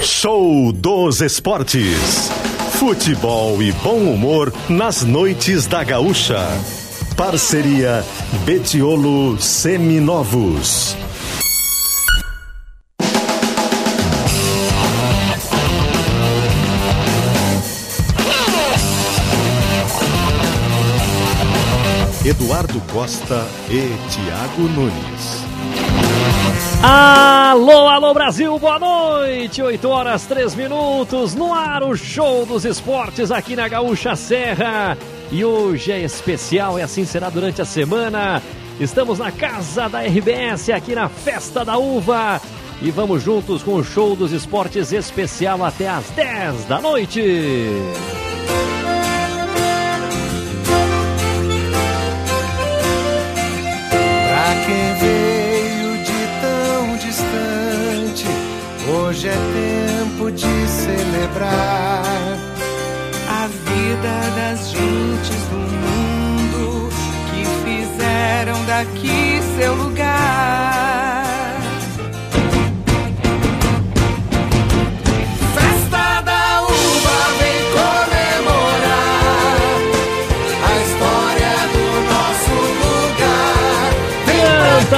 Show dos Esportes. Futebol e bom humor nas noites da Gaúcha. Parceria Betiolo Seminovos. Eduardo Costa e Tiago Nunes. Alô, alô Brasil, boa noite! 8 horas 3 minutos, no ar o show dos esportes aqui na Gaúcha Serra. E hoje é especial e assim será durante a semana. Estamos na casa da RBS, aqui na Festa da Uva. E vamos juntos com o show dos esportes especial até às 10 da noite. Hoje é tempo de celebrar a vida das gentes do mundo que fizeram daqui seu lugar.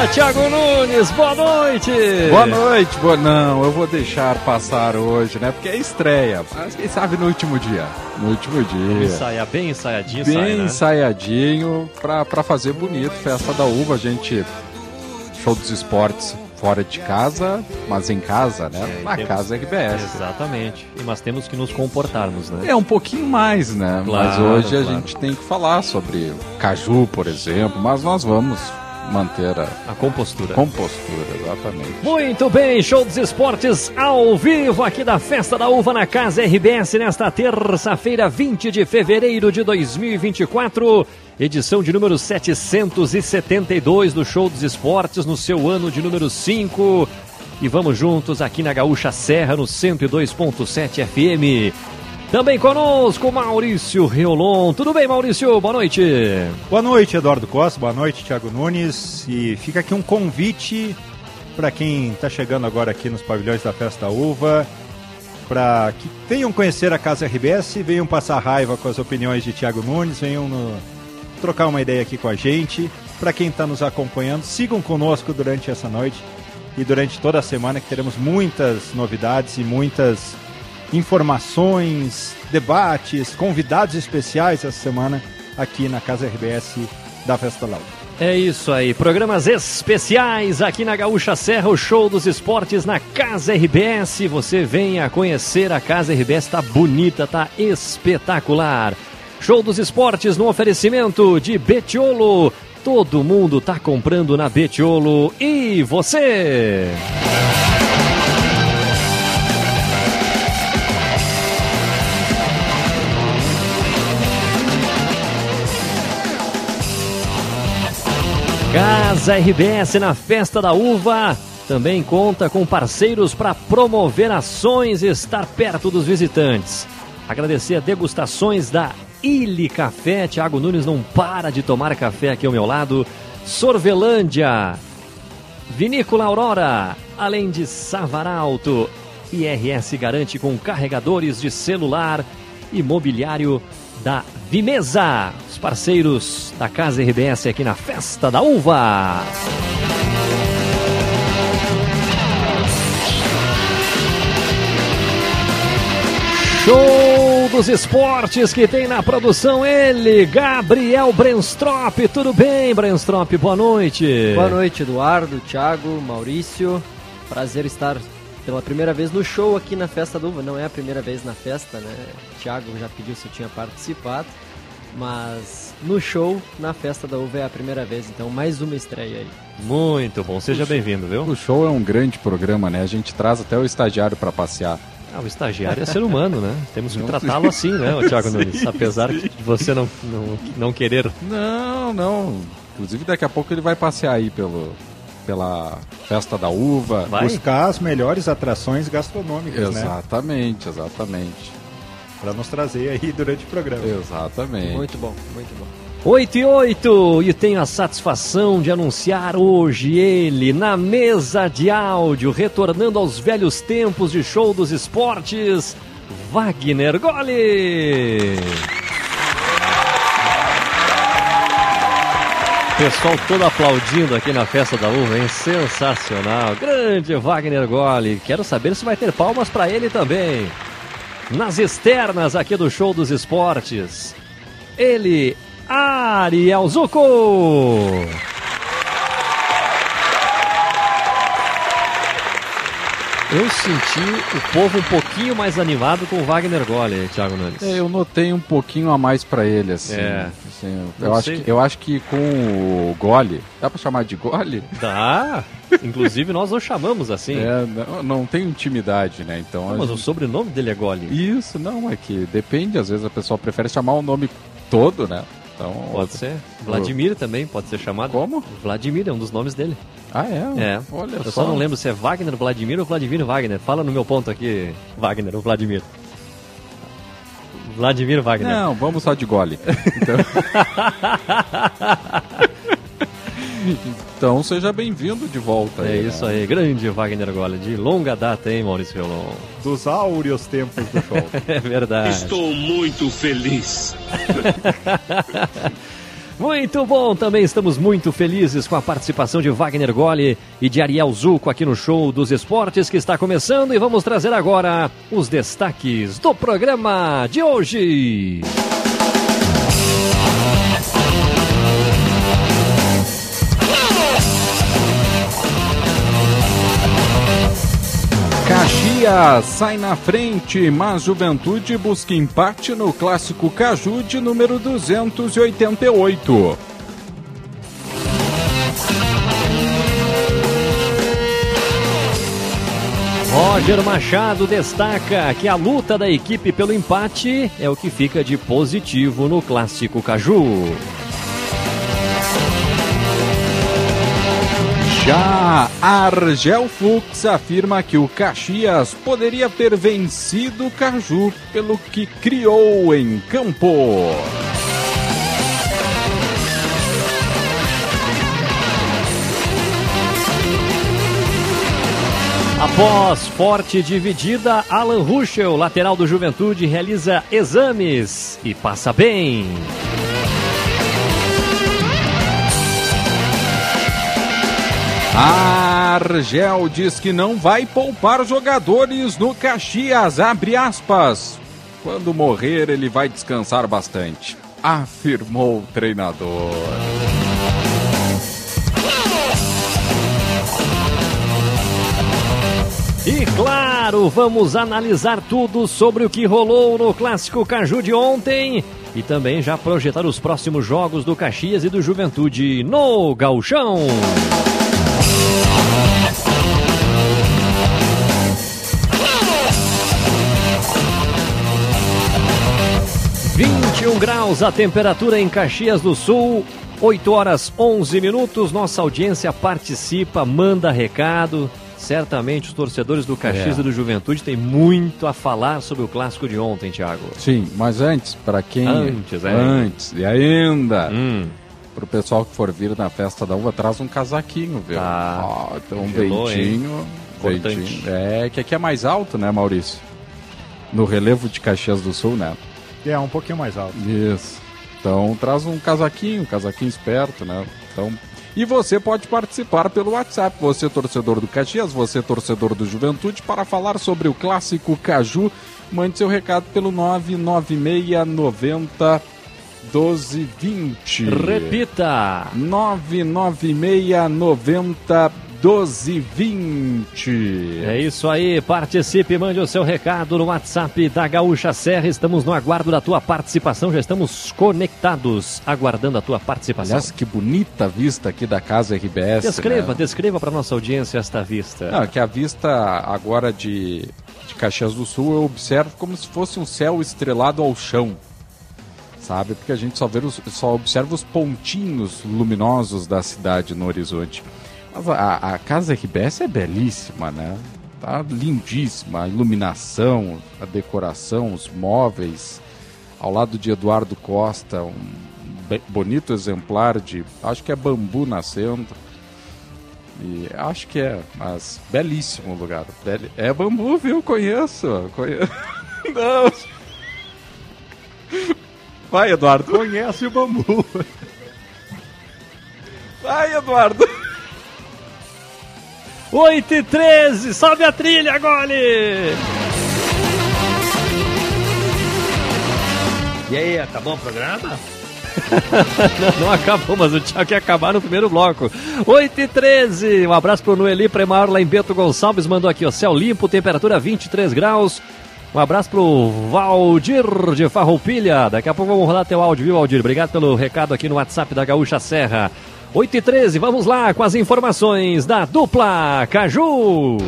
Canta, Thiago Nunes, boa noite! Boa noite, boa não, eu vou deixar passar hoje, né? Porque é estreia, mas quem sabe no último dia. No último dia. Ensaiar bem ensaiadinho, Bem sai, né? ensaiadinho pra, pra fazer bonito, festa da uva, a gente. Show dos esportes fora de casa, mas em casa, né? É, Na temos- casa RBS. Exatamente. E mas temos que nos comportarmos, né? É um pouquinho mais, né? mas Claro, hoje a claro. gente tem que falar sobre caju, por exemplo, mas nós vamos manter a A compostura. compostura, exatamente. Muito bem, show dos esportes ao vivo aqui da Festa da Uva na Casa RBS nesta terça-feira, 20 de fevereiro de 2024, edição de número 772 do Show dos Esportes no seu ano de número 5. E vamos juntos aqui na Gaúcha Serra no 102.7 FM. Também conosco Maurício Riolon. Tudo bem, Maurício? Boa noite. Boa noite, Eduardo Costa. Boa noite, Thiago Nunes. E fica aqui um convite para quem está chegando agora aqui nos pavilhões da Festa Uva, para que venham conhecer a Casa RBS, venham passar raiva com as opiniões de Thiago Nunes, venham no- trocar uma ideia aqui com a gente. Para quem está nos acompanhando, sigam conosco durante essa noite e durante toda a semana que teremos muitas novidades e muitas informações, debates, convidados especiais essa semana aqui na Casa RBS da Festa Laura. É isso aí, programas especiais aqui na Gaúcha Serra, o show dos esportes na Casa RBS. Você venha conhecer a Casa RBS, tá bonita, tá espetacular. Show dos esportes no oferecimento de Betiolo. Todo mundo tá comprando na Betiolo. E você? Casa RBS na Festa da Uva também conta com parceiros para promover ações e estar perto dos visitantes. Agradecer a degustações da Ilha Café. Tiago Nunes não para de tomar café aqui ao meu lado. Sorvelândia, Vinícola Aurora, além de Savaralto. IRS garante com carregadores de celular e mobiliário da Vimesa. Os parceiros da Casa RBS aqui na Festa da Uva. Show dos esportes que tem na produção ele, Gabriel Brenstrop. Tudo bem, Brenstrop? Boa noite. Boa noite, Eduardo, Thiago, Maurício. Prazer estar pela primeira vez no show aqui na Festa do Uva. Não é a primeira vez na festa, né? Thiago já pediu se eu tinha participado. Mas no show, na Festa da Uva, é a primeira vez. Então, mais uma estreia aí. Muito bom, seja bem-vindo, viu? O show é um grande programa, né? A gente traz até o estagiário para passear. Ah, o estagiário é ser humano, né? Temos que tratá-lo assim, né, o Thiago Nunes? Apesar de você não, não, não querer. Não, não. Inclusive daqui a pouco ele vai passear aí pelo, pela festa da uva. Vai? Buscar as melhores atrações gastronômicas, né? Exatamente, exatamente. Para nos trazer aí durante o programa. Exatamente. Muito bom, muito bom. 8 e 8 e tenho a satisfação de anunciar hoje ele na mesa de áudio, retornando aos velhos tempos de show dos esportes, Wagner Gole. Pessoal todo aplaudindo aqui na festa da uva, hein? Sensacional. Grande Wagner Gole. Quero saber se vai ter palmas para ele também. Nas externas aqui do show dos esportes. Ele, Ariel Zuco. Eu senti o povo um pouquinho mais animado com o Wagner Gole, Thiago Nunes. É, eu notei um pouquinho a mais pra ele, assim. É. assim, eu, acho que, eu acho que com o Gole, dá pra chamar de Gole? Dá. Inclusive nós o chamamos assim. É, não, não tem intimidade, né? Então. Não, mas o gente- sobrenome dele é Gole. Isso, não, é que depende, às vezes a pessoa prefere chamar o nome todo, né? Então. Pode ser. Vladimir também pode ser chamado. Como? Vladimir é um dos nomes dele. Ah, é? É. Olha Eu só. só não lembro se é Wagner Vladimir ou Vladimir Wagner. Fala no meu ponto aqui, Wagner ou Vladimir. Vladimir Wagner. Não, vamos só de gole. Então, então seja bem-vindo de volta. É aí, isso né? aí, grande Wagner Gole, de longa data, hein, Maurício Violon? Dos áureos tempos do show. É verdade. Estou muito feliz. Muito bom, também estamos muito felizes com a participação de Wagner Gole e de Ariel Zuco aqui no show dos esportes que está começando e vamos trazer agora os destaques do programa de hoje. Caxias sai na frente, mas Juventude busca empate no clássico Caju de número 288. Roger Machado destaca que a luta da equipe pelo empate é o que fica de positivo no clássico Caju. Já Argel Fux afirma que o Caxias poderia ter vencido o Caju pelo que criou em campo. Após forte dividida, Alan Ruschel, lateral do Juventude, realiza exames e passa bem. A Argel diz que não vai poupar jogadores no Caxias, abre aspas. Quando morrer, ele vai descansar bastante, afirmou o treinador. E claro, vamos analisar tudo sobre o que rolou no Clássico Caju de ontem e também já projetar os próximos jogos do Caxias e do Juventude no Galchão. 21 graus a temperatura em Caxias do Sul, 8 horas 11 minutos. Nossa audiência participa, manda recado. Certamente os torcedores do Caxias é. e do Juventude têm muito a falar sobre o clássico de ontem, Thiago. Sim, mas antes, para quem. Antes, é. Antes, e ainda. Hum o pessoal que for vir na festa da uva, traz um casaquinho, viu? Ah, então um beitinho, ventinho. É, que aqui é mais alto, né, Maurício? No relevo de Caxias do Sul, né? É, um pouquinho mais alto. Isso. Então traz um casaquinho, um casaquinho esperto, né? Então. E você pode participar pelo WhatsApp, você torcedor do Caxias, você torcedor do Juventude, para falar sobre o clássico Caju. Mande seu recado pelo 99690 1220. repita. 99690 1220. É isso aí, participe, mande o seu recado no WhatsApp da Gaúcha Serra. Estamos no aguardo da tua participação, já estamos conectados, aguardando a tua participação. Aliás, que bonita vista aqui da casa RBS. descreva, né? descreva para nossa audiência esta vista. Não, que a vista agora de, de Caxias do Sul eu observo como se fosse um céu estrelado ao chão. Sabe? Porque a gente só, vê os, só observa os pontinhos luminosos da cidade no horizonte. A, a casa RBS é belíssima, né? Tá lindíssima. A iluminação, a decoração, os móveis. Ao lado de Eduardo Costa, um bonito exemplar de, acho que é bambu nascendo. E acho que é, mas belíssimo lugar. É bambu, viu? Conheço. conheço. Não. Vai, Eduardo. Conhece o bambu. Vai, Eduardo. 8 e 13, sobe a trilha, gole! E aí, acabou o programa? Não, não acabou, mas o Thiago quer acabar no primeiro bloco. 8 e 13, um abraço pro Noeli Premar lá em Bento Gonçalves, mandou aqui, ó, céu limpo, temperatura 23 graus. Um abraço pro Valdir de Farroupilha. Daqui a pouco vamos rodar teu áudio, viu, Valdir? Obrigado pelo recado aqui no WhatsApp da Gaúcha Serra. 8 e 13, vamos lá com as informações da dupla Caju.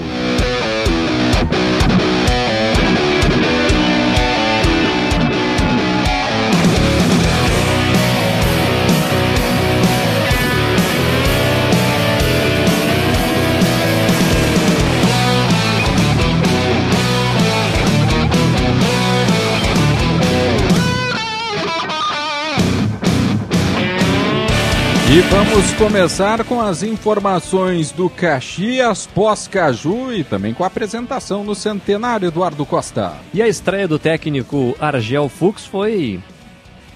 E vamos começar com as informações do Caxias pós-Caju e também com a apresentação no centenário Eduardo Costa. E a estreia do técnico Argel Fux foi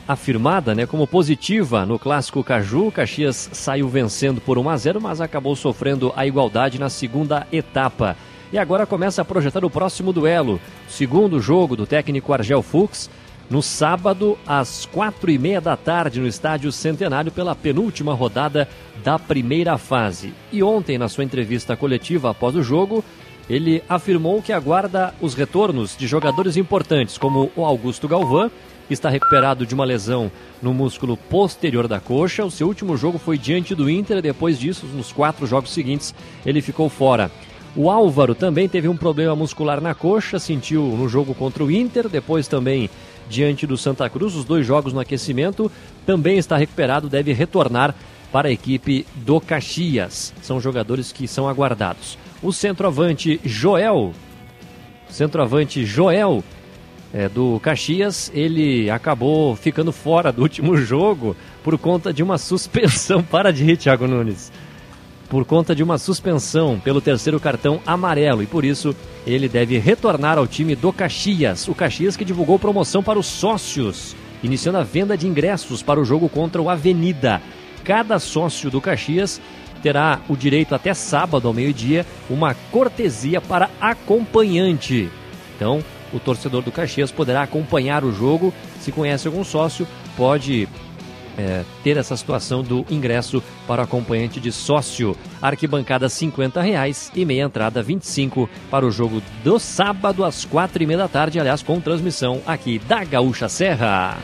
afirmada né, como positiva no clássico Caju. Caxias saiu vencendo por 1 a 0, mas acabou sofrendo a igualdade na segunda etapa. E agora começa a projetar o próximo duelo, segundo jogo do técnico Argel Fux, no sábado às quatro e meia da tarde no estádio Centenário pela penúltima rodada da primeira fase. E ontem, na sua entrevista coletiva após o jogo, ele afirmou que aguarda os retornos de jogadores importantes, como o Augusto Galvão, que está recuperado de uma lesão no músculo posterior da coxa. O seu último jogo foi diante do Inter, depois disso, nos quatro jogos seguintes, ele ficou fora. O Álvaro também teve um problema muscular na coxa, sentiu no jogo contra o Inter, depois também diante do Santa Cruz, os dois jogos no aquecimento, também está recuperado, deve retornar para a equipe do Caxias. São jogadores que são aguardados. O centroavante Joel, centroavante Joel é, do Caxias, ele acabou ficando fora do último jogo por conta de uma suspensão. Para de rir, Thiago Nunes. Por conta de uma suspensão pelo terceiro cartão amarelo e por isso ele deve retornar ao time do Caxias. O Caxias que divulgou promoção para os sócios, iniciando a venda de ingressos para o jogo contra o Avenida. Cada sócio do Caxias terá o direito até sábado ao meio-dia uma cortesia para acompanhante. Então, o torcedor do Caxias poderá acompanhar o jogo. Se conhece algum sócio, pode é, ter essa situação do ingresso para o acompanhante de sócio. Arquibancada 50 reais e meia entrada 25 para o jogo do sábado às quatro e meia da tarde, aliás, com transmissão aqui da Gaúcha Serra.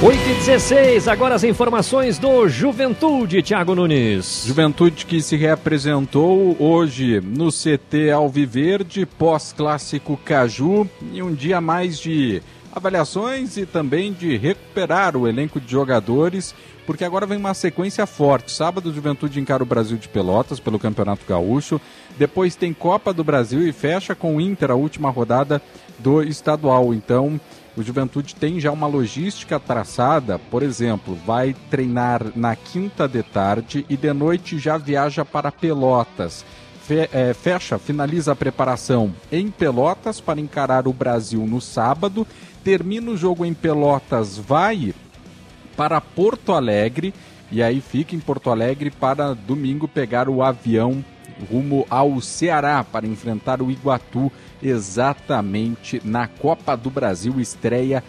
Oito e 16, agora as informações do Juventude, Thiago Nunes. Juventude que se reapresentou hoje no CT Alviverde, pós-clássico Caju, e um dia mais de avaliações e também de recuperar o elenco de jogadores, porque agora vem uma sequência forte. Sábado, Juventude encara o Brasil de Pelotas pelo Campeonato Gaúcho, depois tem Copa do Brasil e fecha com o Inter a última rodada do estadual. Então, o Juventude tem já uma logística traçada, por exemplo, vai treinar na quinta de tarde e de noite já viaja para Pelotas. Fe- é, fecha, finaliza a preparação em Pelotas para encarar o Brasil no sábado. Termina o jogo em Pelotas, vai para Porto Alegre e aí fica em Porto Alegre para domingo pegar o avião rumo ao Ceará para enfrentar o Iguatu exatamente na Copa do Brasil estreia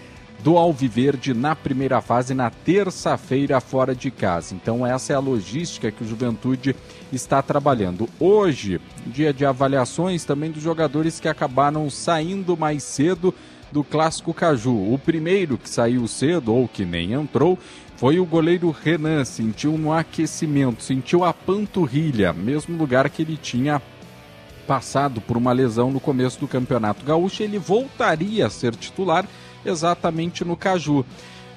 do Alviverde na primeira fase na terça-feira fora de casa. Então essa é a logística que o Juventude está trabalhando. Hoje, dia de avaliações também dos jogadores que acabaram saindo mais cedo do Clássico Caju. O primeiro que saiu cedo ou que nem entrou foi o goleiro Renan, sentiu no aquecimento, sentiu a panturrilha, mesmo lugar que ele tinha passado por uma lesão no começo do Campeonato Gaúcho, ele voltaria a ser titular exatamente no Caju.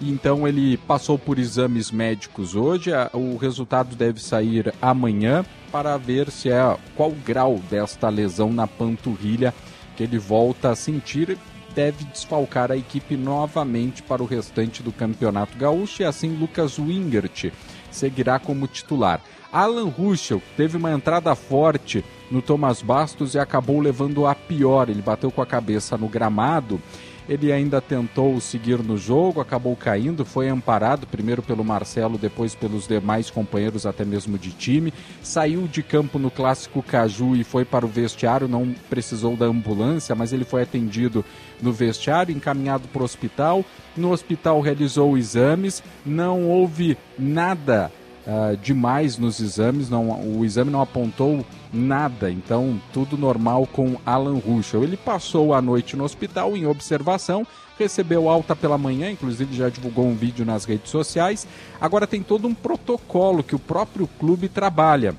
Então ele passou por exames médicos hoje. O resultado deve sair amanhã para ver se é qual grau desta lesão na panturrilha que ele volta a sentir. Deve desfalcar a equipe novamente para o restante do Campeonato Gaúcho e assim Lucas Wingert seguirá como titular. Alan Ruschel teve uma entrada forte no Thomas Bastos e acabou levando a pior. Ele bateu com a cabeça no gramado. Ele ainda tentou seguir no jogo, acabou caindo, foi amparado primeiro pelo Marcelo, depois pelos demais companheiros, até mesmo de time. Saiu de campo no clássico Caju e foi para o vestiário, não precisou da ambulância, mas ele foi atendido no vestiário, encaminhado para o hospital. No hospital realizou exames, não houve nada ah, demais nos exames, não, o exame não apontou nada, então tudo normal com Alan Ruschel. Ele passou a noite no hospital em observação, recebeu alta pela manhã, inclusive já divulgou um vídeo nas redes sociais. Agora tem todo um protocolo que o próprio clube trabalha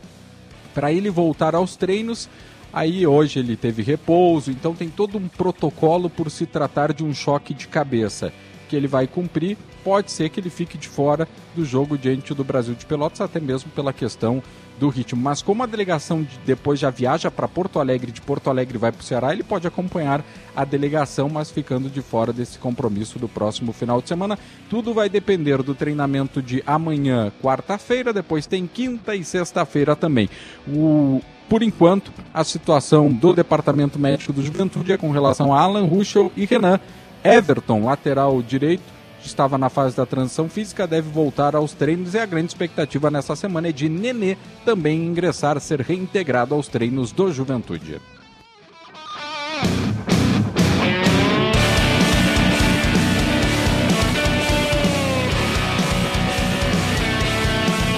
para ele voltar aos treinos. Aí hoje ele teve repouso, então tem todo um protocolo por se tratar de um choque de cabeça que ele vai cumprir. Pode ser que ele fique de fora do jogo diante do Brasil de Pelotas, até mesmo pela questão do ritmo. Mas como a delegação de- depois já viaja para Porto Alegre, de Porto Alegre vai para o Ceará, ele pode acompanhar a delegação, mas ficando de fora desse compromisso do próximo final de semana. Tudo vai depender do treinamento de amanhã, quarta-feira, depois tem quinta e sexta-feira também. O por enquanto, a situação do Departamento Médico do Juventude é com relação a Alan Ruschel e Renan Everton, lateral direito, estava na fase da transição física, deve voltar aos treinos e a grande expectativa nessa semana é de Nenê também ingressar, ser reintegrado aos treinos do Juventude.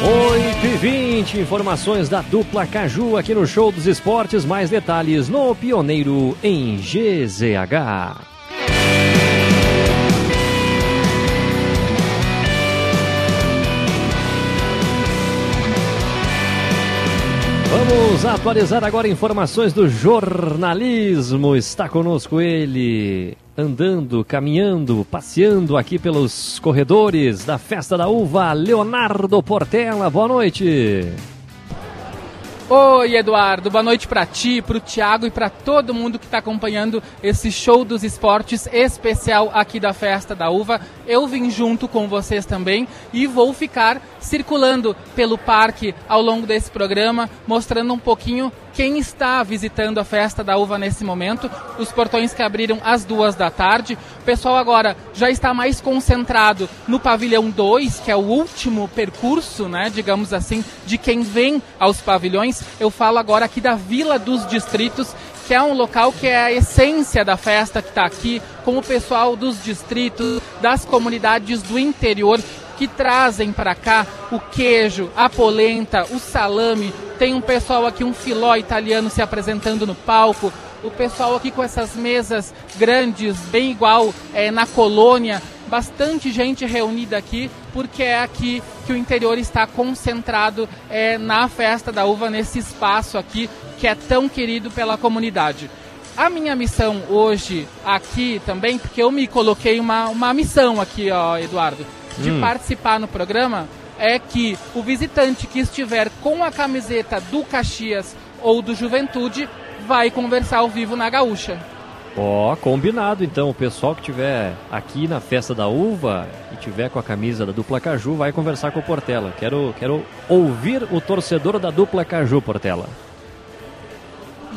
Oito e 20 informações da dupla Caju aqui no Show dos Esportes. Mais detalhes no Pioneiro em GZH. Vamos atualizar agora informações do jornalismo. Está conosco ele, andando, caminhando, passeando aqui pelos corredores da Festa da Uva, Leonardo Portela. Boa noite. Oi, Eduardo. Boa noite para ti, para o Thiago e para todo mundo que está acompanhando esse show dos esportes especial aqui da Festa da Uva. Eu vim junto com vocês também e vou ficar circulando pelo parque ao longo desse programa, mostrando um pouquinho quem está visitando a Festa da Uva nesse momento. Os portões que abriram às duas da tarde. O pessoal agora já está mais concentrado no pavilhão 2, que é o último percurso, né, digamos assim, de quem vem aos pavilhões. Eu falo agora aqui da Vila dos Distritos, que é um local que é a essência da festa que está aqui, com o pessoal dos distritos, das comunidades do interior que trazem para cá o queijo, a polenta, o salame. Tem um pessoal aqui, um filó italiano se apresentando no palco. O pessoal aqui com essas mesas grandes, bem igual é, na colônia. Bastante gente reunida aqui, porque é aqui que o interior está concentrado é, na festa da uva, nesse espaço aqui que é tão querido pela comunidade. A minha missão hoje aqui também, porque eu me coloquei uma, uma missão aqui, ó, Eduardo, de Hum. participar no programa, é que o visitante que estiver com a camiseta do Caxias ou do Juventude vai conversar ao vivo na Gaúcha. Ó, combinado então. O pessoal que tiver aqui na Festa da Uva e tiver com a camisa da dupla Caju vai conversar com o Portela. Quero, quero ouvir o torcedor da dupla Caju, Portela.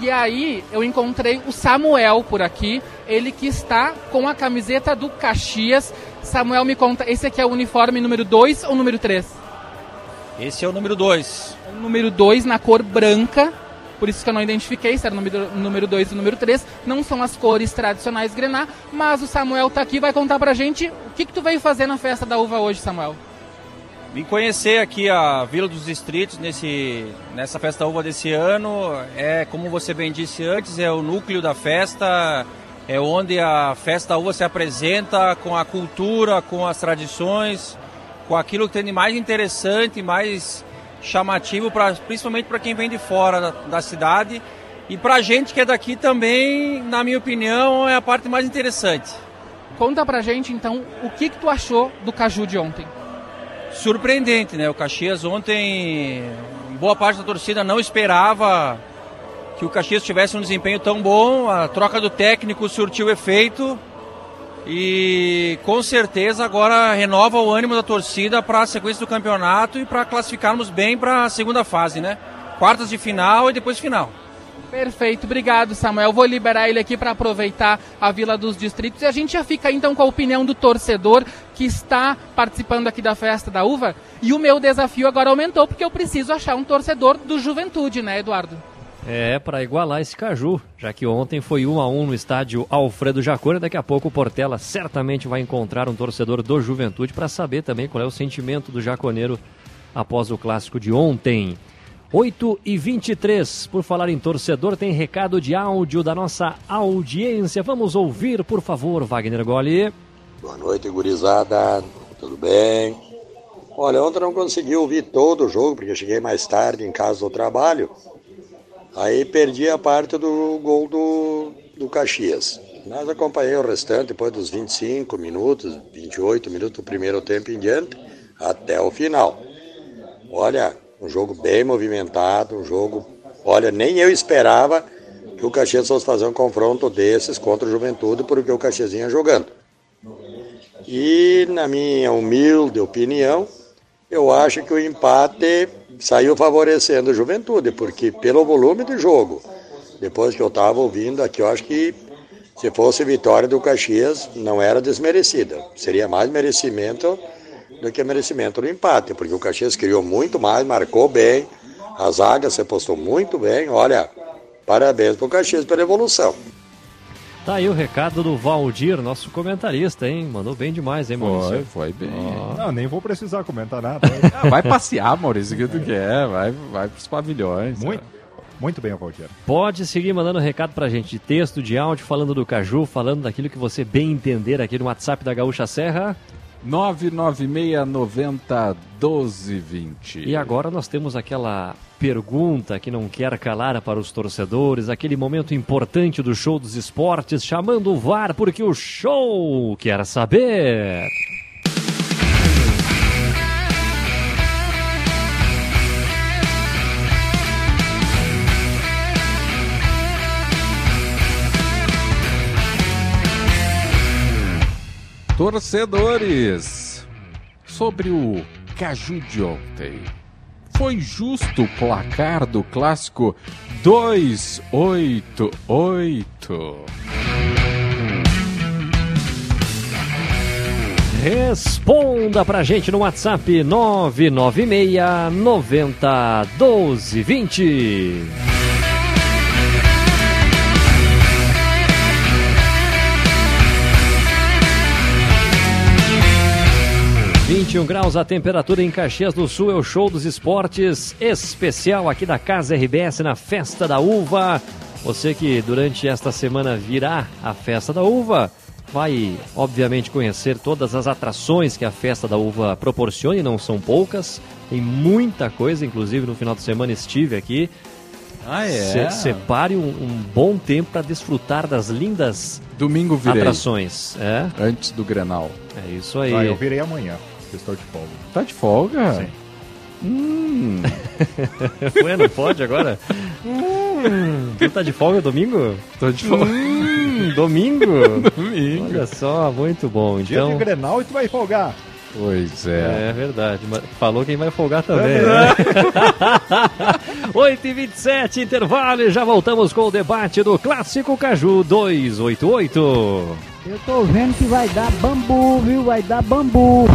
E aí eu encontrei o Samuel por aqui, ele que está com a camiseta do Caxias. Samuel me conta, esse aqui é o uniforme número 2 ou número 3? Esse é o número 2. O número 2 na cor branca, por isso que eu não identifiquei se era o número- número 2 e o número 3. Não são as cores tradicionais Grená, mas o Samuel tá aqui vai contar pra gente o que, que tu veio fazer na festa da uva hoje, Samuel. Vim conhecer aqui a Vila dos Distritos nesse, nessa festa uva desse ano. É, como você bem disse antes, é o núcleo da festa, é onde a festa uva se apresenta com a cultura, com as tradições, com aquilo que tem de mais interessante, mais chamativo, pra, principalmente para quem vem de fora da, da cidade. E para a gente que é daqui também, na minha opinião, é a parte mais interessante. Conta pra gente então o que, que tu achou do Caju de ontem. Surpreendente, né? O Caxias ontem, boa parte da torcida não esperava que o Caxias tivesse um desempenho tão bom. A troca do técnico surtiu efeito. E com certeza agora renova o ânimo da torcida para a sequência do campeonato e para classificarmos bem para a segunda fase, né? Quartas de final e depois final. Perfeito, obrigado Samuel. Vou liberar ele aqui para aproveitar a Vila dos Distritos e a gente já fica então com a opinião do torcedor que está participando aqui da festa da uva. E o meu desafio agora aumentou porque eu preciso achar um torcedor do Juventude, né, Eduardo? É, para igualar esse caju, já que ontem foi 1 a 1 no estádio Alfredo Jacone, daqui a pouco o Portela certamente vai encontrar um torcedor do Juventude para saber também qual é o sentimento do jaconeiro após o clássico de ontem. 8 e 23 por falar em torcedor, tem recado de áudio da nossa audiência. Vamos ouvir, por favor, Wagner Goli. Boa noite, gurizada. Tudo bem? Olha, ontem não consegui ouvir todo o jogo, porque cheguei mais tarde em casa do trabalho. Aí perdi a parte do gol do, do Caxias. Mas acompanhei o restante depois dos 25 minutos, 28 minutos do primeiro tempo em diante, até o final. Olha, um jogo bem movimentado, um jogo. Olha, nem eu esperava que o Caxias fosse fazer um confronto desses contra o Juventude, porque o Caxias vinha jogando. E, na minha humilde opinião, eu acho que o empate saiu favorecendo o Juventude, porque pelo volume do jogo, depois que eu estava ouvindo aqui, eu acho que se fosse vitória do Caxias, não era desmerecida. Seria mais merecimento do que merecimento no empate, porque o Caxias criou muito mais, marcou bem, a zaga se postou muito bem. Olha, parabéns para o Caxias pela evolução. Tá aí o recado do Valdir, nosso comentarista, hein? Mandou bem demais, hein, Maurício? Foi, foi bem. Não, nem vou precisar comentar nada. Ah, vai passear, Maurício, o que tu quer. Vai, vai pros pavilhões. Muito, muito bem, Valdir. Pode seguir mandando recado pra gente de texto, de áudio, falando do Caju, falando daquilo que você bem entender aqui no WhatsApp da Gaúcha Serra. 996901220. E agora nós temos aquela pergunta que não quer calar para os torcedores, aquele momento importante do show dos esportes, chamando o VAR, porque o show quer saber. Torcedores, sobre o Caju de ontem. Foi justo o placar do clássico 288. Responda pra gente no WhatsApp 996 90 12 20. Vinte e um graus a temperatura em Caxias do Sul é o show dos esportes especial aqui da Casa RBS na Festa da Uva. Você que durante esta semana virá a Festa da Uva, vai obviamente conhecer todas as atrações que a Festa da Uva proporciona e não são poucas. Tem muita coisa, inclusive no final de semana estive aqui. Ah, é? Se- separe um, um bom tempo para desfrutar das lindas Domingo virei. atrações. É, Antes do Grenal. é isso aí. Ah, eu virei amanhã, estou de folga. Tá de folga? Sim. Hum, Ué, não pode agora? Hum, tu tá de folga domingo? tô de folga. Hum, domingo? Domingo. Olha só, muito bom. Dia de Então, Grenal e tu vai folgar. Pois é. é verdade. mas Falou quem vai folgar também. né? 8h27, intervalo e já voltamos com o debate do Clássico Caju 288. Eu tô vendo que vai dar bambu, viu? Vai dar bambu.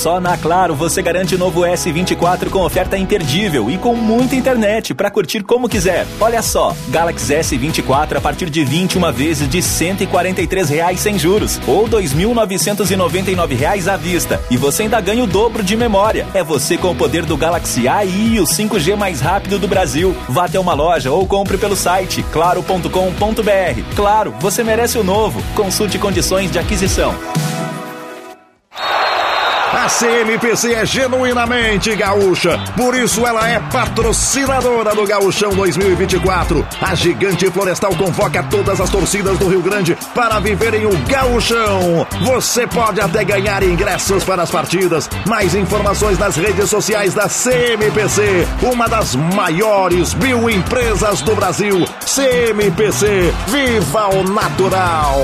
Só na Claro você garante o novo S24 com oferta imperdível e com muita internet para curtir como quiser. Olha só, Galaxy S24 a partir de 21 vezes de 143 reais sem juros ou 2.999 reais à vista. E você ainda ganha o dobro de memória. É você com o poder do Galaxy AI e o 5G mais rápido do Brasil. Vá até uma loja ou compre pelo site claro.com.br. Claro, você merece o novo. Consulte condições de aquisição. CMPC é genuinamente gaúcha, por isso ela é patrocinadora do Gaúchão 2024. A gigante florestal convoca todas as torcidas do Rio Grande para viverem o Gaúchão. Você pode até ganhar ingressos para as partidas. Mais informações nas redes sociais da CMPC, uma das maiores mil empresas do Brasil. CMPC, viva o natural!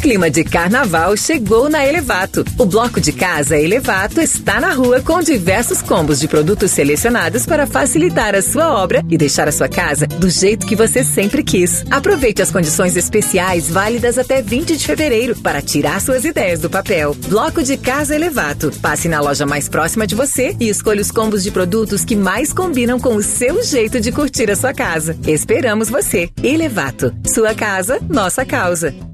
Clima de carnaval chegou na Elevato. O bloco de casa Elevato está na rua com diversos combos de produtos selecionados para facilitar a sua obra e deixar a sua casa do jeito que você sempre quis. Aproveite as condições especiais válidas até 20 de fevereiro para tirar suas ideias do papel. Bloco de casa Elevato. Passe na loja mais próxima de você e escolha os combos de produtos que mais combinam com o seu jeito de curtir a sua casa. Esperamos você. Elevato. Sua casa, nossa causa.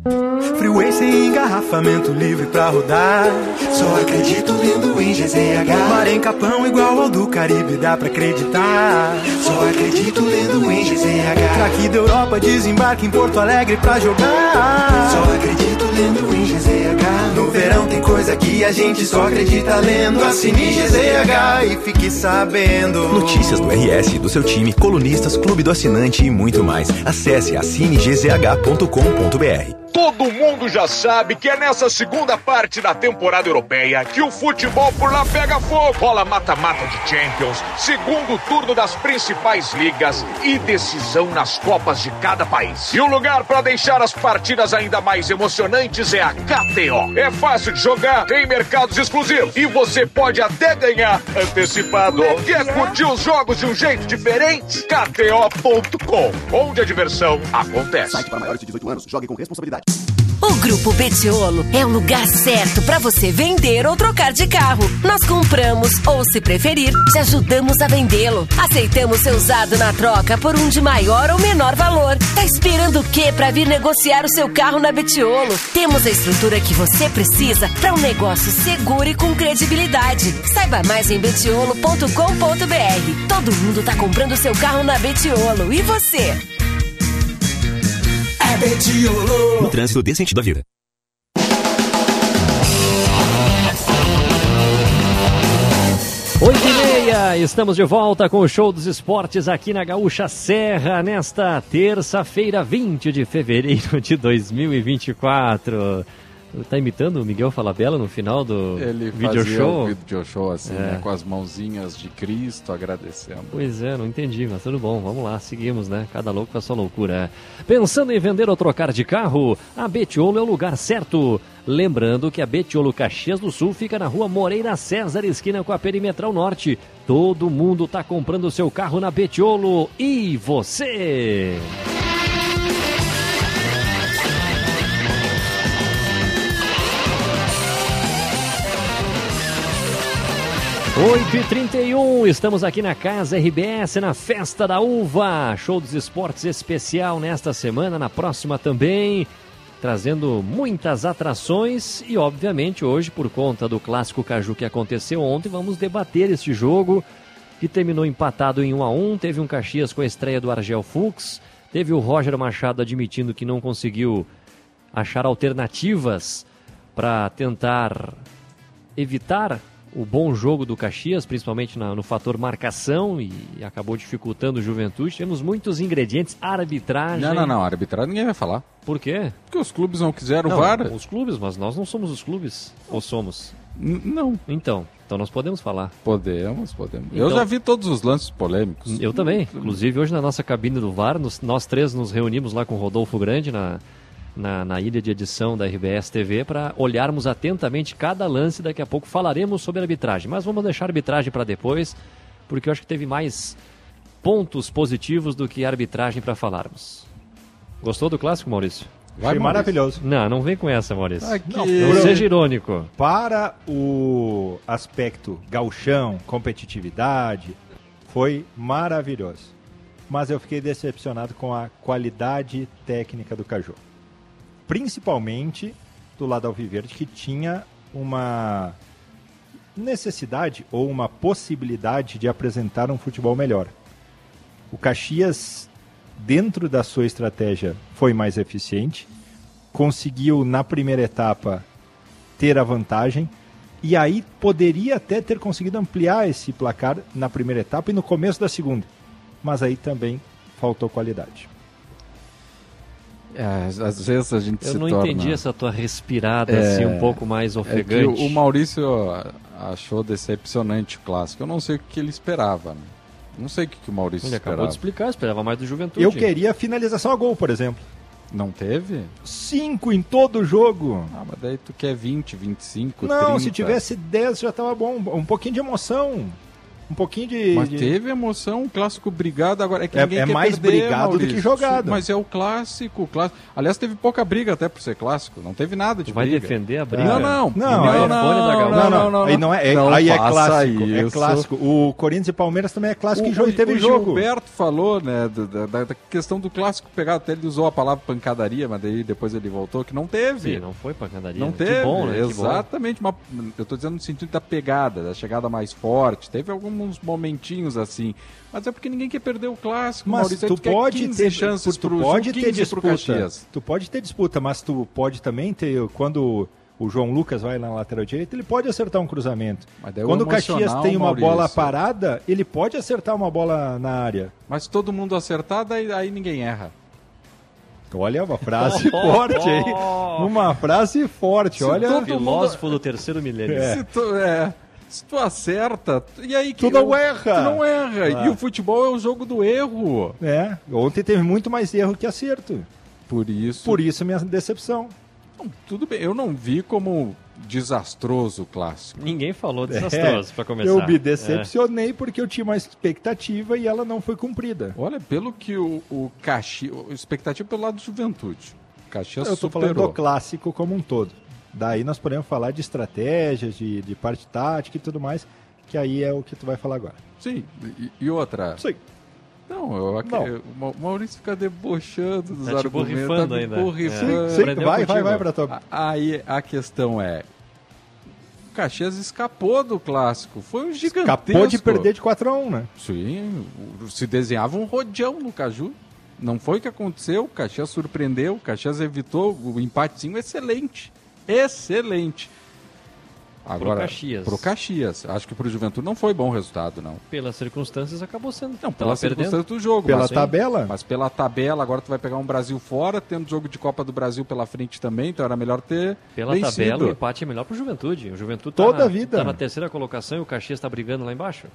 Freeway sem engarrafamento livre pra rodar. Só acredito lendo em GZH. Mar em Capão igual ao do Caribe, dá pra acreditar. Só acredito lendo em GZH. Craque da Europa desembarque em Porto Alegre pra jogar. Só acredito lendo em GZH. No verão tem coisa que a gente só acredita lendo. Assine GZH e fique sabendo. Notícias do RS, do seu time, colunistas, clube do assinante e muito mais. Acesse assinegzh.com.br. Todo mundo já sabe que é nessa segunda parte da temporada europeia que o futebol por lá pega fogo. Rola mata-mata de Champions, segundo turno das principais ligas e decisão nas Copas de cada país. E o lugar para deixar as partidas ainda mais emocionantes é a KTO. É fácil de jogar, tem mercados exclusivos e você pode até ganhar antecipado. Quer curtir os jogos de um jeito diferente? KTO.com, onde a diversão acontece. Site para maiores de 18 anos, jogue com responsabilidade. O Grupo Betiolo é o lugar certo para você vender ou trocar de carro. Nós compramos ou, se preferir, te ajudamos a vendê-lo. Aceitamos seu usado na troca por um de maior ou menor valor. Tá esperando o quê para vir negociar o seu carro na Betiolo? Temos a estrutura que você precisa para um negócio seguro e com credibilidade. Saiba mais em betiolo.com.br. Todo mundo tá comprando seu carro na Betiolo. E você? É Betiolo. No trânsito dê sentido à vida. Oito e meia, estamos de volta com o Show dos Esportes aqui na Gaúcha Serra, nesta terça-feira, 20 de fevereiro de 2024. Tá imitando o Miguel Falabella no final do Ele video fazia show? o video show assim, É. né, com as mãozinhas de Cristo agradecendo. Pois é, não entendi, mas tudo bom, vamos lá, seguimos, né? Cada louco com a sua loucura. Pensando em vender ou trocar de carro, a Betiolo é o lugar certo. Lembrando que a Betiolo Caxias do Sul fica na rua Moreira César, esquina com a Perimetral Norte. Todo mundo tá comprando seu carro na Betiolo. E você? Oito e 31 estamos aqui na Casa RBS, na Festa da Uva. Show dos esportes especial nesta semana, na próxima também. Trazendo muitas atrações e, obviamente, hoje, por conta do clássico Caju que aconteceu ontem, vamos debater este jogo que terminou empatado em 1 a 1 Teve um Caxias com a estreia do Argel Fux, teve o Roger Machado admitindo que não conseguiu achar alternativas para tentar evitar o bom jogo do Caxias, principalmente na- no fator marcação, e acabou dificultando o Juventude. Temos muitos ingredientes, arbitragem. Não, não, não, arbitragem ninguém vai falar. Por quê? Porque os clubes não quiseram Não, VAR. Os clubes, mas nós não somos os clubes. Ou somos? não. Então, então nós podemos falar. Podemos, podemos. Eu Então- já vi todos os lances polêmicos. Eu também. Inclusive, hoje na nossa cabine do VAR, nos- nós três nos reunimos lá com o Rodolfo Grande na, na, na ilha de edição da RBS TV para olharmos atentamente cada lance. Daqui a pouco falaremos sobre a arbitragem. Mas vamos deixar a arbitragem para depois, porque eu acho que teve mais pontos positivos do que arbitragem para falarmos. Gostou do clássico, Maurício? Vai, Achei Maurício. maravilhoso. Não, não vem com essa, Maurício. Aqui- Não, não seja irônico. Para o aspecto gauchão, competitividade, foi maravilhoso. Mas eu fiquei decepcionado com a qualidade técnica do Caju. Principalmente do lado alviverde, que tinha uma necessidade ou uma possibilidade de apresentar um futebol melhor. O Caxias, dentro da sua estratégia, foi mais eficiente, conseguiu na primeira etapa ter a vantagem e aí poderia até ter conseguido ampliar esse placar na primeira etapa e no começo da segunda, mas aí também faltou qualidade. É, às vezes a gente Eu se não torna... entendi essa tua respirada É, assim um pouco mais é que ofegante. o, o Maurício achou decepcionante o clássico. Eu não sei o que ele esperava. Né? Não sei o que, que o Maurício Ele acabou esperava. de explicar, esperava mais do Juventude. Eu queria finalização a gol, por exemplo. Não teve? Cinco em todo o jogo. Ah, mas daí tu quer 20, 25, Não, 30. se tivesse 10 já tava bom. Um pouquinho de emoção. Um pouquinho de. Mas de- teve emoção, um clássico brigado agora. É, que É- ninguém é quer mais perder, brigado do que Maurício. jogado. Mas é o clássico, o clássico. Aliás, teve pouca briga até por ser clássico. Não teve nada de Tu vai briga. defender a briga? Não, não. Não, não, é- não, Fone da não, Gaúcha. Não, não, aí não é, é- Não aí é clássico, é isso. clássico. O Corinthians e Palmeiras também é clássico O, e jogo, o- teve o jogo. Gilberto falou, né, da, da- da questão do clássico pegado, até ele usou a palavra pancadaria, mas daí depois ele voltou que não teve. Sim, não foi pancadaria. Não Que teve, bom, né? Que bom. exatamente. Uma, eu tô dizendo no sentido da pegada, da chegada mais forte. Teve alguns momentinhos assim. Mas é porque ninguém quer perder o clássico, Mas Maurício. Tu quer pode 15 ter chances tu pro pode ter 15 pro disputa. Caxias. Tu pode ter disputa, mas tu pode também ter quando o João Lucas vai na lateral direita, ele pode acertar um cruzamento. Mas daí o Quando o Caxias tem uma Maurício. bola parada, ele pode acertar uma bola na área. Mas se todo mundo acertar, daí, aí ninguém erra. Olha, uma frase forte aí. Uma frase forte, Se olha. todo Filósofo do terceiro milênio. É. Se tu, é, tu acerta, e aí Tu que não eu- erra. Tu não erra. Ah. E o futebol é o jogo do erro. É, ontem teve muito mais erro que acerto. Por isso. Por isso a minha decepção. Não, tudo bem, eu não vi como desastroso o clássico. Ninguém falou desastroso É, pra começar. Eu me É. decepcionei porque eu tinha uma expectativa e ela não foi cumprida. Olha, pelo que o, o Caxias. Expectativa pelo lado do juventude. Caxias Eu tô superou. falando do clássico como um todo. Daí nós podemos falar de estratégias, de, de parte tática e tudo mais, que aí é o que tu vai falar agora. Sim, e, e outra. Sim. Não, eu, ac- Não. o Maurício fica debochando dos Tá argumentos. tá ainda. borrifando. É. Sim, sim, vai, vai, vai pra tua. A- Aí a questão é. O Caxias escapou do clássico. Foi um gigantesco. Acabou de perder de 4x1, né? Sim, se desenhava um rodeão no Caju. Não foi o que aconteceu. O Caxias surpreendeu. O Caxias evitou o empatezinho excelente. Excelente. Agora, Caxias. Pro Caxias. Acho que pro Juventude não foi bom o resultado, não. Pelas circunstâncias acabou sendo. Não, pela circunstância do jogo. Pela mas, tabela? Mas pela tabela, agora tu vai pegar um Brasil fora, tendo jogo de Copa do Brasil pela frente também, então era melhor ter Pela vencido. tabela, o empate é melhor pro Juventude. O Juventude Toda tá na, a vida. tá na terceira colocação e o Caxias tá brigando lá embaixo.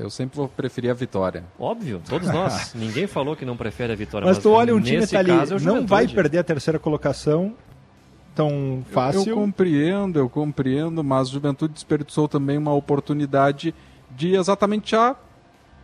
Eu sempre vou preferir a vitória. Óbvio, todos nós. Ninguém falou que não prefere a vitória. Mas tu olha, um time tá ali, é não vai perder a terceira colocação tão fácil. Eu compreendo, eu compreendo, mas o Juventude desperdiçou também uma oportunidade de exatamente já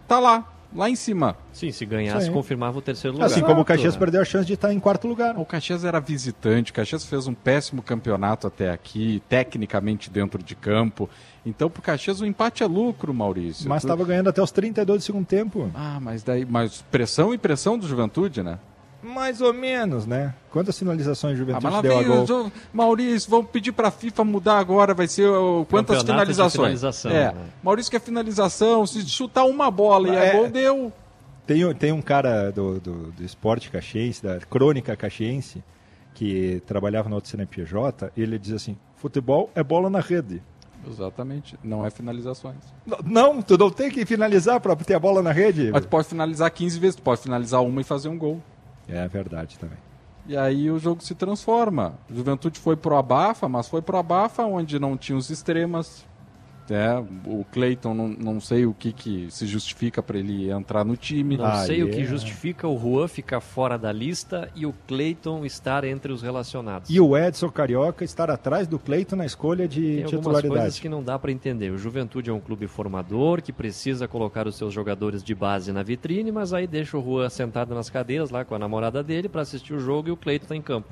tá lá, lá em cima. Sim, se ganhasse, Sim. confirmava o terceiro lugar. Assim como o. Caxias perdeu a chance de estar em quarto lugar. O Caxias era visitante, o Caxias fez um péssimo campeonato até aqui, tecnicamente dentro de campo. Então, pro Caxias o empate é lucro, Maurício. Mas Tu- estava ganhando até os 32 do segundo tempo. Ah, mas daí, mas pressão e pressão do Juventude, né? Mais ou menos, né? Quantas sinalizações o Ah, Juventude mas lá deu a vem Maurício, vamos pedir pra FIFA mudar agora, vai ser o, quantas Campeonato finalizações? finalização, é, né? Maurício quer finalização, se chutar uma bola e é, É. gol, deu. Tem, um- tem um cara do, do, do esporte caxiense, da crônica caxiense, que trabalhava no CNPJ, ele diz assim, futebol é bola na rede. Exatamente, não é finalizações. Não, tu não tem que finalizar para ter a bola na rede. Mas tu pode finalizar 15 vezes, tu pode finalizar uma e fazer um gol. É verdade também. E aí o jogo se transforma. Juventude foi pro abafa, mas foi pro abafa onde não tinha os extremas. É, o Cleiton, não, não sei o que, que se justifica para ele entrar no time. Não Ah, sei o é. que justifica o Juan ficar fora da lista e o Cleiton estar entre os relacionados. E o Edson Carioca estar atrás do Cleiton na escolha de Tem algumas coisas titularidade. que não dá para entender. O Juventude é um clube formador que precisa colocar os seus jogadores de base na vitrine, mas aí deixa o Juan sentado nas cadeiras lá com a namorada dele para assistir o jogo e o Cleiton tá em campo.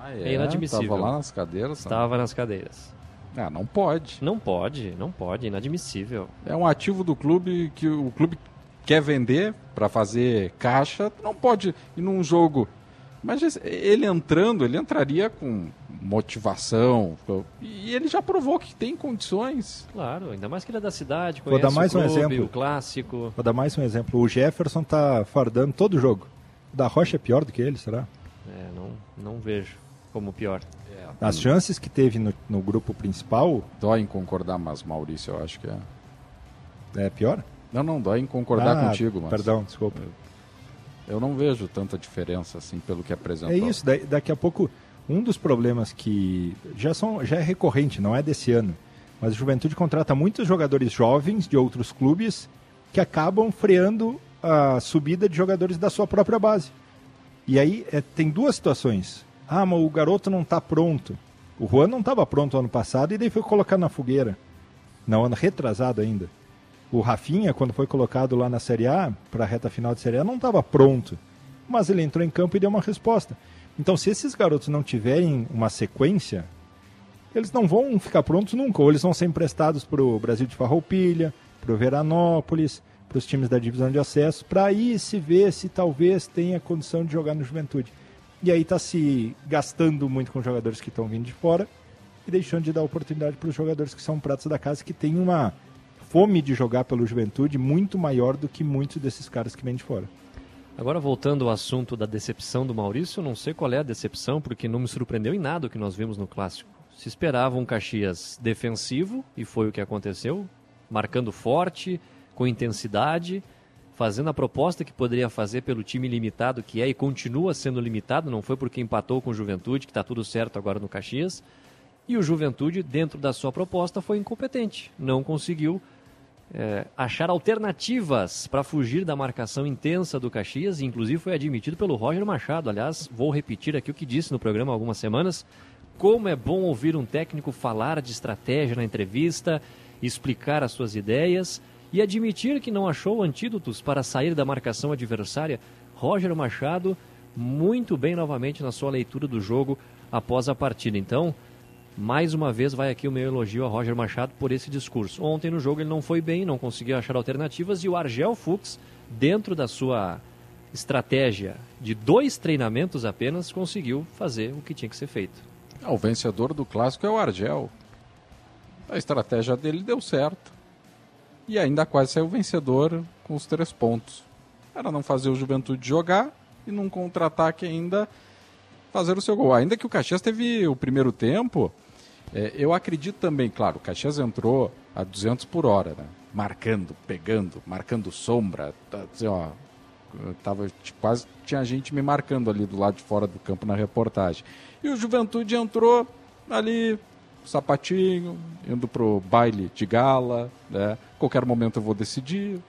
Ah, É inadmissível. Tava lá nas cadeiras. Estava nas cadeiras. Ah, não pode. Não pode, não pode, inadmissível. É um ativo do clube que o clube quer vender para fazer caixa. Não pode ir num jogo. Mas ele entrando, ele entraria com motivação. E ele já provou que tem condições. Claro, ainda mais que ele é da cidade, Vou conhece dar mais o um clube, exemplo. o clássico. Vou dar mais um exemplo. O Jefferson tá fardando todo o jogo. O da Rocha é pior do que ele, será? É, não, não vejo. como pior. As chances que teve no, no grupo principal. Dói em concordar, mas Maurício, eu acho que é. É pior? Não, não, dói em concordar Ah, contigo, mas. Perdão, desculpa. Eu não vejo tanta diferença assim pelo que apresentou. É isso, da- daqui a pouco, um dos problemas que já, são, já é recorrente, não é desse ano, mas a Juventude contrata muitos jogadores jovens de outros clubes que acabam freando a subida de jogadores da sua própria base. E aí é, tem duas situações. Ah, mas o garoto não está pronto. O Juan não estava pronto ano passado e daí foi colocado na fogueira. Não, ano retrasado ainda. O Rafinha, quando foi colocado lá na Série A, para a reta final de Série A, não estava pronto. Mas ele entrou em campo e deu uma resposta. Então, se esses garotos não tiverem uma sequência, eles não vão ficar prontos nunca. Ou eles vão ser emprestados para o Brasil de Farroupilha, para o Veranópolis, para os times da divisão de acesso, para aí se ver se talvez tenha condição de jogar no Juventude. E aí está se gastando muito com jogadores que estão vindo de fora e deixando de dar oportunidade para os jogadores que são pratos da casa, que têm uma fome de jogar pelo Juventude muito maior do que muitos desses caras que vêm de fora. Agora, voltando ao assunto da decepção do Maurício, eu não sei qual é a decepção, porque não me surpreendeu em nada o que nós vimos no Clássico. Se esperava um Caxias defensivo, e foi o que aconteceu, marcando forte, com intensidade, fazendo a proposta que poderia fazer pelo time limitado que é e continua sendo limitado, não foi porque empatou com o Juventude, que está tudo certo agora no Caxias. E o Juventude, dentro da sua proposta, foi incompetente, não conseguiu é, achar alternativas para fugir da marcação intensa do Caxias, inclusive foi admitido pelo Roger Machado. Aliás, vou repetir aqui o que disse no programa há algumas semanas. Como é bom ouvir um técnico falar de estratégia na entrevista, explicar as suas ideias e admitir que não achou antídotos para sair da marcação adversária. Roger Machado, muito bem novamente na sua leitura do jogo após a partida. Então, mais uma vez vai aqui o meu elogio a Roger Machado por esse discurso. Ontem no jogo ele não foi bem, não conseguiu achar alternativas e o Argel Fux, dentro da sua estratégia de dois treinamentos apenas, conseguiu fazer o que tinha que ser feito. Ah, o vencedor do clássico é o Argel. A estratégia dele deu certo. E ainda quase saiu vencedor com os três pontos. Era não fazer o Juventude jogar e num contra-ataque ainda fazer o seu gol. Ainda que o Caxias teve o primeiro tempo, é, eu acredito também, claro, o Caxias entrou a 200 por hora, né? Marcando, pegando, marcando sombra, tá, assim, ó, tava quase tinha gente me marcando ali do lado de fora do campo na reportagem. E o Juventude entrou ali sapatinho, indo pro baile de gala, né? Qualquer momento eu vou decidir,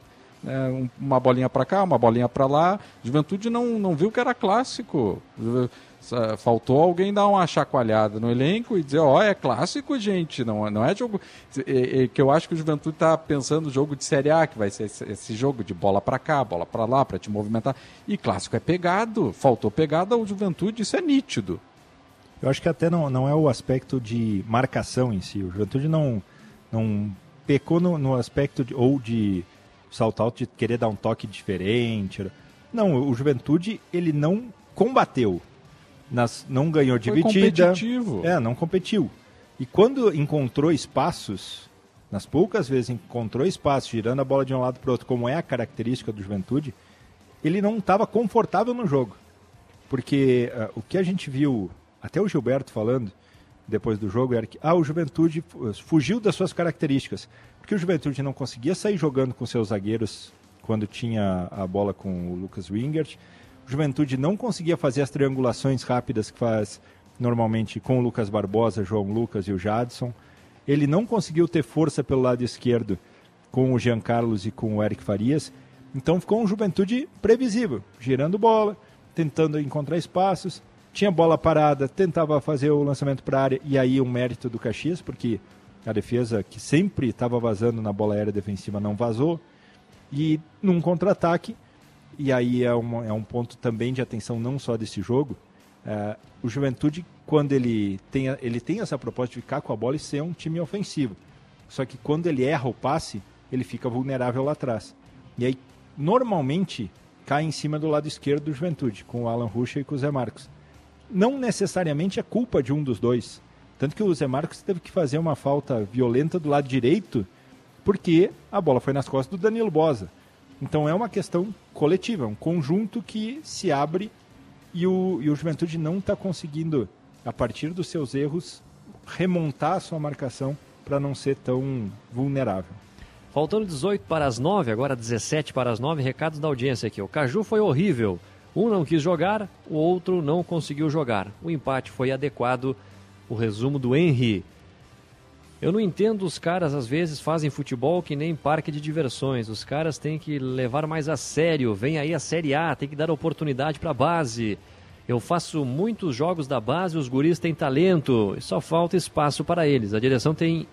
né? Um- uma bolinha para cá, uma bolinha para lá. Juventude não, não viu que era clássico. Faltou alguém dar uma chacoalhada no elenco e dizer, ó, é clássico, gente, não, não é jogo... É, é que eu acho que o Juventude tá pensando jogo de Série A, que vai ser esse, esse jogo de bola para cá, bola para lá, para te movimentar. E clássico é pegado, faltou pegada ao Juventude, isso é nítido. Eu acho que até não, não é o aspecto de marcação em si. O Juventude não, não pecou no, no aspecto de, ou de salto alto de querer dar um toque diferente. Não, o Juventude ele não combateu. Nas, não ganhou Foi dividida. competitivo. É, não competiu. E quando encontrou espaços, nas poucas vezes encontrou espaço, girando a bola de um lado para o outro, como é a característica do Juventude, ele não estava confortável no jogo. Porque ah, o que a gente viu, até o Gilberto falando depois do jogo, era que ah, o Juventude fu- fugiu das suas características. Porque o Juventude não conseguia sair jogando com seus zagueiros quando tinha a bola com o Lucas Wingert. O Juventude não conseguia fazer as triangulações rápidas que faz normalmente com o Lucas Barbosa, João Lucas e o Jadson. Ele não conseguiu ter força pelo lado esquerdo com o Jean Carlos e com o Eric Farias. Então ficou um Juventude previsível, girando bola, tentando encontrar espaços. Tinha bola parada, tentava fazer o lançamento para a área, e aí um mérito do Caxias, porque a defesa que sempre estava vazando na bola aérea defensiva não vazou. E num contra-ataque, e aí é, uma, é um ponto também de atenção não só desse jogo, é, o Juventude, quando ele tem, ele tem essa proposta de ficar com a bola e ser um time ofensivo. Só que quando ele erra o passe, ele fica vulnerável lá atrás. E aí, normalmente, cai em cima do lado esquerdo do Juventude, com o Alan Ruxa e com o Zé Marcos. Não necessariamente é culpa de um dos dois. Tanto que o Zé Marcos teve que fazer uma falta violenta do lado direito, porque a bola foi nas costas do Danilo Bosa. Então é uma questão coletiva, um conjunto que se abre e o, e o Juventude não está conseguindo a partir dos seus erros, remontar a sua marcação para não ser tão vulnerável. Faltando 18 para as 9, agora 17 para as 9, recados da audiência aqui. O Caju foi horrível. Um não quis jogar, o outro não conseguiu jogar. O empate foi adequado. O resumo do Henry. Eu não entendo os caras, às vezes, fazem futebol que nem parque de diversões. Os caras têm que levar mais a sério. Vem aí a Série A, tem que dar oportunidade para a base. Eu faço muitos jogos da base, os guris têm talento, e só falta espaço para eles. A direção tem,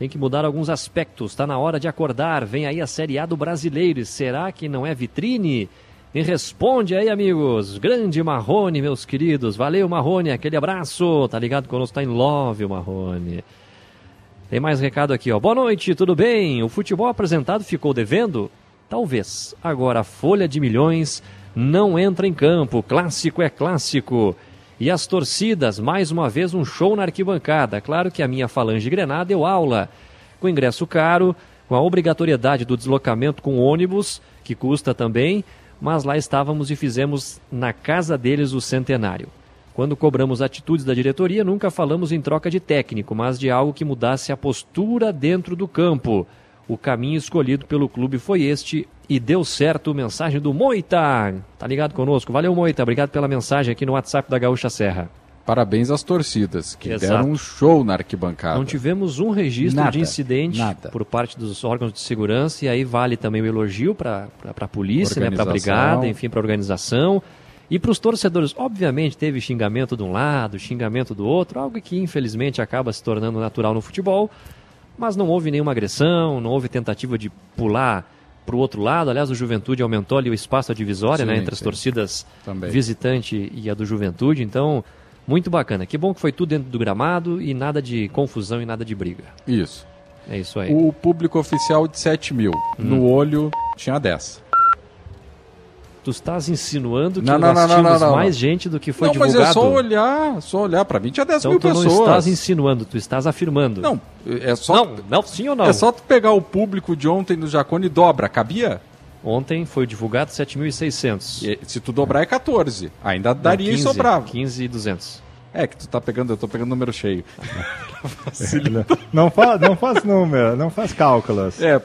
tem que mudar alguns aspectos. Está na hora de acordar. Vem aí a Série A do Brasileiro. Será que não é vitrine? Me responde aí, amigos. Grande Marrone, meus queridos. Valeu, Marrone. Aquele abraço. Tá ligado conosco? Tá em love, Marrone. Tem mais recado aqui, ó. Boa noite, tudo bem? O futebol apresentado ficou devendo? Talvez. Agora a folha de milhões não entra em campo. Clássico é clássico. E as torcidas, mais uma vez um show na arquibancada. Claro que a minha falange Grenada deu aula. Com ingresso caro, com a obrigatoriedade do deslocamento com ônibus, que custa também, mas lá estávamos e fizemos na casa deles o centenário. Quando cobramos atitudes da diretoria, nunca falamos em troca de técnico, mas de algo que mudasse a postura dentro do campo. O caminho escolhido pelo clube foi este e deu certo. Mensagem do Moita. Tá ligado conosco? Valeu, Moita. Obrigado pela mensagem aqui no WhatsApp da Gaúcha Serra. Parabéns às torcidas, que Exato. deram um show na arquibancada. Não tivemos um registro Nada, de incidente nada. por parte dos órgãos de segurança, e aí vale também o elogio para a polícia, né, para a brigada, enfim, para a organização. E para os torcedores, obviamente, teve xingamento de um lado, xingamento do outro, algo que infelizmente acaba se tornando natural no futebol, mas não houve nenhuma agressão, não houve tentativa de pular para o outro lado. Aliás, o Juventude aumentou ali o espaço, a divisória né, entre as sim. torcidas Também. visitante e a do Juventude. Então, muito bacana. Que bom que foi tudo dentro do gramado e nada de confusão e nada de briga. Isso. É isso aí. O público oficial de 7 mil. Hum. No olho tinha 10. Tu estás insinuando que Não, não, nós não, não, tínhamos não, não. mais gente do que foi não, mas divulgado? é só olhar, só olhar. Pra mim tinha 10 então mil tu não pessoas. estás insinuando, tu estás afirmando. Não, é só. Não, não, sim ou não? É só tu pegar o público de ontem do Jacone e dobra. Cabia? Ontem foi divulgado 7.600. E Se tu dobrar é 14. Ainda daria Não, e 15, sobrava. 15.200. É que tu tá pegando, eu tô pegando número cheio. Não faz, não faz número, não faz cálculos. É,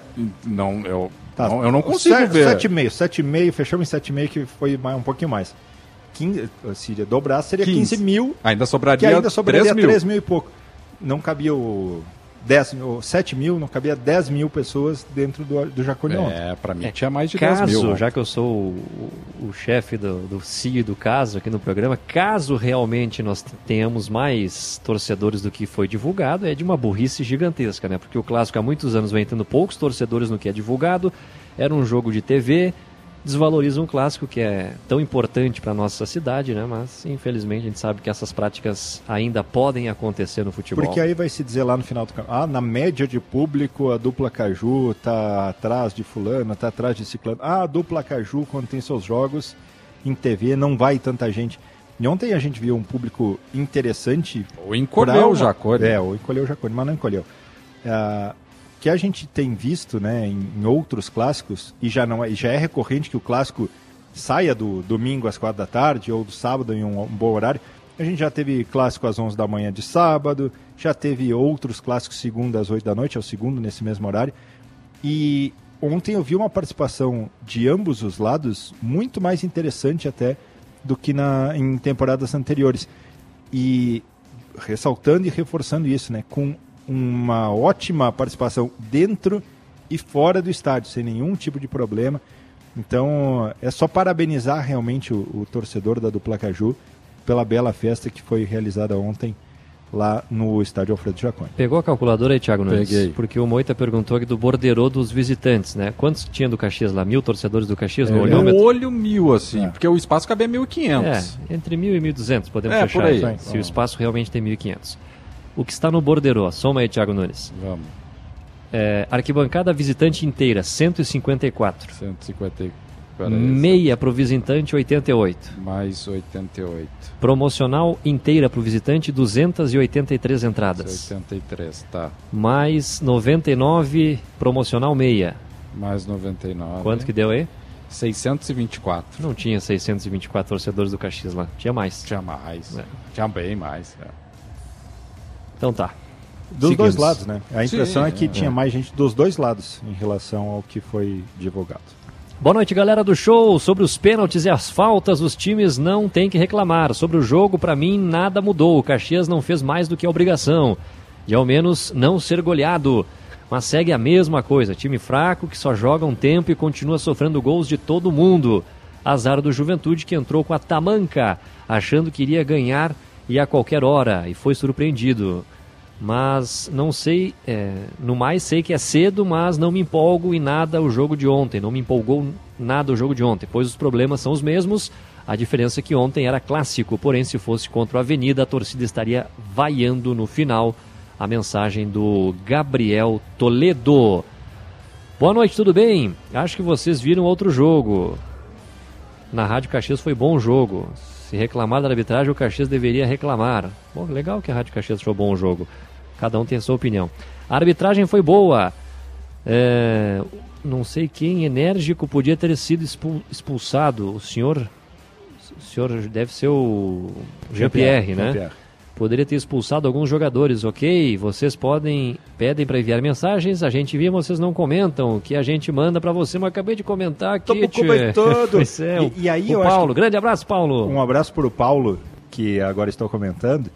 não, eu, Tá, não, eu não consigo sete- ver. 7,5, 7,5, fechamos em 7,5 que foi mais, um pouquinho mais. 15, se dobrar seria 15, 15 mil, Ainda sobraria, que ainda sobraria 3 mil. 3 mil e pouco. Não cabia o 10 mil, 7 mil, não cabia 10 mil pessoas dentro do, do Jacone. É, pra mim tinha mais de 10 Caso, mil. já que eu sou o, o- o chefe do, do CEO do caso aqui no programa, caso realmente nós tenhamos mais torcedores do que foi divulgado, é de uma burrice gigantesca, né? Porque o clássico há muitos anos vem tendo poucos torcedores no que é divulgado, era um jogo de TV, desvaloriza um clássico que é tão importante para nossa cidade, né? Mas infelizmente a gente sabe que essas práticas ainda podem acontecer no futebol. Porque aí vai se dizer lá no final do campo, ah, na média de público a dupla Caju tá atrás de fulano, tá atrás de ciclano. Ah, a dupla Caju quando tem seus jogos em TV não vai tanta gente. E ontem a gente viu um público interessante. Ou encolheu pra o Jacone. É, ou encolheu o Jacone, mas não encolheu. Ah, que a gente tem visto né, em, em outros clássicos, e já, não é, já é recorrente que o clássico saia do domingo às quatro da tarde ou do sábado em um, um bom horário. A gente já teve clássico às 11 da manhã de sábado, já teve outros clássicos segunda às 8 da noite, é o segundo nesse mesmo horário. E ontem eu vi uma participação de ambos os lados muito mais interessante até do que na, em temporadas anteriores. E ressaltando e reforçando isso, né, com uma ótima participação dentro e fora do estádio, sem nenhum tipo de problema. Então, é só parabenizar realmente o, o torcedor da dupla Caju pela bela festa que foi realizada ontem lá no estádio Alfredo Jaconi. Pegou a calculadora aí, Thiago Nunes? Peguei. Porque o Moita perguntou aqui do borderô dos visitantes, né? Quantos tinha do Caxias lá? Mil torcedores do Caxias no No olhômetro? olho mil, assim, porque o espaço cabia 1.500. É, entre mil e mil e duzentos, podemos É, fechar. por aí. Se o espaço realmente tem mil e quinhentos. O que está no borderô? Soma aí, Thiago Nunes. Vamos. É, arquibancada visitante inteira, 154. 154. Meia para o visitante, 88. Mais 88. Promocional inteira para o visitante, 283 entradas. 83, tá. Mais 99, promocional meia. Mais 99. Quanto que deu aí? 624. Não tinha 624 torcedores do Caxias lá. Tinha mais. Tinha mais. Tinha bem mais. é. Então tá. Dos Seguimos. dois lados, né? A impressão Sim, é que é. tinha mais gente dos dois lados em relação ao que foi divulgado. Boa noite, galera do show. Sobre os pênaltis e as faltas, os times não têm que reclamar. Sobre o jogo, pra mim, nada mudou. O Caxias não fez mais do que a obrigação de, ao menos, não ser goleado. Mas segue a mesma coisa. Time fraco que só joga um tempo e continua sofrendo gols de todo mundo. Azar do Juventude que entrou com a tamanca, achando que iria ganhar e a qualquer hora, e foi surpreendido. Mas não sei, é, no mais sei que é cedo, mas não me empolgo em nada o jogo de ontem. Não me empolgou nada o jogo de ontem, pois os problemas são os mesmos. A diferença é que ontem era clássico, porém se fosse contra o Avenida, a torcida estaria vaiando no final. A mensagem do Gabriel Toledo. Boa noite, tudo bem? Acho que vocês viram outro jogo. Na Rádio Caxias foi bom jogo. Se reclamar da arbitragem, o Caxias deveria reclamar. Bom, legal que a Rádio Caxias foi bom o jogo. Cada um tem a sua opinião. A arbitragem foi boa. É, não sei quem enérgico podia ter sido expul- expulsado. O senhor. O senhor deve ser o Jean-Pierre, né? Jean-Pierre. Poderia ter expulsado alguns jogadores, ok? Vocês podem pedem para enviar mensagens, a gente envia, vocês não comentam, o que a gente manda para você, mas acabei de comentar aqui. Tamo tchê. comentando. É, E- o- e aí o Paulo, que- grande abraço, Paulo. Um abraço para o Paulo, que agora estou comentando,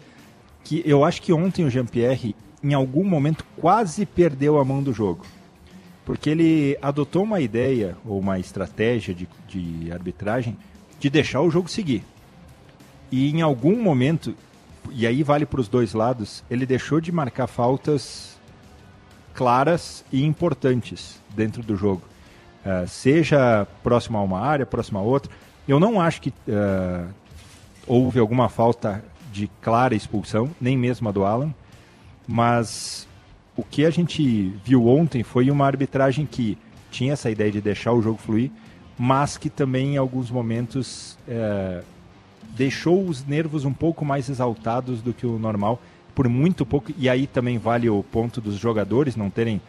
que eu acho que ontem o Jean-Pierre, em algum momento, quase perdeu a mão do jogo. Porque ele adotou uma ideia ou uma estratégia de, de arbitragem de deixar o jogo seguir. E em algum momento, e aí vale para os dois lados, ele deixou de marcar faltas claras e importantes dentro do jogo. Ah, seja próximo a uma área, próximo a outra. Eu não acho que ah, houve alguma falta de clara expulsão, nem mesmo a do Alan, mas o que a gente viu ontem foi uma arbitragem que tinha essa ideia de deixar o jogo fluir, mas que também em alguns momentos eh, deixou os nervos um pouco mais exaltados do que o normal, por muito pouco, e aí também vale o ponto dos jogadores não terem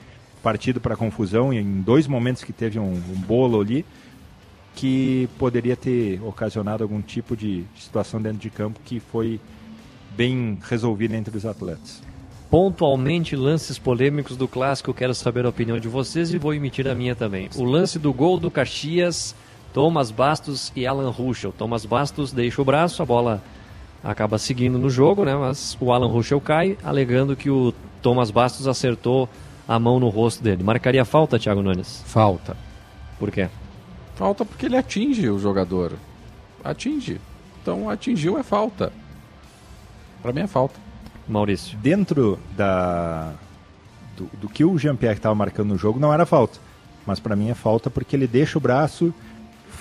partido para confusão em dois momentos que teve um, um bolo ali, que poderia ter ocasionado algum tipo de situação dentro de campo que foi bem resolvida entre os atletas. Pontualmente, lances polêmicos do clássico, quero saber a opinião de vocês e vou emitir a minha também. O lance do gol do Caxias, Thomas Bastos e Alan Ruschel. Thomas Bastos deixa o braço, a bola acaba seguindo no jogo, né? Mas o Alan Ruschel cai, alegando que o Thomas Bastos acertou a mão no rosto dele. Marcaria falta, Thiago Nunes? Falta. Por quê? Falta porque ele atinge o jogador. Atinge. Então atingiu é falta. Pra mim é falta. Maurício. Dentro da do, do que o Jean-Pierre estava marcando no jogo não era falta, mas para mim é falta porque ele deixa o braço,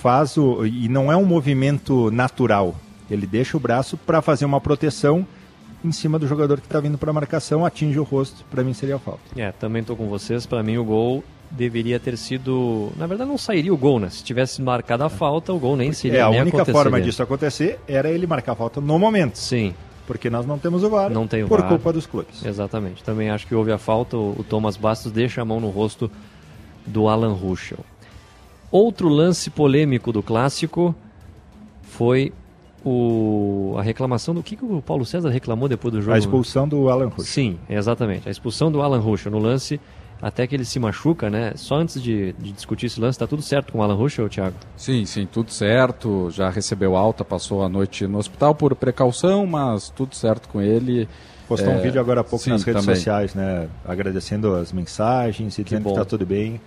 faz o e não é um movimento natural. Ele deixa o braço para fazer uma proteção em cima do jogador que está vindo para marcação, atinge o rosto, para mim seria falta. É, também tô com vocês. Para mim, o gol deveria ter sido. Na verdade, não sairia o gol, né? Se tivesse marcado a falta, o gol nem seria. É, a única forma disso acontecer era ele marcar a falta no momento. Sim. Porque nós não temos o VAR. Não tem o por VAR. culpa dos clubes. Exatamente. Também acho que houve a falta. O o Thomas Bastos deixa a mão no rosto do Alan Ruschel. Outro lance polêmico do clássico foi o, a reclamação do que, que o Paulo César reclamou depois do jogo. A expulsão do Alan Ruschel. Sim, exatamente. A expulsão do Alan Ruschel no lance, até que ele se machuca, né? Só antes de, de discutir esse lance, tá tudo certo com o Alan Ruschel, Thiago? Sim, sim, tudo certo. Já recebeu alta, passou a noite no hospital por precaução, mas tudo certo com ele. Postou É, um vídeo agora há pouco sim, nas redes também. sociais, né? Agradecendo as mensagens e dizendo bom. que está tudo bem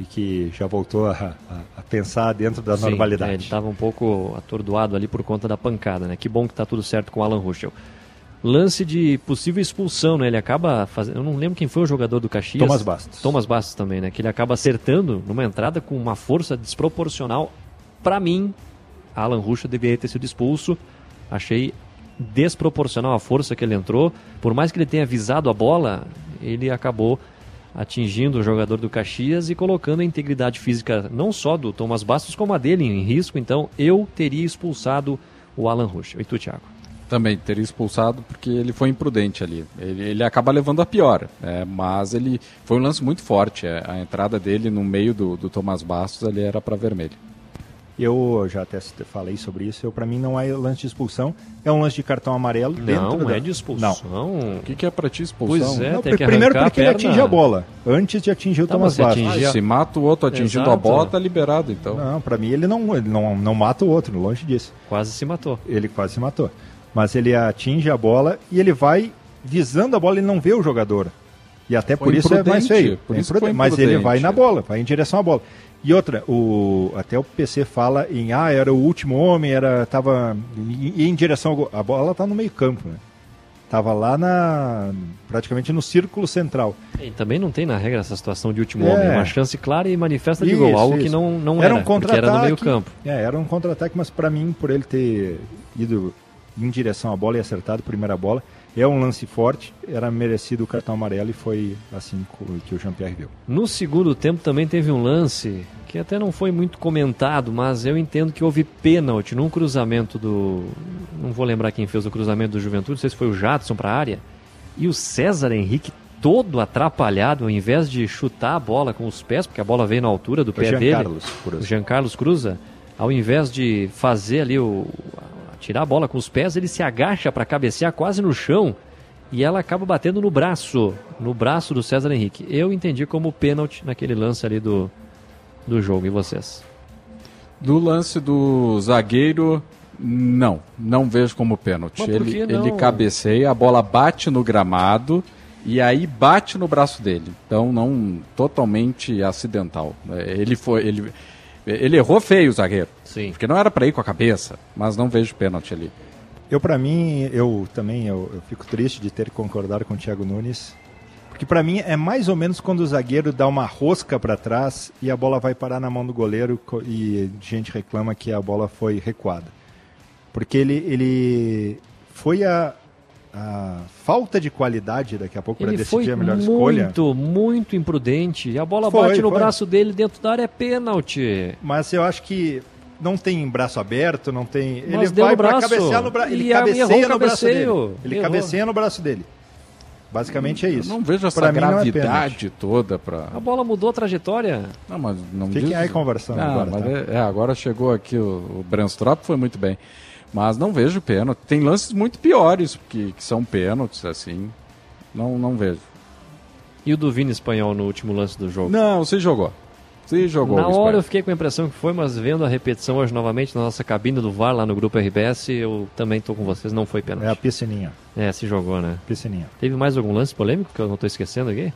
e que já voltou a, a- a pensar dentro da Sim, normalidade. é, ele estava um pouco atordoado ali por conta da pancada, né? Que bom que tá tudo certo com o Alan Ruschel. Lance de possível expulsão, né? Ele acaba fazendo. Eu não lembro quem foi o jogador do Caxias. Thomas Bastos. Thomas Bastos também, né? Que ele acaba acertando numa entrada com uma força desproporcional. Para mim, Alan Ruschel deveria ter sido expulso. Achei desproporcional a força que ele entrou. Por mais que ele tenha visado a bola, ele acabou atingindo o jogador do Caxias e colocando a integridade física não só do Thomas Bastos, como a dele em risco. Então, eu teria expulsado o Alan Ruschel. E tu, Thiago? Também teria expulsado porque ele foi imprudente ali. Ele, ele acaba levando a pior, né? mas ele foi um lance muito forte. é, A entrada dele no meio do, do Tomás Bastos ali era para vermelho. Eu já até falei sobre isso. Eu para mim não é lance de expulsão, é um lance de cartão amarelo Não, dentro da... é de expulsão. O que, que é para ti expulsão? Pois é, Não, tem que primeiro porque ele atinge a bola, antes de atingir o Tá, Thomas mas se Bastos. atingir Ah, se mata o outro atingindo Exato. a bola, tá liberado então. Não, pra mim ele não, ele não, não mata o outro, longe disso. Quase se matou. Ele quase se matou. Mas ele atinge a bola e ele vai visando a bola e não vê o jogador. E até Foi por isso é mais feio. por É isso foi Mas ele vai na bola, vai em direção à bola. E outra, o, até o PC fala em ah, era o último homem, era tava e, e em direção ao gol. A bola tá no meio-campo, né? Tava lá na praticamente no círculo central. E também não tem na regra essa situação de último É. homem. Uma chance clara e manifesta de Isso, gol. Algo que isso. não, não era era, um porque era no meio contra-ataque. campo. É, era um contra-ataque, mas pra mim, por ele ter ido em direção à bola e acertado a primeira bola, é um lance forte, era merecido o cartão amarelo e foi assim que o Jean-Pierre viu. No segundo tempo também teve um lance que até não foi muito comentado, mas eu entendo que houve pênalti num cruzamento do. Não vou lembrar quem fez o cruzamento do Juventude, não sei se foi o Jadson para a área. E o César Henrique todo atrapalhado, ao invés de chutar a bola com os pés, porque a bola veio na altura do Foi pé Jean dele. Carlos. O Jean Carlos Cruza, ao invés de fazer ali o. tirar a bola com os pés, ele se agacha para cabecear quase no chão e ela acaba batendo no braço, no braço do César Henrique. Eu entendi como pênalti naquele lance ali do, do jogo. E vocês? Do lance do zagueiro, não. Não vejo como pênalti. Ele, não? ele cabeceia, a bola bate no gramado e aí bate no braço dele. Então, não totalmente acidental. É, Ele foi. Ele, ele errou feio o zagueiro. Sim. Porque não era para ir com a cabeça, mas não vejo pênalti ali. Eu, pra mim, eu também eu, eu fico triste de ter que concordar com o Thiago Nunes. Porque pra mim é mais ou menos quando o zagueiro dá uma rosca pra trás e a bola vai parar na mão do goleiro e gente reclama que a bola foi recuada. Porque ele, ele foi a, a falta de qualidade daqui a pouco para Ele foi decidir a melhor escolha. muito, muito imprudente. E a bola Foi, bate no foi. braço dele dentro da área, é pênalti. Mas eu acho que não tem braço aberto, não tem. Mas ele deu vai braço. cabecear no braço. Ele E cabeceia no braço dele. Ele Errou. cabeceia no braço dele. Basicamente é isso. Eu não vejo essa Pra é gravidade toda para. A bola mudou a trajetória. Não, mas não Fiquem diz- aí conversando Ah, agora, mas tá? é, é, agora chegou aqui o, o Branstrop, foi muito bem. Mas não vejo pênalti. Tem lances muito piores que, que são pênaltis, assim. Não, não vejo. E o do Vini Espanhol no último lance do jogo? Não, você jogou. Você jogou. Na o hora eu Espanha. fiquei com a impressão que foi, mas vendo a repetição hoje novamente na nossa cabine do VAR lá no grupo RBS, eu também estou com vocês, não foi pênalti. É a piscininha. É, se jogou, né? Piscininha. Teve mais algum lance polêmico que eu não estou esquecendo aqui?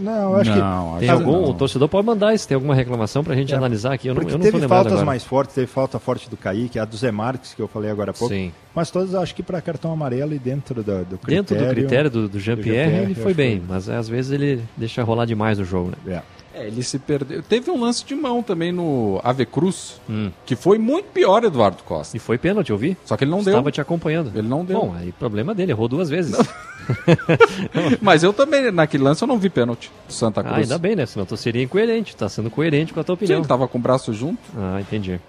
Não, eu acho Não, que. Tem algum? O torcedor pode mandar se tem alguma reclamação pra gente É, analisar aqui. Eu não, eu não tô teve faltas agora. mais fortes, teve falta forte do Kaique, a do Zé Marques, que eu falei agora há pouco. Sim. Mas todas acho que para cartão amarelo e dentro da- do critério. Dentro do critério do, do Jean-Pierre, ele eu foi bem, que mas às vezes ele deixa rolar demais o jogo, né? É. É, ele se perdeu. Teve um lance de mão também no Ave Cruz, Hum. que foi muito pior, Eduardo Costa. E foi pênalti, eu vi. Só que ele não Estava deu. te acompanhando. Ele não deu. Bom, aí problema dele, errou duas vezes. Mas eu também, naquele lance, eu não vi pênalti do Santa Cruz. Ah, ainda bem, né? Senão tu seria incoerente. Tá sendo coerente com a tua Sim, opinião. ele tava com o braço junto. Ah, entendi.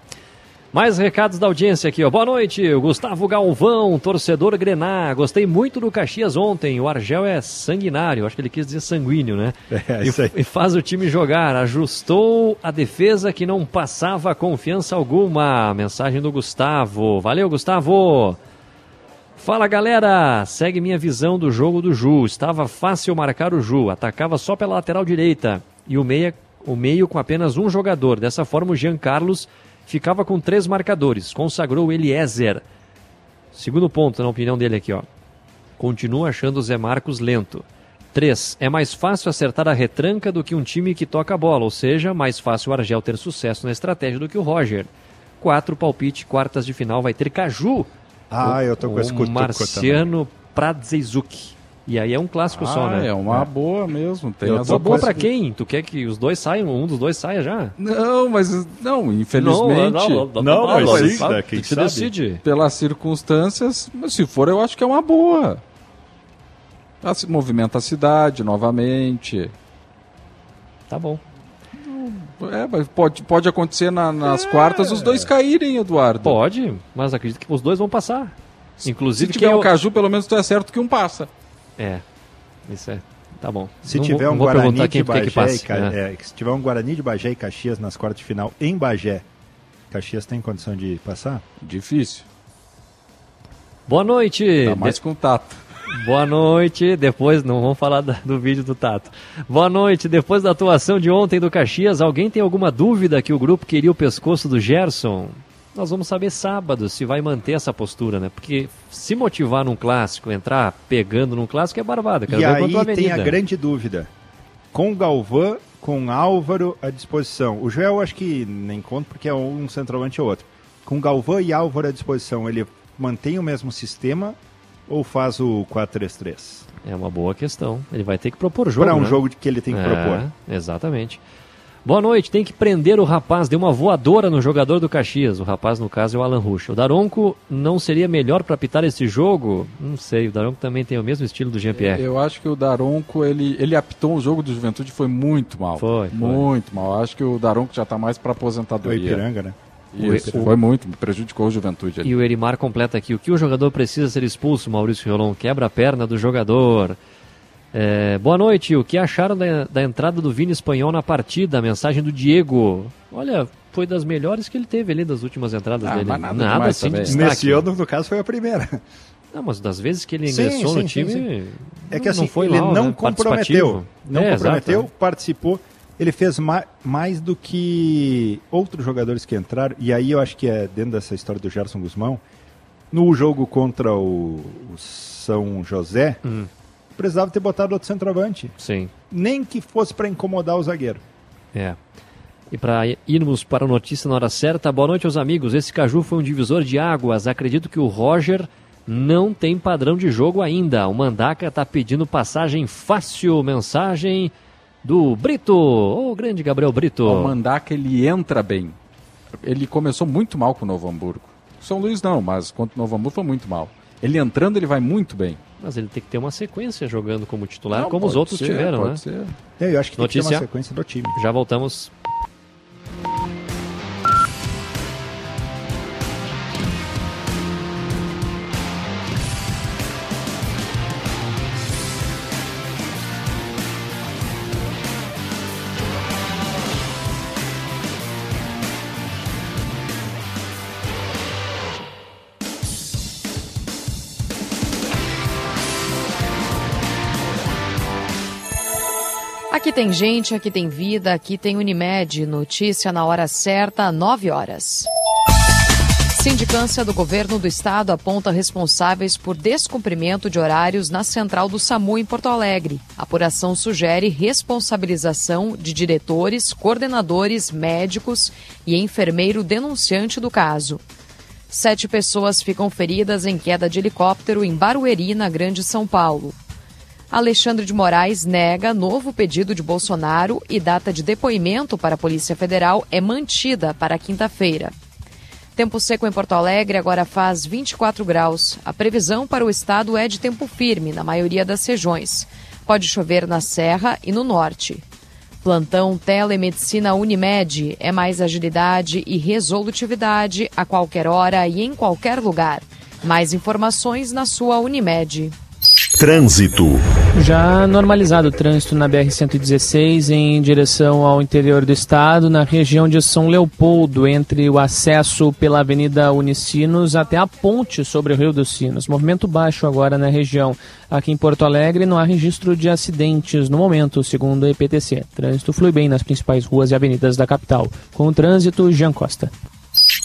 Mais recados da audiência aqui, ó. Boa noite, Gustavo Galvão, torcedor Grená. Gostei muito do Caxias ontem. O Argel é sanguinário, acho que ele quis dizer sanguíneo, né? É, e, isso aí. e faz o time jogar. Ajustou a defesa que não passava confiança alguma. Mensagem do Gustavo. Valeu, Gustavo. Fala galera, segue minha visão do jogo do Ju. Estava fácil marcar o Ju, atacava só pela lateral direita e o, meia, o meio com apenas um jogador. Dessa forma, o Jean Carlos ficava com três marcadores. Consagrou o Eliezer. Segundo ponto, na opinião dele aqui, ó. Continua achando o Zé Marcos lento. 3. É mais fácil acertar a retranca do que um time que toca a bola, ou seja, mais fácil o Argel ter sucesso na estratégia do que o Roger. 4. Palpite, quartas de final vai ter Caju. Ah, eu tô com o esse Marciano Pradzezuki. E aí é um clássico só, Ah, né? É uma boa mesmo. Tem Eu tô boa esse- quem? Tu quer que os dois saiam, um dos dois saia já? Não, mas não, infelizmente. Não, mas mas sim, né, quem sabe? decide. pelas circunstâncias, mas se for, eu acho que é uma boa. Se Movimenta a cidade novamente. Tá bom. É, mas pode, pode acontecer na- nas quartas os dois caírem, Eduardo. Pode, mas acredito que os dois vão passar. Inclusive Se tiver quem um eu- caju, pelo menos tu é certo que um passa. É, isso é. Tá bom. Se Não tiver vou, um Guarani de Bagé, que passe. e Ca- é. é, se tiver um Guarani de Bagé e Caxias nas quartas de final em Bagé, Caxias tem condição de passar? Difícil. Boa noite. Tá mais De- com o Tato. Boa noite. Depois, não vamos falar da- do vídeo do Tato. Boa noite. Depois da atuação de ontem do Caxias, alguém tem alguma dúvida que o grupo queria o pescoço do Gerson? Nós vamos saber sábado se vai manter essa postura, né? Porque se motivar num clássico, entrar pegando num clássico é barbada. Quero e aí a tem a grande dúvida. Com o Galvão, com o Álvaro à disposição. O Joel acho que nem conta porque é um centroavante ou outro. Com Galvão e Álvaro à disposição, ele mantém o mesmo sistema ou faz o 4-3-3? É uma boa questão. Ele vai ter que propor jogo. Para um né? jogo que ele tem que É, propor. Exatamente. Boa noite, tem que prender o rapaz. Deu uma voadora no jogador do Caxias. O rapaz, no caso, é o Alan Rusch. O Daronco não seria melhor para apitar esse jogo? Não sei, o Daronco também tem o mesmo estilo do Jean-Pierre. Eu acho que o Daronco, ele, ele apitou o jogo do Juventude e foi muito mal. Foi, foi. Muito mal. Acho que o Daronco já tá mais pra aposentadoria. O Ipiranga, né? Isso, O- foi muito, prejudicou o Juventude ali. E o Erimar completa aqui. O que o jogador precisa ser expulso, Maurício Riolon? Quebra a perna do jogador. É, boa noite. O que acharam da, da entrada do Vini Espanhol na partida? A mensagem do Diego. Olha, foi das melhores que ele teve ali das últimas entradas Ah, dele. mas nada demais assim de destaque. Nesse ano, no caso, foi a primeira. Não, mas das vezes que ele ingressou sim, no sim, time. sim. É que não assim, foi ele mal, não né? comprometeu. Não É, comprometeu, exato. participou. Ele fez ma mais do que outros jogadores que entraram. E aí eu acho que é dentro dessa história do Gerson Guzmão. No jogo contra o, o São José, Hum. Precisava ter botado outro centroavante. Sim. Nem que fosse para incomodar o zagueiro. É. E para irmos para a notícia na hora certa, boa noite aos amigos. Esse Caju foi um divisor de águas. Acredito que o Roger não tem padrão de jogo ainda. O Mandaca está pedindo passagem fácil. Mensagem do Brito, o grande Gabriel Brito. O Mandaca, ele entra bem. Ele começou muito mal com o Novo Hamburgo. São Luís não, mas contra o Novo Hamburgo foi muito mal. Ele entrando, ele vai muito bem. Mas ele tem que ter uma sequência jogando como titular, Não, como os outros ser, tiveram, pode né? ser. É, eu acho que tem que ter Notícia. uma sequência do time. Já voltamos. Aqui tem gente, aqui tem vida, aqui tem Unimed. Notícia na hora certa, 9 horas. Sindicância do governo do estado aponta responsáveis por descumprimento de horários na central do SAMU em Porto Alegre. A apuração sugere responsabilização de diretores, coordenadores, médicos e enfermeiro denunciante do caso. Sete pessoas ficam feridas em queda de helicóptero em Barueri, na Grande São Paulo. Alexandre de Moraes nega novo pedido de Bolsonaro e data de depoimento para a Polícia Federal é mantida para quinta-feira. Tempo seco em Porto Alegre agora faz 24 graus. A previsão para o estado é de tempo firme na maioria das regiões. Pode chover na Serra e no norte. Plantão Telemedicina Unimed é mais agilidade e resolutividade a qualquer hora e em qualquer lugar. Mais informações na sua Unimed. Trânsito. Já normalizado o trânsito na BR-116 em direção ao interior do estado, na região de São Leopoldo, entre o acesso pela Avenida Unicinos até a ponte sobre o Rio dos Sinos. Movimento baixo agora na região. Aqui em Porto Alegre não há registro de acidentes no momento, segundo a EPTC. Trânsito flui bem nas principais ruas e avenidas da capital. Com o trânsito, Jean Costa.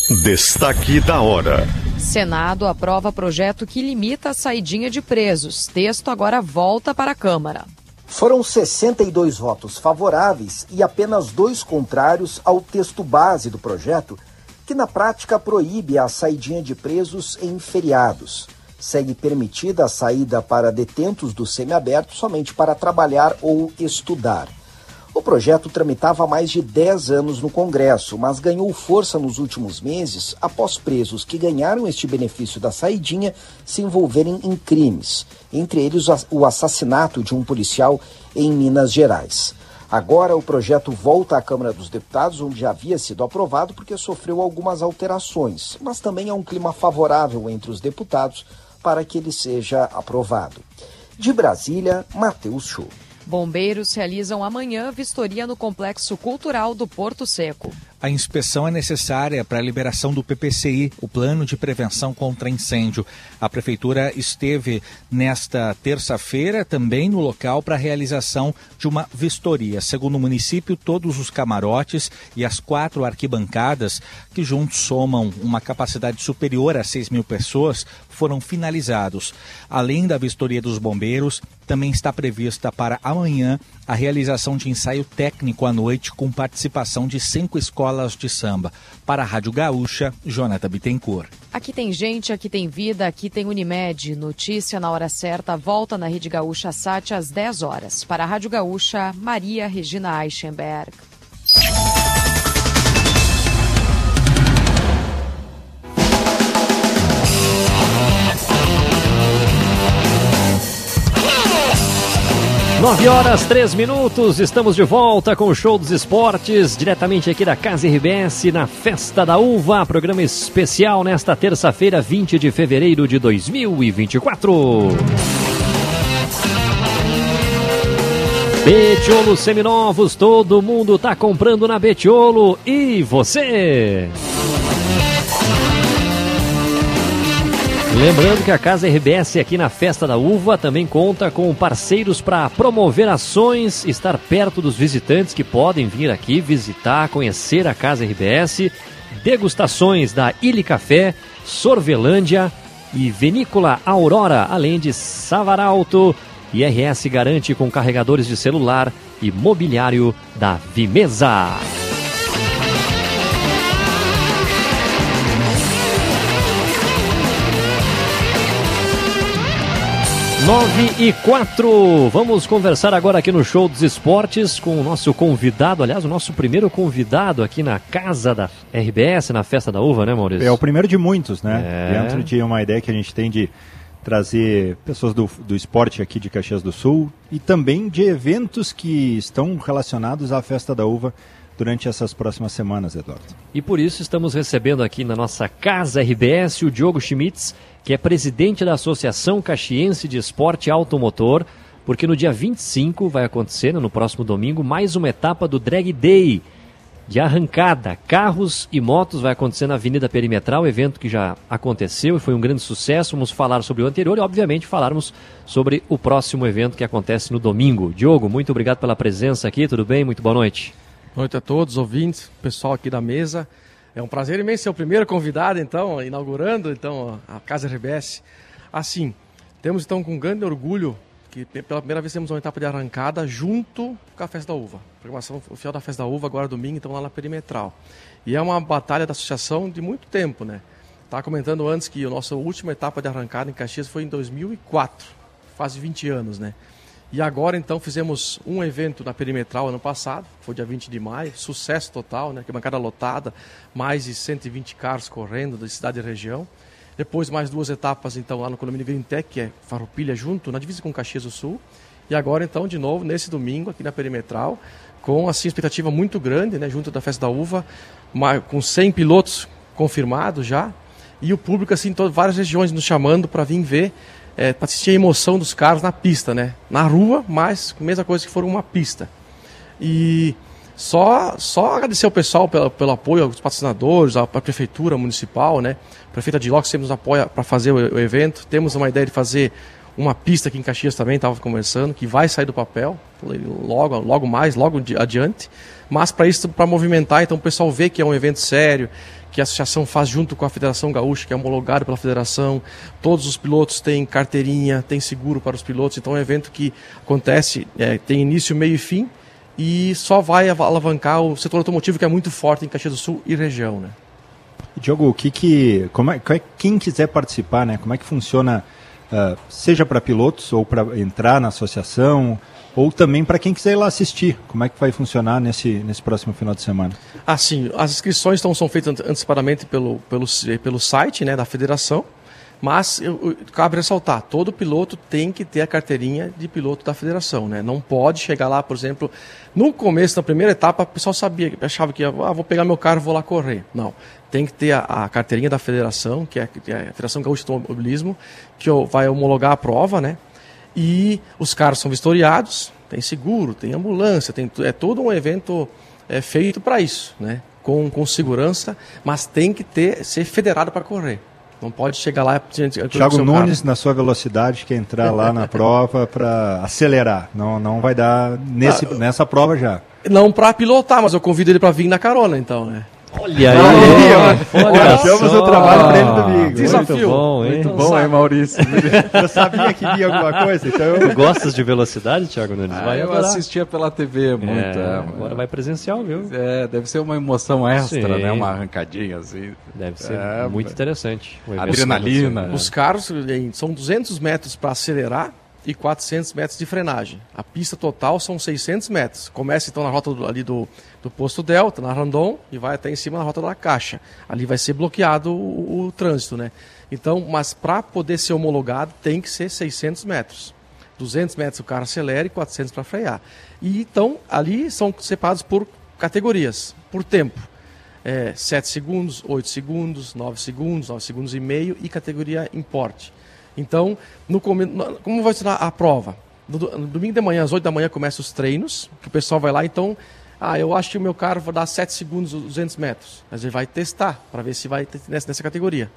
Destaque da hora. Senado aprova projeto que limita a saidinha de presos. Texto agora volta para a Câmara. Foram 62 votos favoráveis e apenas dois contrários ao texto base do projeto, que na prática proíbe a saidinha de presos em feriados. Segue permitida a saída para detentos do semiaberto somente para trabalhar ou estudar. O projeto tramitava há mais de 10 anos no Congresso, mas ganhou força nos últimos meses após presos que ganharam este benefício da saidinha se envolverem em crimes, entre eles o assassinato de um policial em Minas Gerais. Agora o projeto volta à Câmara dos Deputados, onde já havia sido aprovado porque sofreu algumas alterações, mas também há um clima favorável entre os deputados para que ele seja aprovado. De Brasília, Matheus Chu. Bombeiros realizam amanhã vistoria no Complexo Cultural do Porto Seco. A inspeção é necessária para a liberação do PPCI, o Plano de Prevenção contra Incêndio. A Prefeitura esteve nesta terça-feira também no local para a realização de uma vistoria. Segundo o município, todos os camarotes e as quatro arquibancadas, que juntos somam uma capacidade superior a 6 mil pessoas, foram finalizados. Além da vistoria dos bombeiros, também está prevista para amanhã a realização de ensaio técnico à noite com participação de cinco escolas de samba. Para a Rádio Gaúcha, Jonathan Bittencourt. Aqui tem gente, aqui tem vida, aqui tem Unimed. Notícia na hora certa, volta na Rede Gaúcha Sat às 10 horas. Para a Rádio Gaúcha, Maria Regina Eichenberg. Nove horas, três minutos, estamos de volta com o Show dos Esportes, diretamente aqui da Casa RBS, na Festa da Uva, programa especial nesta terça-feira, 20 de fevereiro de 2024. Betiolo Seminovos, todo mundo tá comprando na Betiolo, e você? Lembrando que a Casa RBS aqui na Festa da Uva também conta com parceiros para promover ações, estar perto dos visitantes que podem vir aqui visitar, conhecer a Casa RBS, degustações da Ilha Café, Sorvelândia e Vinícola Aurora, além de Savaralto. IRS garante com carregadores de celular e mobiliário da Vimesa. 9 e 4. Vamos conversar agora aqui no Show dos Esportes com o nosso convidado, aliás, o nosso primeiro convidado aqui na casa da RBS, na Festa da Uva, né, Maurício? É o primeiro de muitos, né? É. Dentro de uma ideia que a gente tem de trazer pessoas do, do esporte aqui de Caxias do Sul e também de eventos que estão relacionados à Festa da Uva durante essas próximas semanas, Eduardo. E por isso estamos recebendo aqui na nossa casa RBS o Diogo Schmitz, que é presidente da Associação Caxiense de Esporte Automotor, porque no dia 25 vai acontecer, no próximo domingo, mais uma etapa do Drag Day de arrancada. Carros e motos vai acontecer na Avenida Perimetral, evento que já aconteceu e foi um grande sucesso. Vamos falar sobre o anterior e, obviamente, falarmos sobre o próximo evento que acontece no domingo. Diogo, muito obrigado pela presença aqui, tudo bem? Muito boa noite. Boa noite a todos, ouvintes, pessoal aqui da mesa. É um prazer imenso ser o primeiro convidado, então, inaugurando então a Casa RBS. Assim, temos então com grande orgulho que pela primeira vez temos uma etapa de arrancada junto com a Festa da Uva. Programação oficial da Festa da Uva agora domingo, então lá na Perimetral. E é uma batalha da associação de muito tempo, né? Estava comentando antes que a nossa última etapa de arrancada em Caxias foi em 2004, faz 20 anos, né? E agora então fizemos um evento na Perimetral ano passado, foi dia 20 de maio, sucesso total, né? Que bancada lotada, mais de 120 carros correndo da cidade e região. Depois mais duas etapas então lá no condomínio Grintec, que é Farroupilha junto, na divisa com Caxias do Sul. E agora então de novo nesse domingo aqui na Perimetral, com assim expectativa muito grande, né, junto da Festa da Uva, com 100 pilotos confirmados já, e o público assim, todas várias regiões nos chamando para vir ver é, para assistir a emoção dos carros na pista, né? Na rua, mas mesma coisa que for uma pista. E só, só agradecer ao pessoal pelo, apoio, aos patrocinadores, à, à prefeitura municipal, né? A prefeita de Locke sempre nos apoia para fazer o, o, evento. Temos uma ideia de fazer uma pista aqui em Caxias também, estava conversando, que vai sair do papel logo, logo mais, logo adiante. Mas para isso, para movimentar, então o pessoal vê que é um evento sério, que a associação faz junto com a Federação Gaúcha, que é homologado pela federação. Todos os pilotos têm carteirinha, tem seguro para os pilotos. Então é um evento que acontece, é, tem início, meio e fim, e só vai alavancar o setor automotivo que é muito forte em Caxias do Sul e região, né? Diogo, o que que, como é, quem quiser participar, né? Como é que funciona, uh, seja para pilotos ou para entrar na associação? Ou também para quem quiser ir lá assistir. Como é que vai funcionar nesse, nesse próximo final de semana? Assim, as inscrições então, são feitas antecipadamente pelo, pelo, pelo site né, da federação. Mas eu, eu, cabe ressaltar, todo piloto tem que ter a carteirinha de piloto da federação, né? Não pode chegar lá, por exemplo, no começo da primeira etapa, o pessoal sabia, achava que ah, vou pegar meu carro, vou lá correr. Não, tem que ter a, a carteirinha da federação, que é, que é a Federação Gaúcha de Automobilismo, que vai homologar a prova, né? E os carros são vistoriados, tem seguro, tem ambulância, tem é todo um evento é, feito para isso, né? Com, com segurança, mas tem que ter ser federado para correr. Não pode chegar lá. Thiago Nunes, carro. na sua velocidade, quer entrar lá na prova para acelerar. Não, não vai dar nesse, ah, nessa prova já. Não para pilotar, mas eu convido ele para vir na carona, então, né? Olha aí, olha, olha achamos o trabalho para ele domingo. Desafio. Muito bom, hein? Muito bom, hein, Maurício? eu sabia que via alguma coisa, então... Tu gostas de velocidade, Thiago Nunes? Ah, vai eu adorar. assistia pela TV muito. É, agora vai presencial, viu? É, deve ser uma emoção extra, Sim. né? Uma arrancadinha assim. Deve ser é, muito interessante. Adrenalina. Os carros são 200 metros para acelerar e 400 metros de frenagem. A pista total são 600 metros. Começa então na rota do, ali do, do posto Delta, na Randon, e vai até em cima na rota da Caixa. Ali vai ser bloqueado o, o trânsito, né? Então, mas para poder ser homologado tem que ser 600 metros. 200 metros o carro acelera e 400 para frear. E então, ali são separados por categorias, por tempo. É, 7 segundos, 8 segundos, 9 segundos, 9 segundos e meio e categoria importe. Então, no, como vai ser a prova? No, no, domingo de manhã, às 8 da manhã, começam os treinos, que o pessoal vai lá, então, ah, eu acho que o meu carro vai dar 7 segundos, 200 metros. Mas ele vai testar, para ver se vai nessa, nessa categoria.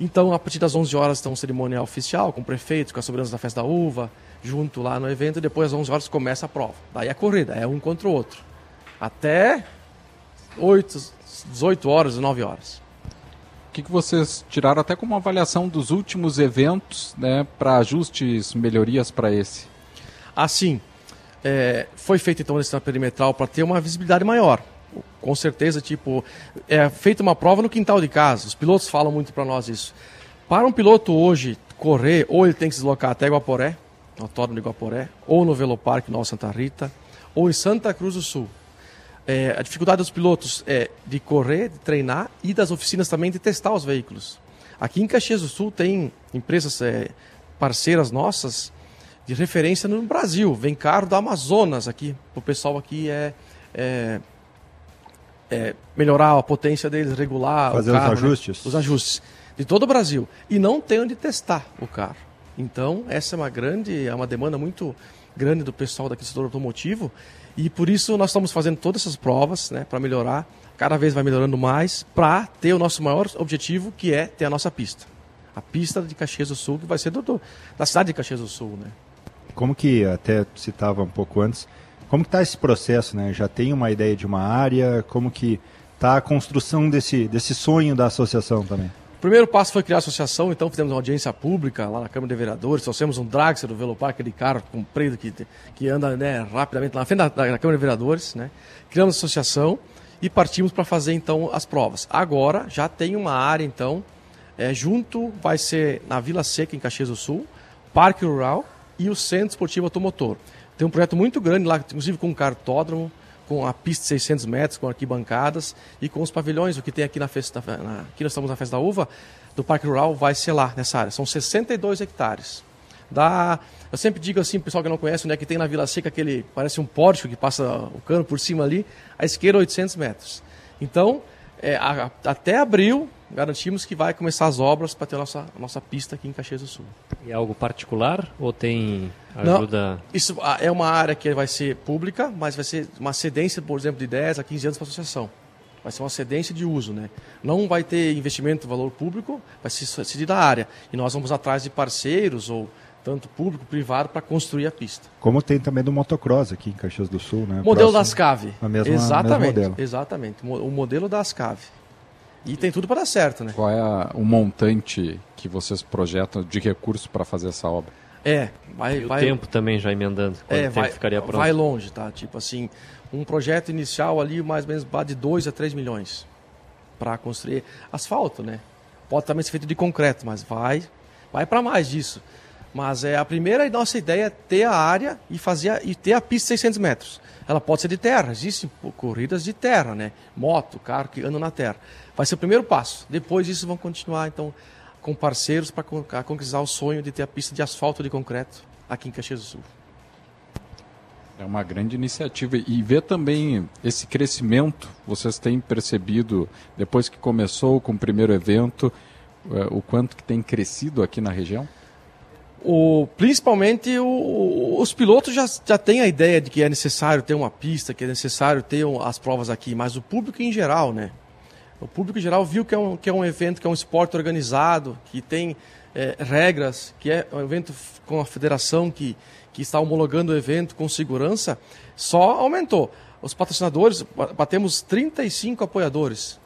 Então, a partir das 11 horas, tem um cerimonial oficial, com o prefeito, com a sobrança da festa da uva, junto lá no evento, e depois às 11 horas começa a prova. Daí a corrida, é um contra o outro. Até 8, 18 horas, 9 horas que, que vocês tiraram até como avaliação dos últimos eventos, né, para ajustes, melhorias para esse? Assim, é, foi feito então esse perimetral para ter uma visibilidade maior. Com certeza, tipo, é feita uma prova no quintal de casa. Os pilotos falam muito para nós isso. Para um piloto hoje correr, ou ele tem que se deslocar até Guaporé, no Autódromo de Guaporé, ou no Veloparque Nova Santa Rita, ou em Santa Cruz do Sul é, a dificuldade dos pilotos é de correr, de treinar e das oficinas também de testar os veículos. Aqui em Caxias do Sul tem empresas é, parceiras nossas de referência no Brasil. Vem carro da Amazonas aqui, o pessoal aqui é, é, é, melhorar a potência deles, regular fazer carro, os né? ajustes, né? os ajustes de todo o Brasil e não tem onde testar o carro. Então essa é uma grande, é uma demanda muito grande do pessoal daqui do setor automotivo e por isso nós estamos fazendo todas essas provas né, para melhorar, cada vez vai melhorando mais, para ter o nosso maior objetivo, que é ter a nossa pista. A pista de Caxias do Sul, que vai ser do, do da cidade de Caxias do Sul. Né? Como que, até citava um pouco antes, como que está esse processo? Né? Já tem uma ideia de uma área? Como que está a construção desse, desse sonho da associação também? O primeiro passo foi criar a associação, então fizemos uma audiência pública lá na Câmara de Vereadores, trouxemos um Dragster do Velopar, aquele carro comprido que, que anda né, rapidamente lá na frente da, da, Câmara de Vereadores, né? Criamos a associação e partimos para fazer então as provas. Agora já tem uma área então, é, junto vai ser na Vila Seca, em Caxias do Sul, Parque Rural e o Centro Esportivo Automotor. Tem um projeto muito grande lá, inclusive com um cartódromo, com a pista de 600 metros, com arquibancadas e com os pavilhões, o que tem aqui na festa, na, aqui nós estamos na Festa da Uva, do Parque Rural, vai ser lá nessa área. São 62 hectares. Dá, eu sempre digo assim, pessoal que não conhece, né, que tem na Vila Seca aquele, parece um pórtico que passa o cano por cima ali, a esquerda 800 metros. Então, é, a, até abril, garantimos que vai começar as obras para ter a nossa, a nossa pista aqui em Caxias do Sul. E é algo particular ou tem ajuda? Não, isso é uma área que vai ser pública, mas vai ser uma cedência, por exemplo, de 10 a 15 anos para a associação. Vai ser uma cedência de uso, né? Não vai ter investimento de valor público, vai ser cedido da área. E nós vamos atrás de parceiros ou tanto público, privado, para construir a pista. Como tem também do motocross aqui em Caxias do Sul, né? Modelo Próximo, das Cave. A mesma, exatamente, mesmo modelo. exatamente. O modelo das Cave. E tem tudo para dar certo, né? Qual é a, o montante que vocês projetam de recursos para fazer essa obra? É, vai... E o vai, tempo também já emendando, quanto é, tempo vai, ficaria pronto? Vai longe, tá? Tipo assim, um projeto inicial ali mais ou menos de 2 a 3 milhões para construir asfalto, né? Pode também ser feito de concreto, mas vai, vai para mais disso. Mas é a primeira nossa ideia é ter a área e fazer e ter a pista 600 metros. Ela pode ser de terra, existem corridas de terra, né? Moto, carro que andam na terra. Vai ser o primeiro passo. Depois disso vão continuar, então, com parceiros para concretizar o sonho de ter a pista de asfalto de concreto aqui em Caxias do Sul. É uma grande iniciativa. E ver também esse crescimento, vocês têm percebido, depois que começou com o primeiro evento, eh, o quanto que tem crescido aqui na região? O, principalmente o, os pilotos já, já têm a ideia de que é necessário ter uma pista, que é necessário ter as provas aqui, mas o público em geral, né? O público geral viu que é um, que é um evento, que é um esporte organizado, que tem é, regras, que é um evento com a federação que, que está homologando o evento com segurança, só aumentou. Os patrocinadores, batemos 35 apoiadores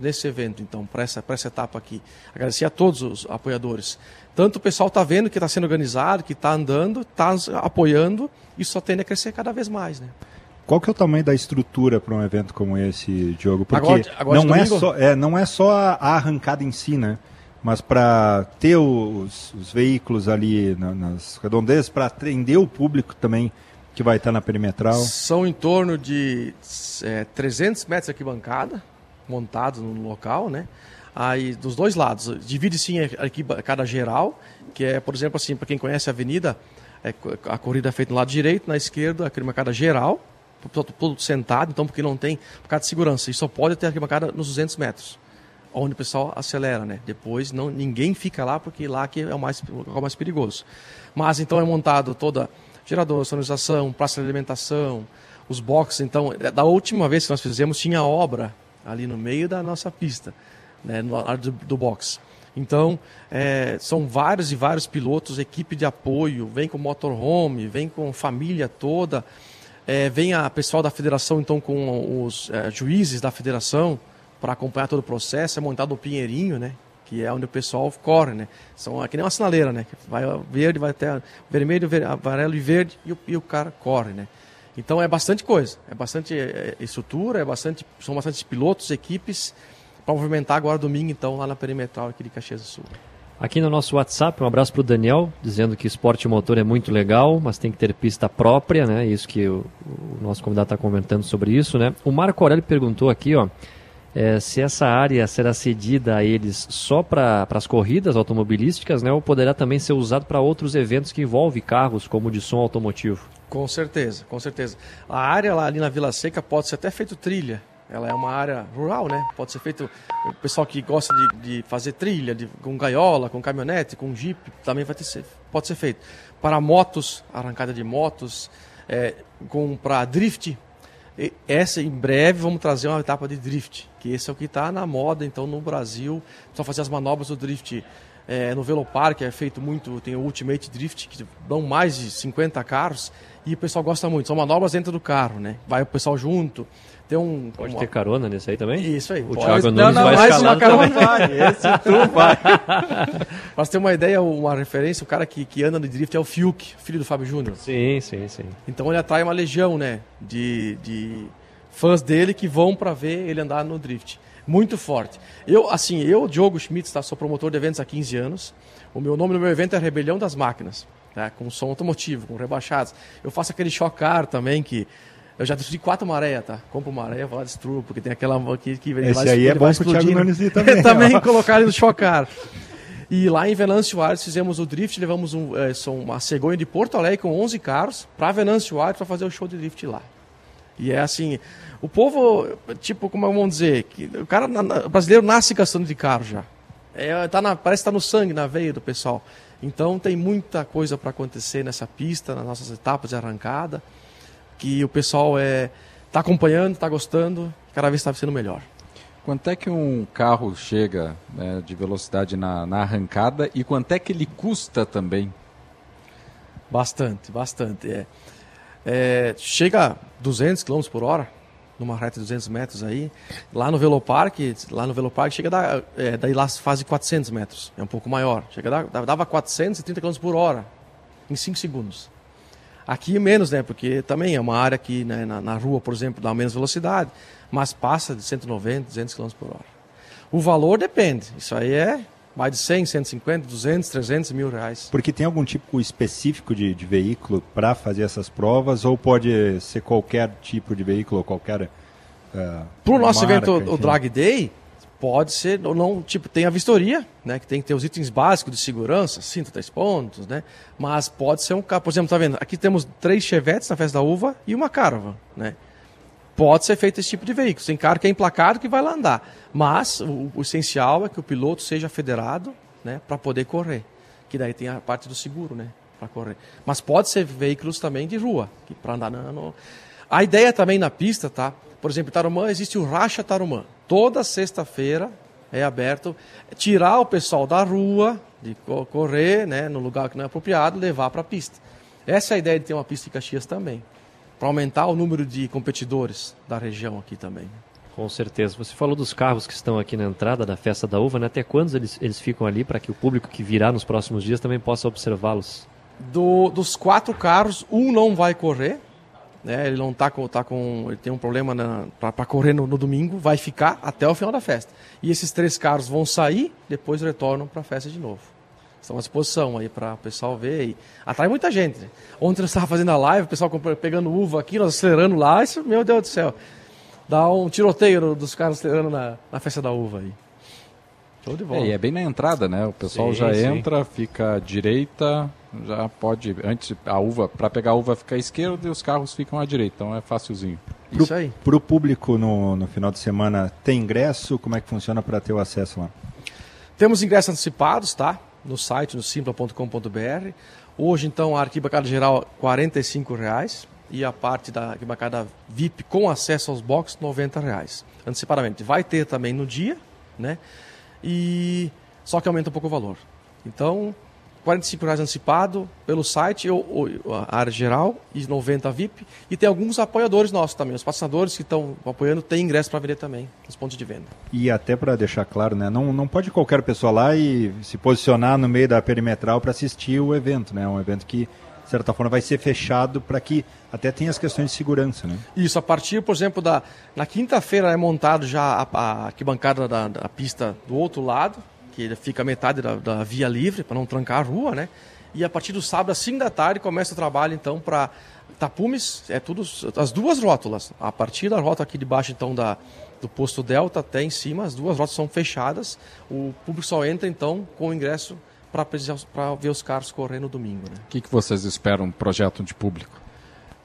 nesse evento, então, para essa, essa etapa aqui. Agradecer a todos os apoiadores. Tanto o pessoal está vendo que está sendo organizado, que está andando, está apoiando, e só tende a crescer cada vez mais, né? Qual que é o tamanho da estrutura para um evento como esse, Diogo? Porque agora, agora não, é só, é, não é só a arrancada em si, né? Mas para ter os, os, veículos ali na, nas redondezas, para atender o público também que vai estar na perimetral? São em torno de é, 300 metros de arquibancada montados no local, né? aí dos dois lados. Divide-se em arquibancada geral, que é, por exemplo, assim, para quem conhece a avenida, é, a corrida é feita no lado direito, na esquerda, a arquibancada geral, todo, sentado, então porque não tem, por causa de segurança, e só pode ter arquibancada nos 200 metros, onde o pessoal acelera, né? Depois não, ninguém fica lá, porque lá que é o mais, o mais perigoso. Mas então é montado toda gerador, sonorização, praça de alimentação, os boxes, então, da última vez que nós fizemos, tinha obra ali no meio da nossa pista né, no área do, do box. Então, é, são vários e vários pilotos, equipe de apoio, vem com motorhome, vem com família toda, é, vem a pessoal da federação, então, com os é, juízes da federação, para acompanhar todo o processo, é montado o Pinheirinho, né? Que é onde o pessoal corre, né? São é que nem uma sinaleira, né? Vai verde, vai até vermelho, amarelo e verde e o, e o cara corre, né? Então é bastante coisa, é bastante é, estrutura, é bastante, são bastante pilotos, equipes, para movimentar agora domingo, então, lá na perimetral aqui de Caxias do Sul. Aqui no nosso WhatsApp, um abraço para o Daniel, dizendo que esporte motor é muito legal, mas tem que ter pista própria, né? Isso que o, o nosso convidado está comentando sobre isso, né? O Marco Aurélio perguntou aqui, ó, é, se essa área será cedida a eles só para as corridas automobilísticas, né? Ou poderá também ser usado para outros eventos que envolvem carros, como de som automotivo? Com certeza, com certeza. A área lá ali na Vila Seca pode ser até feito trilha, ela é uma área rural, né? Pode ser feito. O pessoal que gosta de, de fazer trilha, de, com gaiola, com caminhonete, com jeep, também vai ter, pode ser feito. Para motos, arrancada de motos, é, com para drift. Essa em breve vamos trazer uma etapa de drift, que esse é o que está na moda então no Brasil. Só fazer as manobras do drift é, no Velopark é feito muito, tem o Ultimate Drift, que dão mais de 50 carros, e o pessoal gosta muito. São manobras dentro do carro, né? Vai o pessoal junto, tem um, Pode ter carona nesse aí também? Isso aí. O pode. Thiago Nunes não, não, vai escalar também. Vai, esse tu vai. Você ter uma ideia, uma referência, o cara que, que anda no drift é o Fiuk, filho do Fábio Júnior. Sim, sim, sim. Então ele atrai uma legião, né, de, de fãs dele que vão para ver ele andar no drift. Muito forte. Eu, assim, eu, Diogo Schmitz, tá, sou promotor de eventos há 15 anos. O meu nome no meu evento é Rebelião das Máquinas, tá, com som automotivo, com rebaixados. Eu faço aquele chocar também que eu já destruí quatro maré, tá? Compro maré, vou lá destruo, porque tem aquela aqui que Esse vai, aí é bom pro Thiago Nunes também. também colocar ele no chocar. E lá em Venâncio Aires fizemos o drift, levamos um, é, uma cegonha de Porto Alegre com 11 carros para Venâncio Aires para fazer o show de drift lá. E é assim, o povo, tipo, como vamos dizer, que o cara o brasileiro nasce gastando de carro já. É, tá na, parece que está no sangue, na veia do pessoal. Então tem muita coisa para acontecer nessa pista, nas nossas etapas de arrancada que o pessoal é está acompanhando, está gostando, cada vez está sendo melhor. Quanto é que um carro chega né, de velocidade na, na, arrancada e quanto é que ele custa também? Bastante, bastante. É. É, chega a 200 km por hora, numa reta de 200 metros aí. Lá no Velopark, lá no Velopark chega da, é, daí lá faz 400 metros, é um pouco maior. Chega da, dava 430 km por hora em 5 segundos. Aqui menos, né? Porque também é uma área que né, na, na, rua, por exemplo, dá menos velocidade, mas passa de 190, 200 km por hora. O valor depende. Isso aí é mais de 100, 150, 200, 300 mil reais. Porque tem algum tipo específico de, de veículo para fazer essas provas ou pode ser qualquer tipo de veículo ou qualquer. Uh, para o nosso marca, evento, enfim. o Drag Day, Pode ser, ou não, tipo, tem a vistoria, né? Que tem que ter os itens básicos de segurança, cinto, três pontos, né? Mas pode ser um carro, por exemplo, tá vendo? Aqui temos três chevetes na festa da uva e uma caravan, né? Pode ser feito esse tipo de veículo. Tem carro que é emplacado que vai lá andar. Mas o, o essencial é que o piloto seja federado, né? Para poder correr. Que daí tem a parte do seguro, né? Para correr. Mas pode ser veículos também de rua, para andar no... A ideia também na pista, tá? Por exemplo, em Tarumã existe o Racha Tarumã. Toda sexta-feira é aberto. Tirar o pessoal da rua, de correr né, no lugar que não é apropriado, levar para a pista. Essa é a ideia de ter uma pista em Caxias também. Para aumentar o número de competidores da região aqui também. Com certeza. Você falou dos carros que estão aqui na entrada da Festa da Uva, né? Até quando eles, eles ficam ali para que o público que virá nos próximos dias também possa observá-los? Do, dos quatro carros, um não vai correr, né? Ele não tá com, tá com, ele tem um problema para correr no, no, domingo, vai ficar até o final da festa. E esses três carros vão sair, depois retornam para a festa de novo. Estão à disposição aí para o pessoal ver. E atrai muita gente. Né? Ontem eu estava fazendo a live, o pessoal pegando uva aqui, nós acelerando lá. Isso, meu Deus do céu. Dá um tiroteio dos caras acelerando na, na festa da uva aí. Show de bola. É, e é bem na entrada, né? O pessoal sim, já sim. entra, fica à direita, já pode. Antes, a uva, para pegar a uva fica à esquerda e os carros ficam à direita, então é facilzinho. Pro, Isso aí. Para o público no, no final de semana, tem ingresso? Como é que funciona para ter o acesso lá? Temos ingressos antecipados, tá? No site, no simpla.com.br. Hoje, então, a arquibancada geral, R$ reais e a parte da arquibancada VIP com acesso aos boxes, R$ reais antecipadamente. Vai ter também no dia, né? e só que aumenta um pouco o valor. Então, R$ reais antecipado pelo site, ou, ou, a área geral, e 90 VIP. E tem alguns apoiadores nossos também. Os patrocinadores que estão apoiando têm ingresso para vender também, nos pontos de venda. E até para deixar claro, né, não, não pode qualquer pessoa lá e se posicionar no meio da perimetral para assistir o evento. Né? É um evento que de certa forma, vai ser fechado para que até tenha as questões de segurança, né? Isso, a partir, por exemplo, da... Na quinta-feira é montado já a, a arquibancada da, da pista do outro lado, que fica metade da, da via livre, para não trancar a rua, né? E a partir do sábado, às 5 da tarde, começa o trabalho, então, para tapumes, é tudo, as duas rótulas. A partir da rota aqui de baixo, então, da, do posto Delta até em cima, as duas rotas são fechadas. O público só entra, então, com o ingresso para ver os carros correr no domingo. Né? O que, que vocês esperam um projeto de público?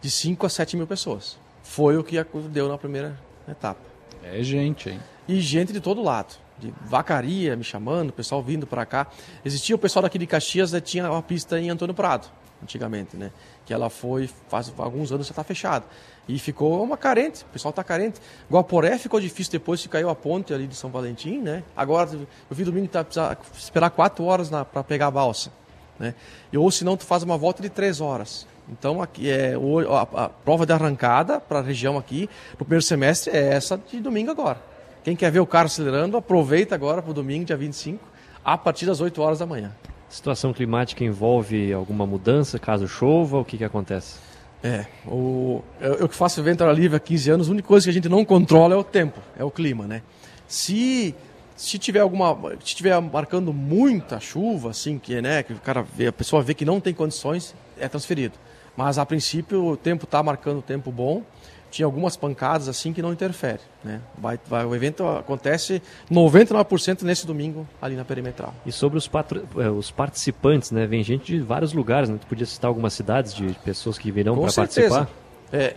De 5 a 7 mil pessoas. Foi o que deu na primeira etapa. É gente, hein? E gente de todo lado. De vacaria me chamando, pessoal vindo para cá. Existia o pessoal daqui de Caxias, né, tinha uma pista em Antônio Prado, antigamente, né? Que ela foi, faz alguns anos já está fechada. E ficou uma carente, o pessoal está carente. Guaporé ficou difícil depois que caiu a ponte ali de São Valentim, né? Agora, eu vi domingo que tá, esperar quatro horas para pegar a balsa, né? Ou senão tu faz uma volta de três horas. Então, aqui é a, a prova de arrancada para a região aqui, no primeiro semestre, é essa de domingo agora. Quem quer ver o carro acelerando, aproveita agora para o domingo, dia 25, a partir das 8 horas da manhã. Situação climática envolve alguma mudança caso chova? O que, que acontece? É, o, eu, eu que faço evento ao livre há 15 anos, a única coisa que a gente não controla é o tempo, é o clima, né? Se se tiver alguma, se tiver marcando muita chuva, assim, que né, que o cara vê, a pessoa vê que não tem condições, é transferido. Mas a princípio o tempo está marcando tempo bom tinha algumas pancadas assim que não interfere. Né? Vai, vai, o evento acontece 99% nesse domingo ali na perimetral. E sobre os, patro, é, os participantes, né? Vem gente de vários lugares, né? Tu podia citar algumas cidades de pessoas que virão para participar? É,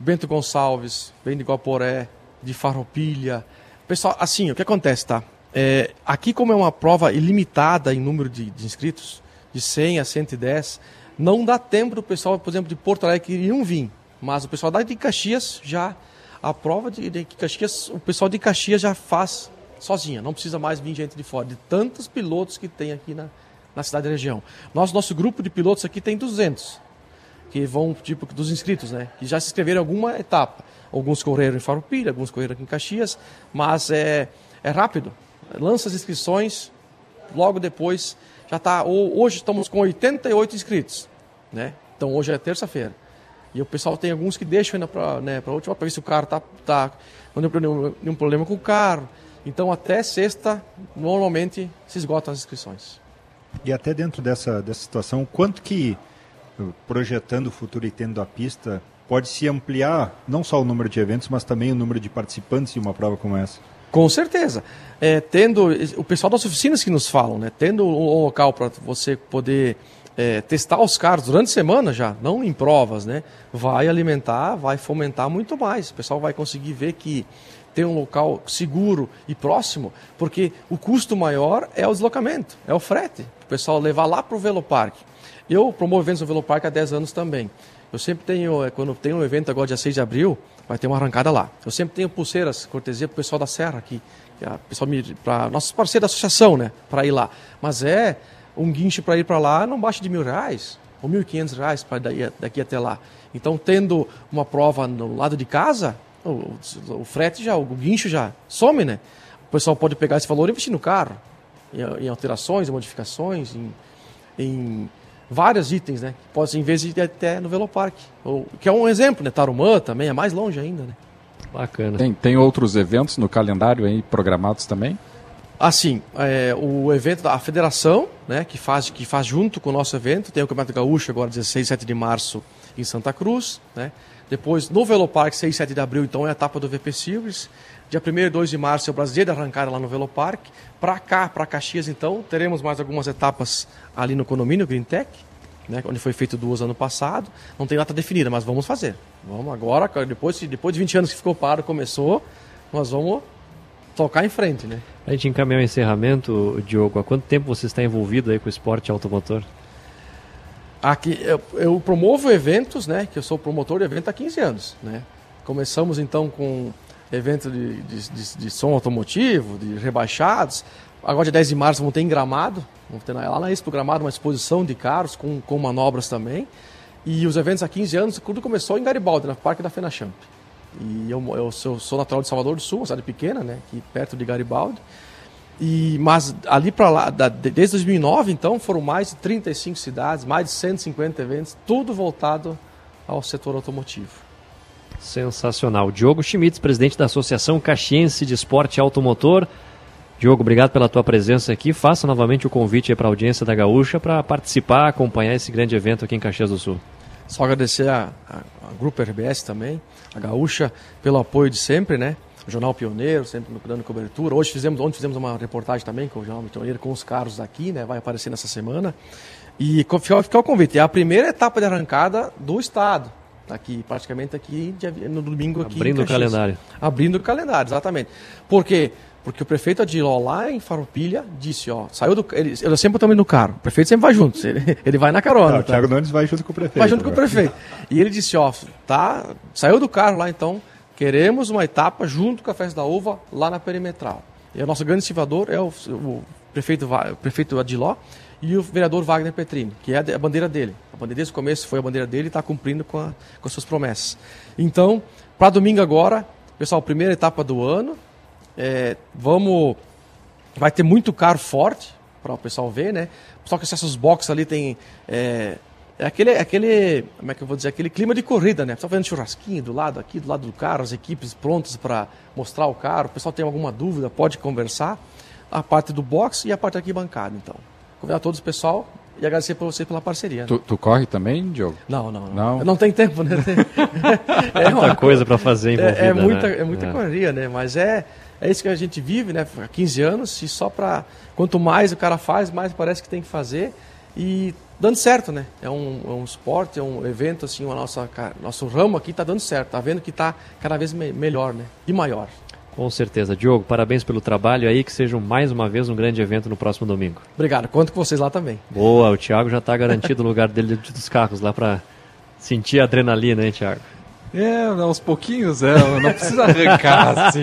Bento Gonçalves, vem de Guaporé, de Farroupilha. Pessoal, assim, o que acontece, tá? É, aqui como é uma prova ilimitada em número de, de inscritos, de 100 a 110, não dá tempo do pessoal, por exemplo, de Porto Alegre que iriam vir mas o pessoal de Caxias já. A prova de, de Caxias, o pessoal de Caxias já faz sozinha, não precisa mais vir gente de fora, de tantos pilotos que tem aqui na, na cidade e região. Nosso, nosso grupo de pilotos aqui tem 200, que vão, tipo, dos inscritos, né? Que já se inscreveram em alguma etapa. Alguns correram em Farroupilha, alguns correram aqui em Caxias, mas é, é rápido. Lança as inscrições, logo depois já está. Hoje estamos com 88 inscritos, né? Então hoje é terça-feira. E o pessoal tem alguns que deixam ainda para né, a última para ver se o carro tá, tá não tem nenhum, nenhum problema com o carro. Então até sexta normalmente se esgotam as inscrições. E até dentro dessa, dessa situação, quanto que projetando o futuro e tendo a pista pode se ampliar não só o número de eventos, mas também o número de participantes de uma prova como essa? Com certeza. É, tendo o pessoal das oficinas que nos falam, né? Tendo um local para você poder é, testar os carros durante a semana já, não em provas, né? Vai alimentar, vai fomentar muito mais. O pessoal vai conseguir ver que tem um local seguro e próximo, porque o custo maior é o deslocamento, é o frete. O pessoal levar lá para o Veloparque. Eu promovo eventos no Veloparque há 10 anos também. Eu sempre tenho, é, quando tem um evento agora dia 6 de abril, vai ter uma arrancada lá. Eu sempre tenho pulseiras, cortesia para o pessoal da Serra aqui, para nossos parceiros da associação, né, para ir lá. Mas é um guincho para ir para lá não baixa de mil reais ou mil e quinhentos reais para daqui até lá. Então, tendo uma prova no lado de casa, o, o, frete já, o guincho já some, né? O pessoal pode pegar esse valor e investir no carro, em, em alterações, em modificações, em, em vários itens, né? Pode ser, em vez de ir até no Velopark. Ou, que é um exemplo, né? Tarumã também é mais longe ainda, né? Bacana. Tem, tem outros eventos no calendário aí programados também? Assim, é, o evento da federação, né, que faz, que faz junto com o nosso evento, tem o Campeonato Gaúcho agora 16 e 7 de março em Santa Cruz, né? Depois, no Velopark, 6 e 7 de abril, então, é a etapa do VP Silvers. Dia 1 e 2 de março é o Brasileiro da Arrancada lá no Velopark. Para cá, para Caxias, então, teremos mais algumas etapas ali no condomínio Green Tech, né, onde foi feito duas ano passado. Não tem data definida, mas vamos fazer. Vamos agora, depois, depois de 20 anos que ficou parado, começou, nós vamos tocar em frente, né? A gente encaminhar o encerramento, Diogo. Há quanto tempo você está envolvido aí com o esporte automotor? Aqui, eu, eu, promovo eventos, né? Que eu sou promotor de evento há 15 anos, né? Começamos então com evento de, de, de, de som automotivo, de rebaixados. Agora, dia 10 de março, vamos ter em Gramado. Vamos ter lá na Expo Gramado uma exposição de carros com, com manobras também. E os eventos há 15 anos, tudo começou em Garibaldi, na Parque da Fenachamp. E eu, eu sou, sou natural de Salvador do Sul, uma cidade pequena, né? Aqui perto de Garibaldi. E, mas ali para lá, da, desde 2009, então, foram mais de 35 cidades, mais de 150 eventos, tudo voltado ao setor automotivo. Sensacional. Diogo Schmitz, presidente da Associação Caxiense de Esporte Automotor. Diogo, obrigado pela tua presença aqui. Faça novamente o convite para a audiência da Gaúcha para participar, acompanhar esse grande evento aqui em Caxias do Sul. Só agradecer a, a, a Grupo RBS também, a Gaúcha, pelo apoio de sempre, né? o Jornal Pioneiro, sempre dando cobertura. Hoje fizemos, ontem fizemos uma reportagem também com o Jornal Pioneiro, com os carros aqui, né? Vai aparecer nessa semana. E fica, fica o convite, é a primeira etapa de arrancada do Estado. Aqui, praticamente aqui, no domingo aqui. Abrindo o calendário. Abrindo o calendário, exatamente. Por quê? Porque o prefeito Adiló lá em Farroupilha disse, ó, saiu do. Ele, eu sempre também no carro. O prefeito sempre vai junto. Ele, ele vai na carona. Não, o Thiago Nunes vai junto com o prefeito. Vai junto com o prefeito. E ele disse, ó, tá. Saiu do carro lá então Queremos uma etapa junto com a Festa da Uva lá na Perimetral. E o nosso grande incentivador é o, o prefeito, o prefeito Adiló e o vereador Wagner Petrini, que é a bandeira dele. A bandeira desde o começo foi a bandeira dele e está cumprindo com, a, com as suas promessas. Então, para domingo agora, pessoal, primeira etapa do ano. É, vamos. Vai ter muito carro forte para o pessoal ver, né? Só que esses boxes ali tem é, é aquele, aquele, como é que eu vou dizer, aquele clima de corrida, né? O pessoal fazendo churrasquinho do lado aqui, do lado do carro, as equipes prontas para mostrar o carro. O pessoal tem alguma dúvida, pode conversar. A parte do box e a parte aqui bancada, então. Convidar todos o pessoal e agradecer para você pela parceria. Né? Tu, tu, corre também, Diogo? Não, não, não. Não, não tem tempo, né? é muita coisa para fazer envolvida, é, é muita, né? é muita é. correria, né? Mas é, é isso que a gente vive, né? Há 15 anos e só para... Quanto mais o cara faz, mais parece que tem que fazer. E dando certo, né? É um, é um esporte, é um evento, assim, o nosso, nosso ramo aqui está dando certo, está vendo que está cada vez me melhor, né? E maior. Com certeza. Diogo, parabéns pelo trabalho aí, que seja mais uma vez um grande evento no próximo domingo. Obrigado, conto com vocês lá também. Boa, o Thiago já está garantido o lugar dele dentro dos carros lá para sentir a adrenalina, hein, Thiago? É, aos pouquinhos, é, não precisa arrancar assim.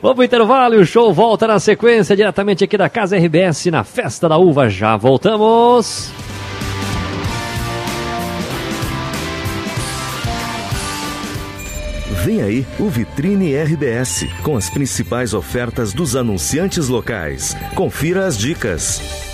Vamos pro intervalo e o show volta na sequência, diretamente aqui da Casa RBS, na Festa da Uva. Já voltamos! Vem aí o Vitrine RBS, com as principais ofertas dos anunciantes locais. Confira as dicas.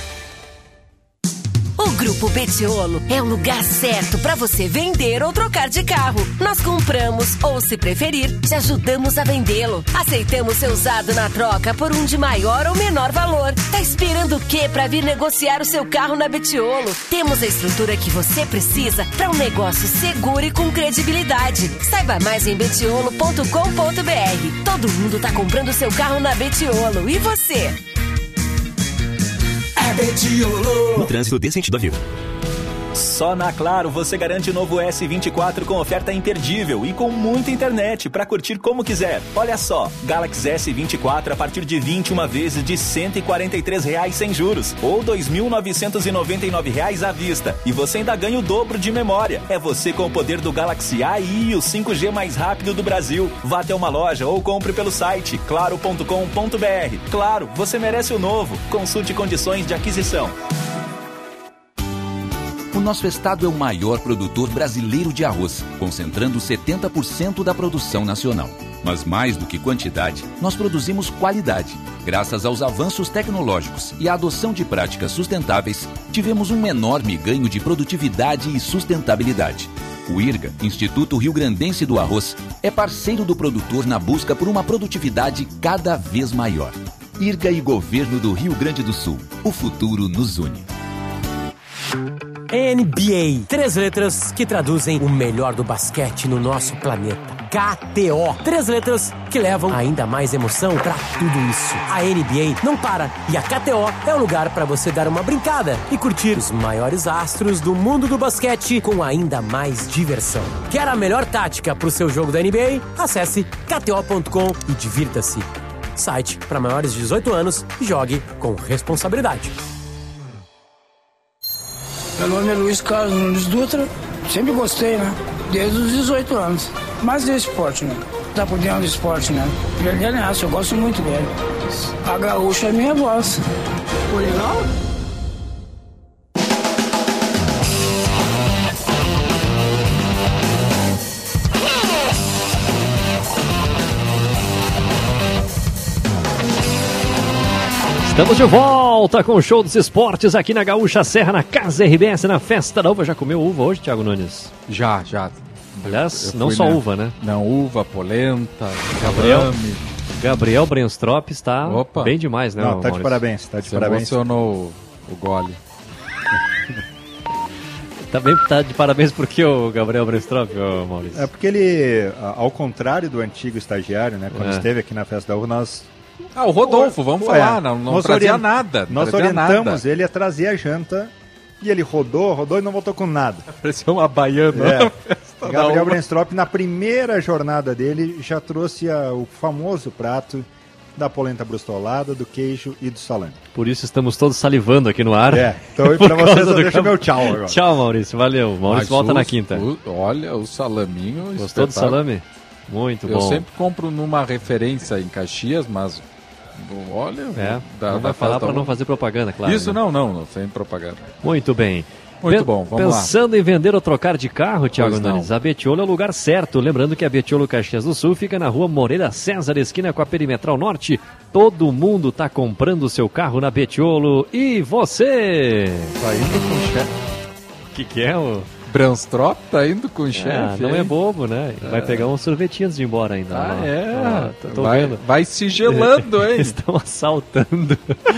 Grupo Betiolo é o lugar certo para você vender ou trocar de carro. Nós compramos ou, se preferir, te ajudamos a vendê-lo. Aceitamos seu usado na troca por um de maior ou menor valor. Tá esperando o quê para vir negociar o seu carro na Betiolo? Temos a estrutura que você precisa para um negócio seguro e com credibilidade. Saiba mais em betiolo.com.br. Todo mundo tá comprando seu carro na Betiolo. E você? No trânsito desse sentido à vivo. Só na Claro você garante o novo S24 com oferta imperdível e com muita internet para curtir como quiser. Olha só, Galaxy S24 a partir de 21 vezes de 143 reais sem juros ou 2.999 reais à vista. E você ainda ganha o dobro de memória. É você com o poder do Galaxy AI e o 5G mais rápido do Brasil. Vá até uma loja ou compre pelo site claro.com.br. Claro, você merece o novo. Consulte condições de aquisição. O nosso estado é o maior produtor brasileiro de arroz, concentrando 70% da produção nacional. Mas mais do que quantidade, nós produzimos qualidade. Graças aos avanços tecnológicos e à adoção de práticas sustentáveis, tivemos um enorme ganho de produtividade e sustentabilidade. O IRGA, Instituto Rio Grandense do Arroz, é parceiro do produtor na busca por uma produtividade cada vez maior. IRGA e Governo do Rio Grande do Sul. O futuro nos une. NBA. Três letras que traduzem o melhor do basquete no nosso planeta. KTO. Três letras que levam ainda mais emoção pra tudo isso. A NBA não para e a KTO é o lugar para você dar uma brincada e curtir os maiores astros do mundo do basquete com ainda mais diversão. Quer a melhor tática pro seu jogo da NBA? Acesse kto.com e divirta-se. Site para maiores de 18 anos e jogue com responsabilidade. Meu nome é Luiz Carlos Nunes Dutra. Sempre gostei, né? Desde os 18 anos. Mas do esporte, né? Tá por dentro do esporte, né? Ele é eu gosto muito dele. A gaúcha é minha voz. Foi legal? Estamos de volta com o show dos esportes aqui na Gaúcha Serra, na Casa RBS, na Festa da Uva. Já comeu uva hoje, Thiago Nunes? Já, já. Aliás, Eu não só na- uva, né? Não, uva, polenta, Gabriel, salame. Gabriel Brenstrop está Opa. bem demais, né? Não, tá de parabéns, tá de Você parabéns. emocionou o gole. Também tá de parabéns porque o Gabriel Brenstrop, Maurício. É porque ele, ao contrário do antigo estagiário, né? Quando É. esteve aqui na festa da uva, nós. Ah, o Rodolfo, vamos falar, não, não nós trazia orient- nada. não Nós trazia orientamos nada. ele a trazer a janta e ele rodou, rodou e não voltou com nada. Parecia uma baiana. É. Gabriel. Brenstrop, na primeira jornada dele, já trouxe a- o famoso prato da polenta brustolada, do queijo e do salame. Por isso estamos todos salivando aqui no ar. É, então Por pra vocês eu deixo campo. meu tchau agora. Tchau, Maurício. Valeu. Maurício Mas volta os- na quinta. o- olha, o salaminho. Gostou do salame? Muito Eu bom. sempre compro numa referência em Caxias, mas olha, É, da, não vai falar festa para não fazer propaganda, claro. Isso né? não, não, não, sem propaganda. Muito bem. Muito bom, vamos lá. Pensando em vender ou trocar de carro, não. Nunes, a Betiolo é o lugar certo. Lembrando que a Betiolo Caxias do Sul fica na rua Moreira César, esquina com a Perimetral Norte. Todo mundo está comprando seu carro na Betiolo. E você? Tá com chefe. O que, que é o. Branstrop tá indo com Ah, chefe. não hein? é bobo, né? Vai É. pegar uns sorvetinhos de embora ainda. Ah, lá. é? Ah, tô- vai, vendo. vai se gelando, hein? Estão assaltando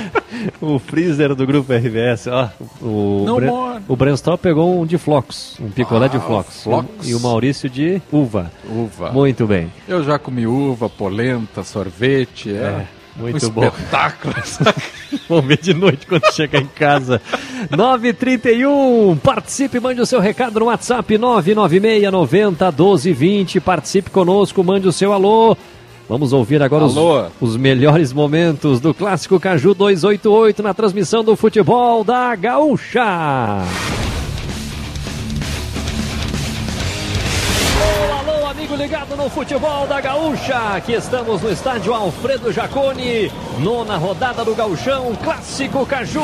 o freezer do grupo RBS. Ó, o, Não o Brainstorm pegou um de flocos, um picolé Ah, de flocos. flocos. E o Maurício de uva. Uva. Muito bem. Eu já comi uva, polenta, sorvete, é. Muito um bom. espetáculo. Vamos ver de noite quando chegar em casa. 931, participe, mande o seu recado no WhatsApp 996 90 12 20. Participe conosco, mande o seu alô. Vamos ouvir agora os, os melhores momentos do Clássico Caju 288 na transmissão do futebol da Gaúcha. Amigo ligado no futebol da Gaúcha. Aqui estamos no estádio Alfredo Jaconi, nona rodada do Gauchão Clássico Caju.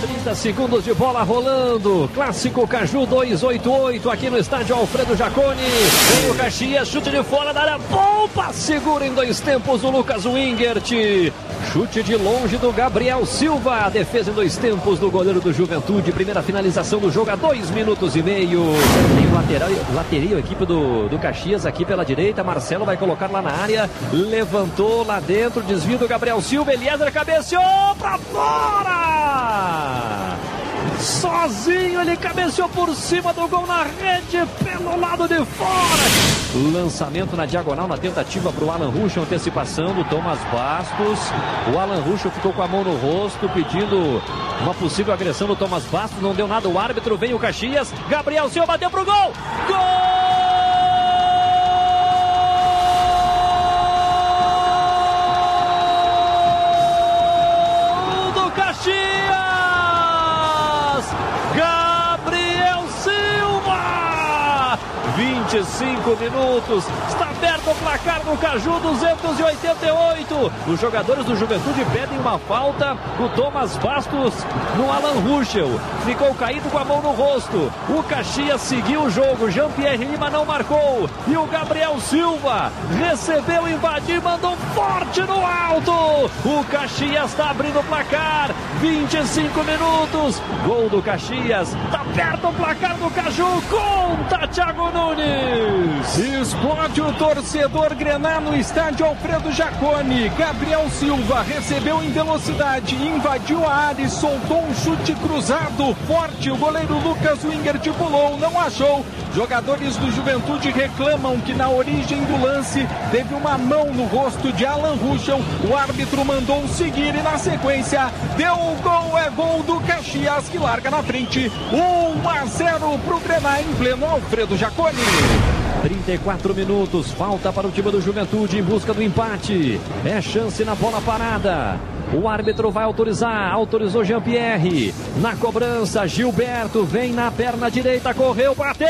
30 segundos de bola rolando. Clássico Caju 288 aqui no estádio Alfredo Jaconi. Vem o Caxias, chute de fora da área. Bomba! Segura em dois tempos o Lucas Wingert. Chute de longe do Gabriel Silva. Defesa em dois tempos do goleiro do Juventude. Primeira finalização do jogo a dois minutos e meio. Tem lateral, lateral a equipe do, do Caxias aqui pela direita. Marcelo vai colocar lá na área. Levantou lá dentro. Desvio do Gabriel Silva. Eliezer cabeceou pra fora! Sozinho ele cabeceou por cima do gol na rede pelo lado de fora. Lançamento na diagonal na tentativa para o Alan Ruschel, antecipação do Thomas Bastos. O Alan Ruschel ficou com a mão no rosto pedindo uma possível agressão do Thomas Bastos. Não deu nada o árbitro, vem o Caxias. Gabriel Silva bateu pro gol. Gol! 25 minutos, está aberto o placar no Caju 288. Os jogadores do Juventude pedem uma falta do Thomas Bastos no Alan Ruschel. Ficou caído com a mão no rosto. O Caxias seguiu o jogo. Jean-Pierre Lima não marcou. E o Gabriel Silva recebeu, invadiu, mandou forte no alto. O Caxias está abrindo o placar. 25 minutos. Gol do Caxias. Está perto o placar do Caju. Conta, Thiago Nunes. Explode o torcedor Grenar no estádio Alfredo Jaconi. Gabriel Silva recebeu em velocidade, invadiu a área e soltou um chute cruzado forte. O goleiro Lucas Winger pulou, não achou. Jogadores do Juventude reclamam que na origem do lance teve uma mão no rosto de Alan Ruschel. O árbitro mandou seguir e na sequência deu o gol. É gol do Caxias que larga na frente. 1 a 0 pro Grenar em pleno Alfredo Jaconi. 34 minutos, falta para o time do Juventude em busca do empate. É chance na bola parada. O árbitro vai autorizar, autorizou Jean-Pierre. Na cobrança, Gilberto vem na perna direita, correu, bateu.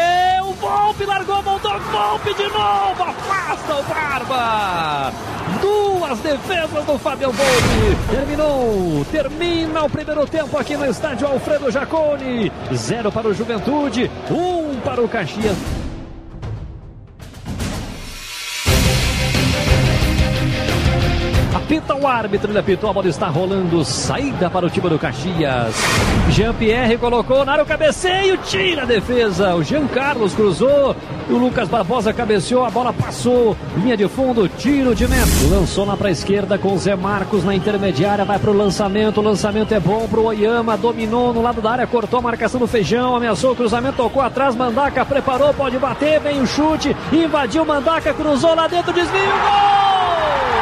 Volpe, largou, voltou, Volpe de novo, afasta o Barba. Duas defesas do Fabião Volpe. Terminou, termina o primeiro tempo aqui no estádio Alfredo Jaconi. Zero para o Juventude, um para o Caxias. Apita o árbitro, ele apitou, a bola está rolando, saída para o time do Caxias. Jean-Pierre colocou na área o cabeceio, tira a defesa. O Jean Carlos cruzou, o Lucas Barbosa cabeceou, a bola passou, linha de fundo, tiro de meta. Lançou lá para a esquerda com o Zé Marcos na intermediária, vai para o lançamento, o lançamento é bom para o Oyama, dominou no lado da área, cortou a marcação do Feijão, ameaçou o cruzamento, tocou atrás, Mandaca preparou, pode bater, vem o chute, invadiu Mandaca, cruzou lá dentro, desvio, gol!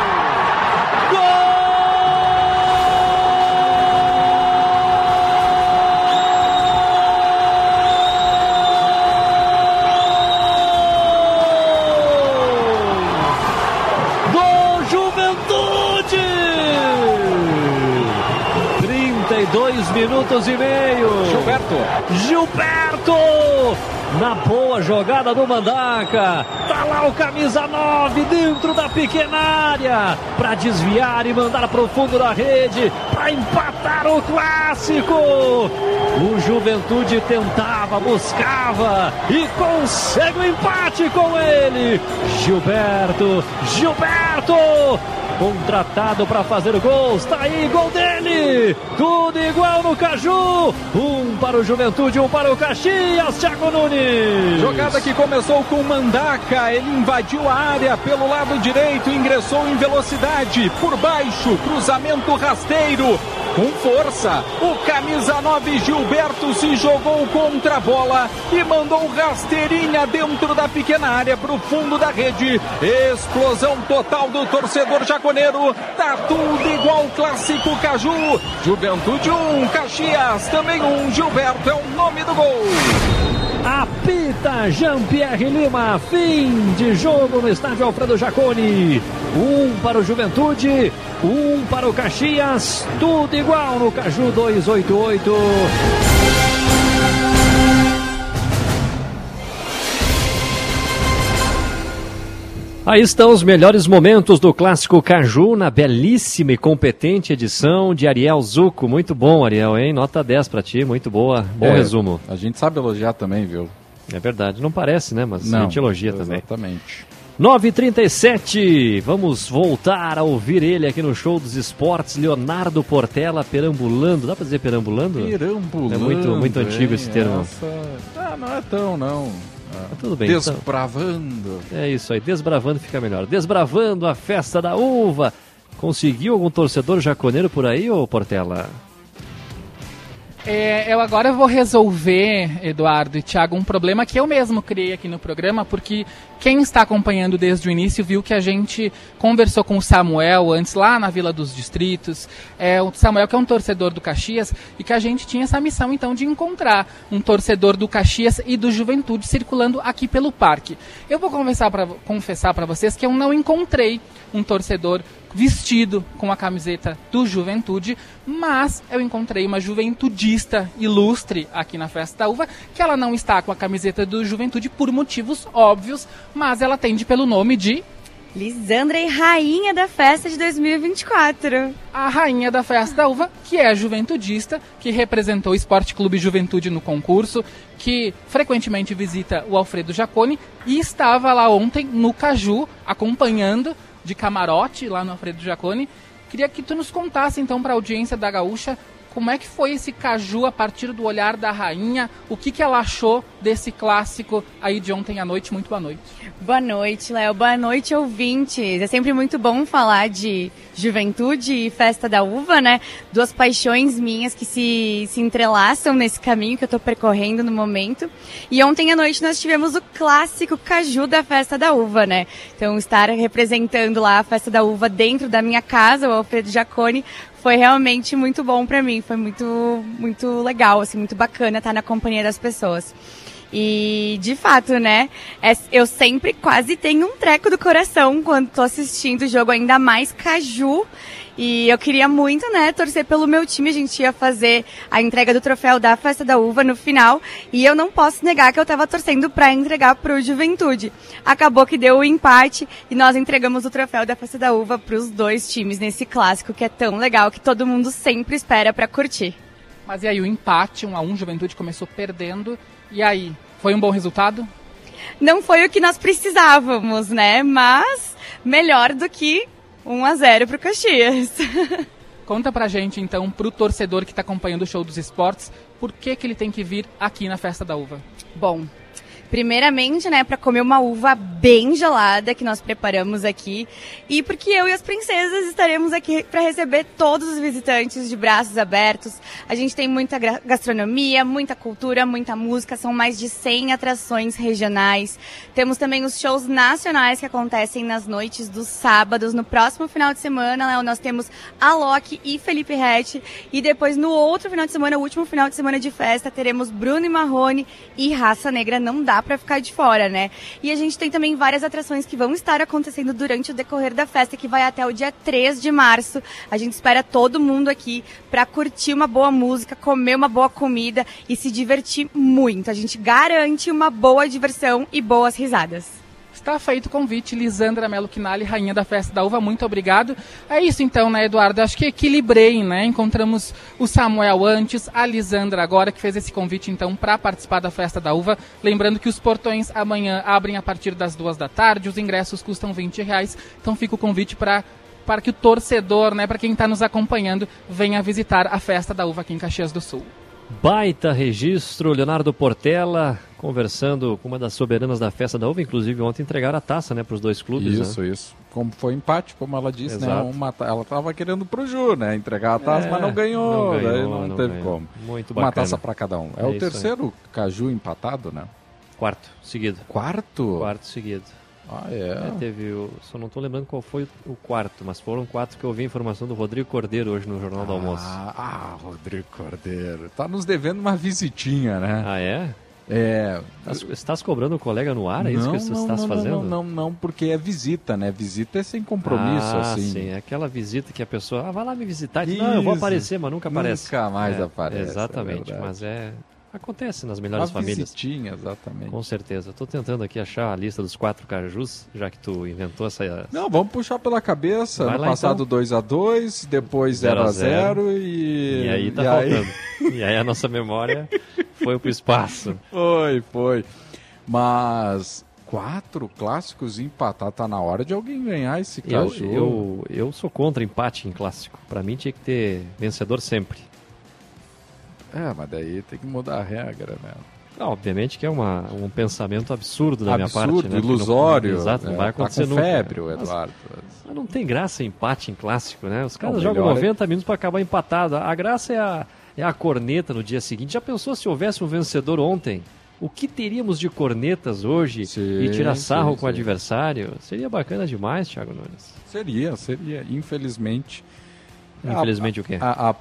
Minutos e meio. Gilberto. Gilberto! Na boa jogada do Mandaca. Tá lá o camisa 9 dentro da pequena área. Para desviar e mandar pro fundo da rede. Para empatar o clássico. O Juventude tentava, buscava e consegue o empate com ele. Gilberto, Gilberto! Contratado para fazer gols, tá aí, gol dele! Tudo igual no Caju! Um para o Juventude, um para o Caxias, Thiago Nunes! Jogada que começou com Mandaca, ele invadiu a área pelo lado direito, ingressou em velocidade, por baixo, cruzamento rasteiro, com força. O camisa 9 Gilberto se jogou contra a bola e mandou rasteirinha dentro da pequena área para o fundo da rede. Explosão total do torcedor jaconeiro. Tá tudo igual clássico Caju. Juventude 1, um, Caxias também 1. Um, Gilberto é o nome do gol. Apita Jean-Pierre Lima, fim de jogo no estádio Alfredo Jaconi. Um para o Juventude, um para o Caxias, tudo igual no Caju 288. Aí estão os melhores momentos do clássico Caju na belíssima e competente edição de Ariel Zuco. Muito bom, Ariel, hein? Nota 10 para ti, muito boa. Bom É, resumo. A gente sabe elogiar também, viu? É verdade, não parece, né? Mas Não, a gente elogia também. Exatamente. 9h37, vamos voltar a ouvir ele aqui no Show dos Esportes, Leonardo Portela perambulando. Dá pra dizer perambulando? Perambulando. É muito, muito antigo hein? esse termo. Essa- Ah, não é tão, não. Ah, tudo bem, então. Desbravando. É isso aí, desbravando fica melhor. Desbravando a festa da uva. Conseguiu algum torcedor jaconeiro por aí, ô Portela? É, eu agora vou resolver, Eduardo e Thiago, um problema que eu mesmo criei aqui no programa, porque quem está acompanhando desde o início viu que a gente conversou com o Samuel antes lá na Vila dos Distritos. É, o Samuel que é um torcedor do Caxias e que a gente tinha essa missão então de encontrar um torcedor do Caxias e do Juventude circulando aqui pelo parque. Eu vou para confessar para vocês que eu não encontrei um torcedor vestido com a camiseta do Juventude, mas eu encontrei uma juventudista ilustre aqui na Festa da Uva, que ela não está com a camiseta do Juventude por motivos óbvios, mas ela atende pelo nome de Lisandra e rainha da festa de 2024. a rainha da Festa da Uva, que é juventudista, que representou o Esporte Clube Juventude no concurso, que frequentemente visita o Alfredo Jacone e estava lá ontem no Caju, acompanhando de camarote lá no Alfredo Jacone. Queria que tu nos contasse então para a audiência da Gaúcha como é que foi esse Caju a partir do olhar da rainha, o que, que ela achou desse clássico aí de ontem à noite. Muito boa noite. Boa noite, Léo. Boa noite, ouvintes. É sempre muito bom falar de juventude e festa da uva, né? Duas paixões minhas que se, se entrelaçam nesse caminho que eu tô percorrendo no momento. E ontem à noite nós tivemos o clássico caju da festa da uva, né? Então, estar representando lá a festa da uva dentro da minha casa, o Alfredo Jacone, foi realmente muito bom pra mim. Foi muito, muito legal, assim, muito bacana estar na companhia das pessoas. E, de fato, né? é- eu sempre quase tenho um treco do coração quando tô assistindo o jogo, ainda mais Caju. E eu queria muito, né, torcer pelo meu time. A gente ia fazer a entrega do troféu da Festa da Uva no final. E eu não posso negar que eu tava torcendo pra entregar pro Juventude. Acabou que deu o empate e nós entregamos o troféu da Festa da Uva pros dois times nesse clássico que é tão legal que todo mundo sempre espera pra curtir. Mas e aí, o empate, um a um, Juventude começou perdendo. E aí, foi um bom resultado? Não foi o que nós precisávamos, né? Mas melhor do que 1 a 0 pro Caxias. Conta pra gente, então, pro torcedor que tá acompanhando o show dos esportes, por que, que ele tem que vir aqui na Festa da Uva? Bom, primeiramente, né, para comer uma uva bem gelada que nós preparamos aqui e porque eu e as princesas estaremos aqui para receber todos os visitantes de braços abertos. A gente tem muita gastronomia, muita cultura, muita música, são mais de 100 atrações regionais. Temos também os shows nacionais que acontecem nas noites dos sábados. No próximo final de semana, né, nós temos a Loki e Felipe Rett e depois no outro final de semana, o último final de semana de festa, teremos Bruno e Marrone e Raça Negra. Não dá pra ficar de fora, né? E a gente tem também várias atrações que vão estar acontecendo durante o decorrer da festa, que vai até o dia 3 de março. A gente espera todo mundo aqui pra curtir uma boa música, comer uma boa comida e se divertir muito. A gente garante uma boa diversão e boas risadas. Está feito o convite, Lisandra Melo Quinali, rainha da Festa da Uva, muito obrigado. É isso então, né, Eduardo? Acho que equilibrei, né? Encontramos o Samuel antes, a Lisandra agora, que fez esse convite então para participar da Festa da Uva. Lembrando que os portões amanhã abrem a partir das duas da tarde, os ingressos custam 20 reais, então fica o convite para para que o torcedor, né, para quem está nos acompanhando, venha visitar a Festa da Uva aqui em Caxias do Sul. Baita registro, Leonardo Portela conversando com uma das soberanas da festa da uva, inclusive ontem entregaram a taça, né, para os dois clubes. Isso, né? isso. Como foi empate, como ela disse, né? Exato. Uma, ta- ela estava querendo pro Ju, né? Entregar a taça, É, mas não ganhou. não ganhou, não, não teve ganhou. como. Muito Uma bacana. taça para cada um. É, É o isso aí. terceiro Caju empatado, né? Quarto, seguido. Quarto? Quarto seguido. Ah, é? teve o, só não estou lembrando qual foi o, quarto, mas foram quatro que eu vi a informação do Rodrigo Cordeiro hoje no Jornal do Almoço. Ah, ah, Rodrigo Cordeiro. Tá nos devendo uma visitinha, né? Ah, é? É. Estás, estás cobrando o colega no ar? É isso que tu estás não, fazendo? Não, não, não, porque é visita, né? Visita é sem compromisso, ah, assim. sim. É aquela visita que a pessoa, ah, vai lá me visitar. e diz, Não, eu vou aparecer, mas nunca aparece. Nunca mais É, aparece, é Exatamente, verdade. mas é... Acontece nas melhores Uma famílias. visitinha, exatamente. Com certeza. Estou tentando aqui achar a lista dos quatro cajus, já que tu inventou essa. Não, vamos puxar pela cabeça. Vai no lá, passado então. 2x2, depois Zero a 0x0 e. E aí tá e aí- faltando. E aí a nossa memória foi pro espaço. Foi, foi. Mas quatro clássicos empatar, tá na hora de alguém ganhar esse Eu, caju. eu, eu sou contra empate em clássico. Para mim tinha que ter vencedor sempre. É, mas daí tem que mudar a regra, né? Não, obviamente que é uma, um pensamento absurdo da minha parte. Absurdo, né? Porque não- ilusório. exato, não né? vai acontecer tá com nunca. febre, o Mas- Eduardo. Mas não tem graça empate em clássico, né? Os caras Não, jogam melhor é- 90 minutos para acabar empatado. A graça é a, é a corneta no dia seguinte. Já pensou se houvesse um vencedor ontem? O que teríamos de cornetas hoje e tirar sim, sarro com o sim. adversário? Seria bacana demais, Thiago Nunes. Seria, seria. Infelizmente. Infelizmente a, o quê? a- a-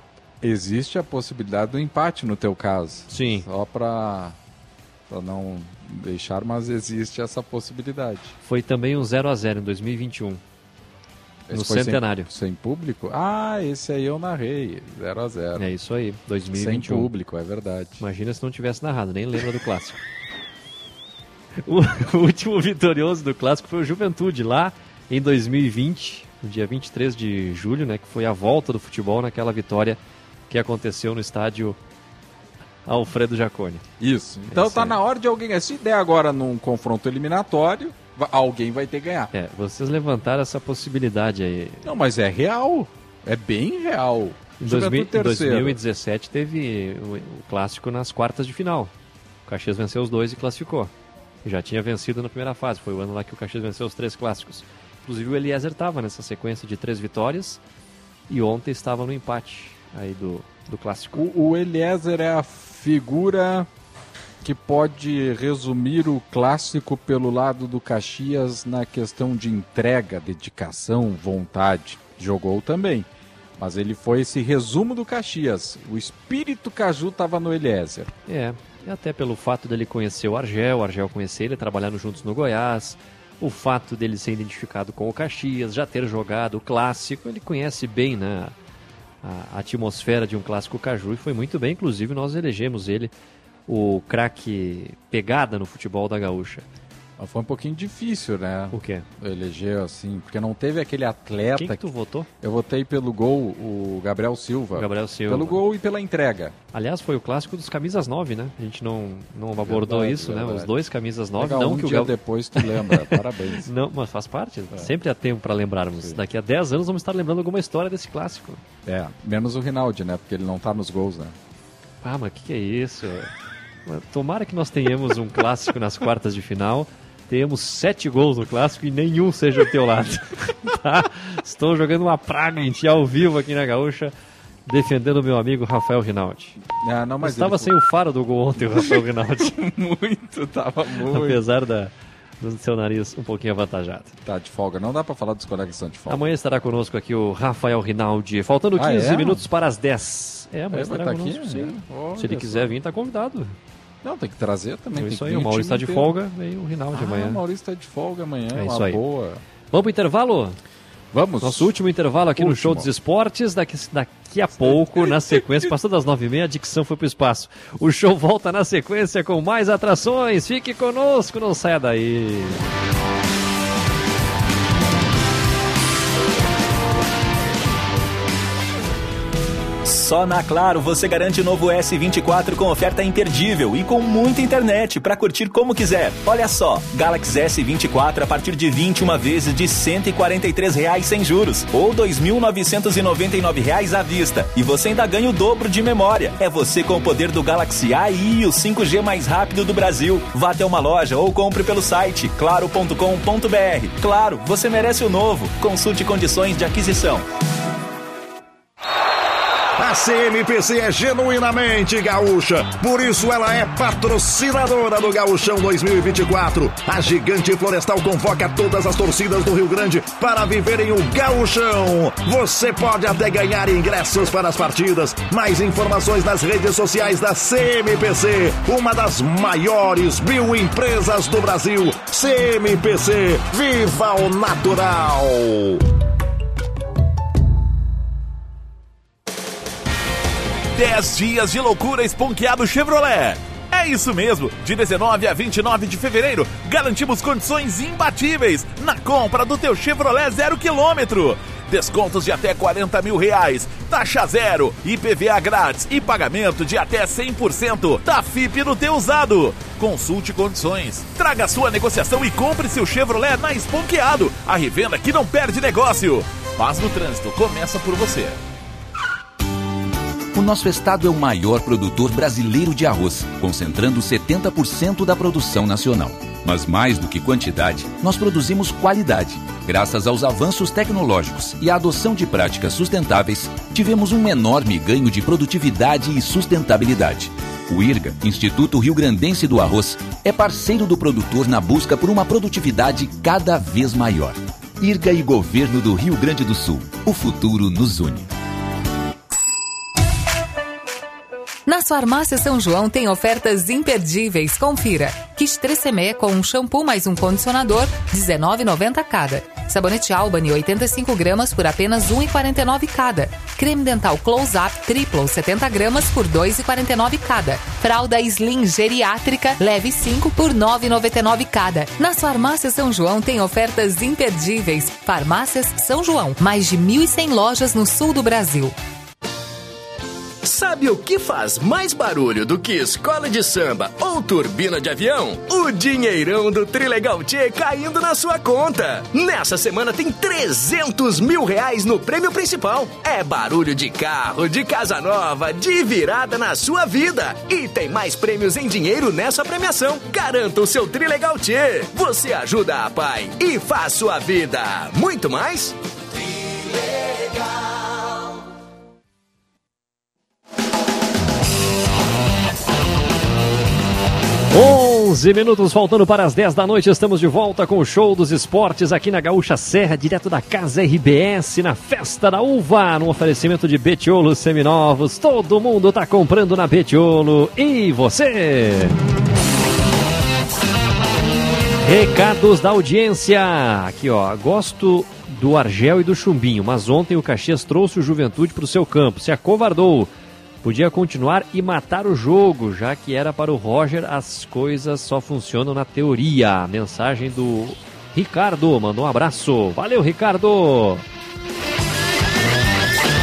existe a possibilidade do empate no teu caso. Sim. Só para não deixar, mas existe essa possibilidade. Foi também um 0 a 0 em 2021. Esse no foi sem- centenário. Sem, público? Ah, esse aí eu narrei. 0 a 0 É isso aí, 2021. Sem público, é verdade. Imagina se não tivesse narrado, nem lembra do clássico. o, o último vitorioso do clássico foi o Juventude, lá em 2020, no dia 23 de julho, né, que foi a volta do futebol naquela vitória que aconteceu no estádio Alfredo Jaconi. Isso. Então Esse tá é. na hora de alguém. Se der agora num confronto eliminatório, alguém vai ter que ganhar. É, vocês levantaram essa possibilidade aí. Não, mas é real. É bem real. Em, Juventude 2000 em terceiro. 2017 teve o, o clássico nas quartas de final. O Caxias venceu os dois e classificou. Já tinha vencido na primeira fase. Foi o ano lá que o Caxias venceu os três clássicos. Inclusive o Eliezer estava nessa sequência de três vitórias e ontem estava no empate aí do, do clássico. O, o Eliezer é a figura que pode resumir o clássico pelo lado do Caxias na questão de entrega, dedicação, vontade. Jogou também. Mas ele foi esse resumo do Caxias. O espírito Caju estava no Eliezer. É, e até pelo fato dele conhecer o Argel, o Argel conhecer ele, trabalhando juntos no Goiás, o fato dele ser identificado com o Caxias, já ter jogado o clássico, ele conhece bem né, a, atmosfera de um clássico Caju e foi muito bem, inclusive nós elegemos ele o craque pegada no futebol da gaúcha. Foi um pouquinho difícil, né? O quê? Eleger assim, porque não teve aquele atleta. Quem que tu votou? Eu votei pelo gol o Gabriel Silva. Gabriel Silva. Pelo gol e pela entrega. Aliás, foi o clássico dos camisas 9, né? A gente não, não abordou Verdade, isso, né? verdade. Os dois camisas 9, Legal, não um que o dia Gab- depois tu lembra. Parabéns. Não, mas faz parte. Sempre há tempo para lembrarmos. Daqui a 10 anos vamos estar lembrando alguma história desse clássico. É, menos o Rinaldi, né? Porque ele não tá nos gols, né? Ah, mas o que, que é isso? Tomara que nós tenhamos um clássico nas quartas de final. Tenhamos sete gols no clássico e nenhum seja do teu lado. tá? Estou jogando uma praga em ti ao vivo aqui na Gaúcha, defendendo o meu amigo Rafael Rinaldi. Ah, não, mas Estava sem o faro do gol ontem, o Rafael Rinaldi. muito, tava muito. Apesar da, do seu nariz um pouquinho avantajado. Tá de folga. Não dá pra falar dos colegas que estão de folga. Amanhã estará conosco aqui o Rafael Rinaldi. Faltando Ah, 15 é? minutos para as 10. É, amanhã É, vai estará tá aqui? conosco, sim. Olha Se ele quiser vir, está convidado. Não, tem que trazer também. É isso aí, o Maurício está de inteiro. folga, veio o Rinaldi Ah, amanhã. o Maurício está de folga amanhã. É uma isso aí. boa. Vamos pro intervalo? Vamos. Nosso último intervalo aqui no Último. Show dos Esportes. Daqui, daqui a pouco, na sequência, passou das nove e meia, a dicção foi pro espaço. O show volta na sequência com mais atrações. Fique conosco, não saia daí. Só na Claro você garante o novo S24 com oferta imperdível e com muita internet para curtir como quiser. Olha só, Galaxy S24 a partir de 21 vezes de 143 reais sem juros ou 2.999 reais à vista. E você ainda ganha o dobro de memória. É você com o poder do Galaxy AI e o 5G mais rápido do Brasil. Vá até uma loja ou compre pelo site claro.com.br. Claro, você merece o novo. Consulte condições de aquisição. CMPC é genuinamente gaúcha, por isso ela é patrocinadora do Gaúchão 2024. A Gigante Florestal convoca todas as torcidas do Rio Grande para viverem o Gaúchão. Você pode até ganhar ingressos para as partidas. Mais informações nas redes sociais da CMPC, uma das maiores mil empresas do Brasil. CMPC, viva o natural! 10 dias de loucura esponqueado Chevrolet. É isso mesmo, de 19 a 29 de fevereiro, garantimos condições imbatíveis na compra do teu Chevrolet zero quilômetro. Descontos de até 40 mil reais, taxa zero, IPVA grátis e pagamento de até 100% da FIP no teu usado. Consulte condições. Traga sua negociação e compre seu Chevrolet na Esponqueado, a revenda que não perde negócio. Paz no trânsito começa por você. O nosso estado é o maior produtor brasileiro de arroz, concentrando 70% da produção nacional. Mas mais do que quantidade, nós produzimos qualidade. Graças aos avanços tecnológicos e à adoção de práticas sustentáveis, tivemos um enorme ganho de produtividade e sustentabilidade. O IRGA, Instituto Rio Grandense do Arroz, é parceiro do produtor na busca por uma produtividade cada vez maior. IRGA e Governo do Rio Grande do Sul. O futuro nos une. Na farmácia São João tem ofertas imperdíveis. Confira. Kit 3CM com um shampoo mais um condicionador, R$19,90 cada. Sabonete Albany 85 gramas por apenas R$1,49 cada. Creme dental Close Up Triple 70 gramas por R$2,49 cada. Fralda Slim geriátrica leve 5 por R$9,99 cada. Nas farmácias São João tem ofertas imperdíveis. Farmácias São João, mais de 1.100 lojas no sul do Brasil. Sabe o que faz mais barulho do que escola de samba ou turbina de avião? O dinheirão do Trilegal T caindo na sua conta. Nessa semana tem 300 mil reais no prêmio principal. É barulho de carro, de casa nova, de virada na sua vida. E tem mais prêmios em dinheiro nessa premiação. Garanta o seu Trilegal T. Você ajuda a pai e faz sua vida muito mais. Trilegal. 11 minutos faltando para as 10 da noite, estamos de volta com o show dos esportes aqui na Gaúcha Serra, direto da Casa RBS, na Festa da Uva, no oferecimento de Betiolo Seminovos. Todo mundo está comprando na Betiolo e você? Recados da audiência. Aqui, ó, gosto do Argel e do Chumbinho, mas ontem o Caxias trouxe o Juventude para o seu campo, se acovardou podia continuar e matar o jogo, já que era para o Roger as coisas só funcionam na teoria. Mensagem do Ricardo, mandou um abraço. Valeu, Ricardo!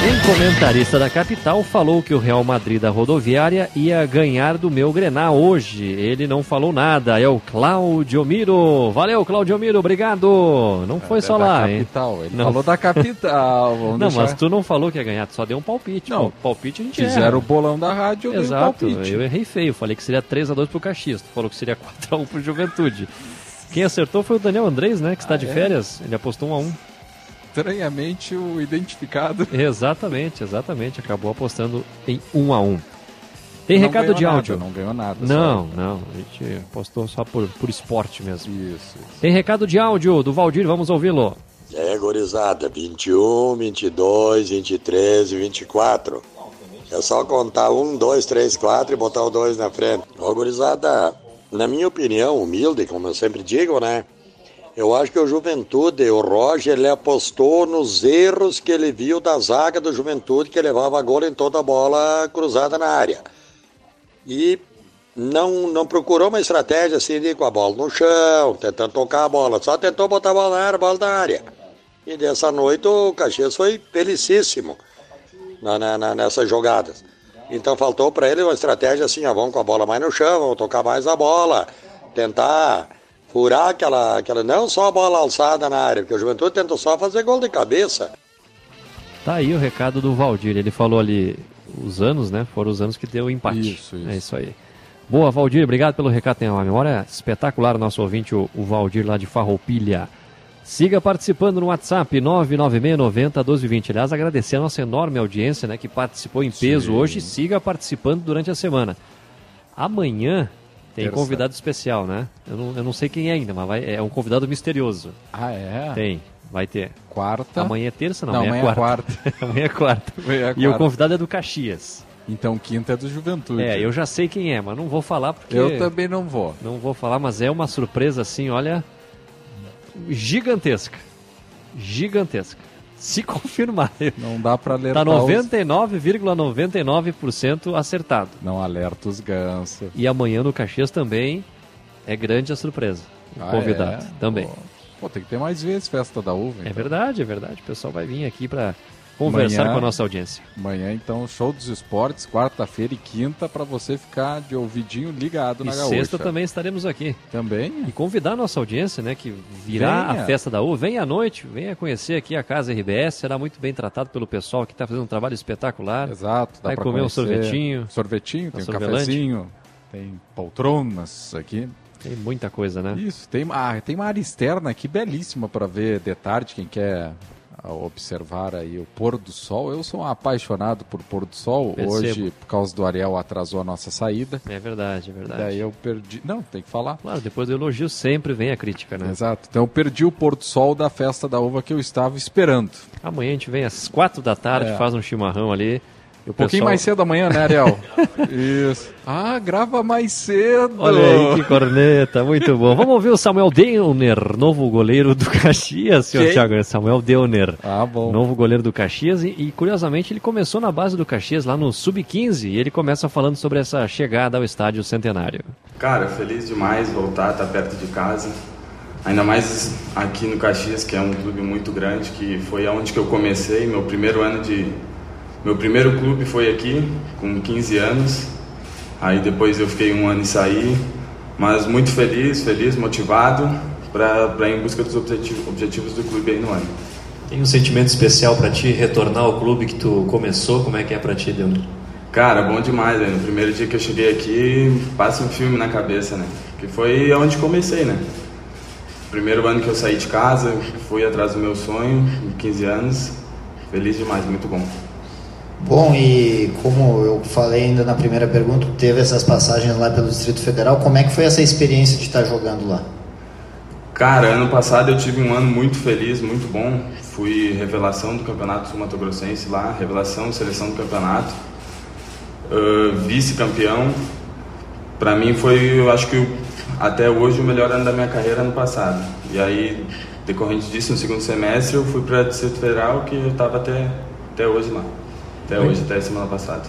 Um comentarista da capital falou que o Real Madrid da rodoviária ia ganhar do meu Grenal hoje. Ele não falou nada. É o Claudio Miro. Valeu, Claudio Miro, obrigado. Não foi é, só lá, capital. hein? Ele não. falou da capital. não, deixar... mas tu não falou que ia ganhar, tu só deu um palpite. Não, Pô, palpite a gente Fizeram erra. o bolão da rádio, eu Exato, eu errei feio. Falei que seria 3x2 pro Caxias. Tu falou que seria 4x1 pro Juventude. Quem acertou foi o Daniel Andrés, né? Que está ah, de é? férias. Ele apostou 1x1 estranhamente o identificado. Exatamente, exatamente. Acabou apostando em um a um. Tem não recado de áudio? Nada, não ganhou nada. Não, só... não. A gente apostou só por, por esporte mesmo. Isso, isso. Tem recado de áudio do Valdir, vamos ouvi-lo. É, gorizada, 21, 22, 23 e 24. É só contar 1, 2, 3, 4 e botar o 2 na frente. Ô, gorizada, na minha opinião, humilde, como eu sempre digo, né? Eu acho que o Juventude, o Roger, ele apostou nos erros que ele viu da zaga do Juventude, que levava gol em toda a bola cruzada na área. E não, não procurou uma estratégia assim de com a bola no chão, tentando tocar a bola, só tentou botar a bola na área, bola na área. E dessa noite o Caxias foi felicíssimo na, na, nessas jogadas. Então faltou para ele uma estratégia assim, ó, vamos com a bola mais no chão, vamos tocar mais a bola, tentar furar aquela, aquela. Não só a bola alçada na área, porque o Juventude tentou só fazer gol de cabeça. Tá aí o recado do Valdir. Ele falou ali os anos, né? Foram os anos que deu o empate. Isso, isso. É isso aí. Boa, Valdir, obrigado pelo recado. Tem uma memória espetacular, nosso ouvinte, o, o Valdir lá de Farroupilha. Siga participando no WhatsApp 996901220. Aliás, agradecer a nossa enorme audiência, né, que participou em peso Sim. hoje. Siga participando durante a semana. Amanhã tem convidado especial, né? Eu não, eu não sei quem é ainda, mas vai, é um convidado misterioso. Ah, é? Tem, vai ter. Quarta? Amanhã é terça, não, não amanhã, é quarta. quarta. amanhã é quarta. Amanhã é quarta. E o convidado é do Caxias. Então quinta é do Juventude. É, eu já sei quem é, mas não vou falar porque... Eu também não vou. Não vou falar, mas é uma surpresa assim, olha, gigantesca. Gigantesca. Se confirmar. Não dá para Tá alertar. os- 99,99% acertado. Não alerta os gansos. E amanhã no Caxias também é grande a surpresa. Ah, convidado é? também. Pô, pô, tem que ter mais vezes festa da uva. É então. verdade, é verdade. O pessoal vai vir aqui para conversar Amanhã- com a nossa audiência. Amanhã, então, show dos esportes, quarta-feira e quinta, para você ficar de ouvidinho ligado E na gaúcha. sexta também estaremos aqui. Também. E convidar a nossa audiência, né, que virá Venha. a festa da U. Venha à noite, venha conhecer aqui a Casa RBS. Será muito bem tratado pelo pessoal que está fazendo um trabalho espetacular. Exato. Dá Vai comer um conhecer. sorvetinho. Sorvetinho, tem um sorvelante. cafezinho, tem poltronas aqui. Tem muita coisa, né? Isso, tem, ah, tem uma área externa aqui belíssima para ver de tarde, quem quer ah, observar aí o pôr do sol. Eu sou um apaixonado por pôr do sol. Percebo. Hoje, por causa do Ariel, atrasou a nossa saída. É verdade, é verdade. Daí eu perdi. Não, tem que falar. Claro, depois do elogio sempre vem a crítica, né? Exato. Então eu perdi o pôr do sol da festa da uva que eu estava esperando. Amanhã a gente vem às quatro da tarde, É. faz um chimarrão ali. Um pouquinho pessoal- mais cedo amanhã, né, Ariel? Isso. Ah, grava mais cedo. Olha aí que corneta, muito bom. Vamos ouvir o Samuel Deuner, novo goleiro do Caxias, senhor Quem? Thiago. Samuel Deuner. Ah, bom. Novo goleiro do Caxias e, e, curiosamente ele começou na base do Caxias lá no Sub-15 e ele começa falando sobre essa chegada ao estádio Centenário. Cara, feliz demais voltar, estar perto de casa. Ainda mais aqui no Caxias, que é um clube muito grande, que foi aonde que eu comecei, meu primeiro ano de meu primeiro clube foi aqui, com 15 anos. Aí depois eu fiquei um ano e saí, mas muito feliz, feliz, motivado para ir em busca dos objetivos, objetivos do clube aí no ano. Tem um sentimento especial para ti retornar ao clube que tu começou? Como é que é para ti, Deuner? Cara, bom demais, né? No primeiro dia que eu cheguei aqui, passa um filme na cabeça, né? Que foi onde comecei, né? Primeiro ano que eu saí de casa, fui atrás do meu sonho, com 15 anos. Feliz demais, muito bom. Bom, e como eu falei ainda na primeira pergunta, teve essas passagens lá pelo Distrito Federal. Como é que foi essa experiência de estar jogando lá? Cara, ano passado eu tive um ano muito feliz, muito bom. Fui revelação do Campeonato Sul Mato Grossense lá, revelação, seleção do campeonato. Ah, Vice-campeão. Pra mim foi, eu acho que até hoje o melhor ano da minha carreira ano passado. E aí, decorrente disso, no segundo semestre eu fui para Distrito Federal, que eu estava até, até hoje lá. Até hoje, até semana passada.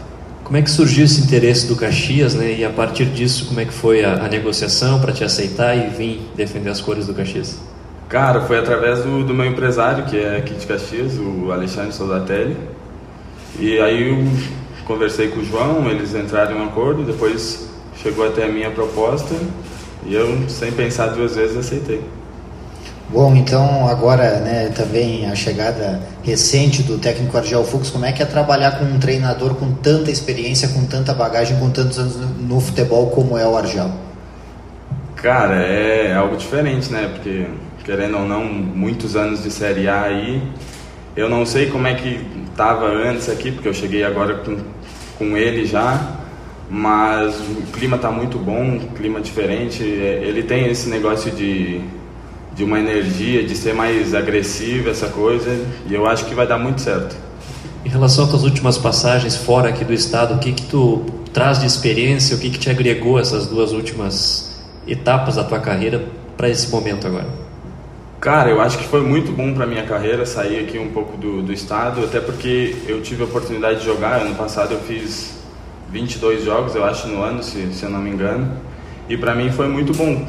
Como é que surgiu esse interesse do Caxias, né? E a partir disso, como é que foi a, a negociação para te aceitar e vir defender as cores do Caxias? Cara, foi através do, do meu empresário, que é aqui de Caxias, o Alexandre Soldatelli. E aí eu conversei com o João, eles entraram em um acordo, depois chegou até a minha proposta e eu, sem pensar duas vezes, aceitei. Bom, então agora né, também a chegada recente do técnico Argel Fux, como é que é trabalhar com um treinador com tanta experiência, com tanta bagagem, com tantos anos no, futebol como é o Argel? Cara, é algo diferente, né? Porque, querendo ou não, muitos anos de Série A aí. Eu não sei como é que tava antes aqui, porque eu cheguei agora com, com ele já. Mas o clima tá muito bom, clima diferente. É, Ele tem esse negócio de, de uma energia, de ser mais agressivo, essa coisa. E eu acho que vai dar muito certo. Em relação às tuas últimas passagens fora aqui do estado, o que que tu traz de experiência, o que que te agregou essas duas últimas etapas da tua carreira para esse momento agora? Cara, eu acho que foi muito bom para minha carreira sair aqui um pouco do, do estado, até porque eu tive a oportunidade de jogar. Ano passado eu fiz 22 jogos, eu acho, no ano, se, se eu não me engano. E para mim foi muito bom,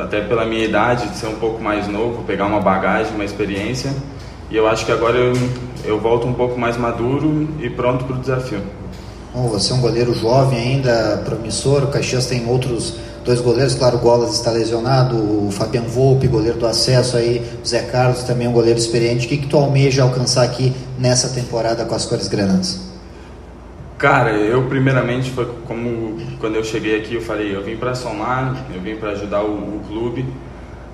até pela minha idade, de ser um pouco mais novo, pegar uma bagagem, uma experiência. E eu acho que agora eu, eu volto um pouco mais maduro e pronto para o desafio. Bom, você é um goleiro jovem ainda, promissor. O Caxias tem outros dois goleiros, claro, o Golas está lesionado, o Fabian Volpe, goleiro do acesso aí, o Zé Carlos também é um goleiro experiente. O que, que tu almeja alcançar aqui nessa temporada com as cores granadas? Cara, eu primeiramente foi como quando eu cheguei aqui eu falei, eu vim para somar, eu vim para ajudar o, o clube,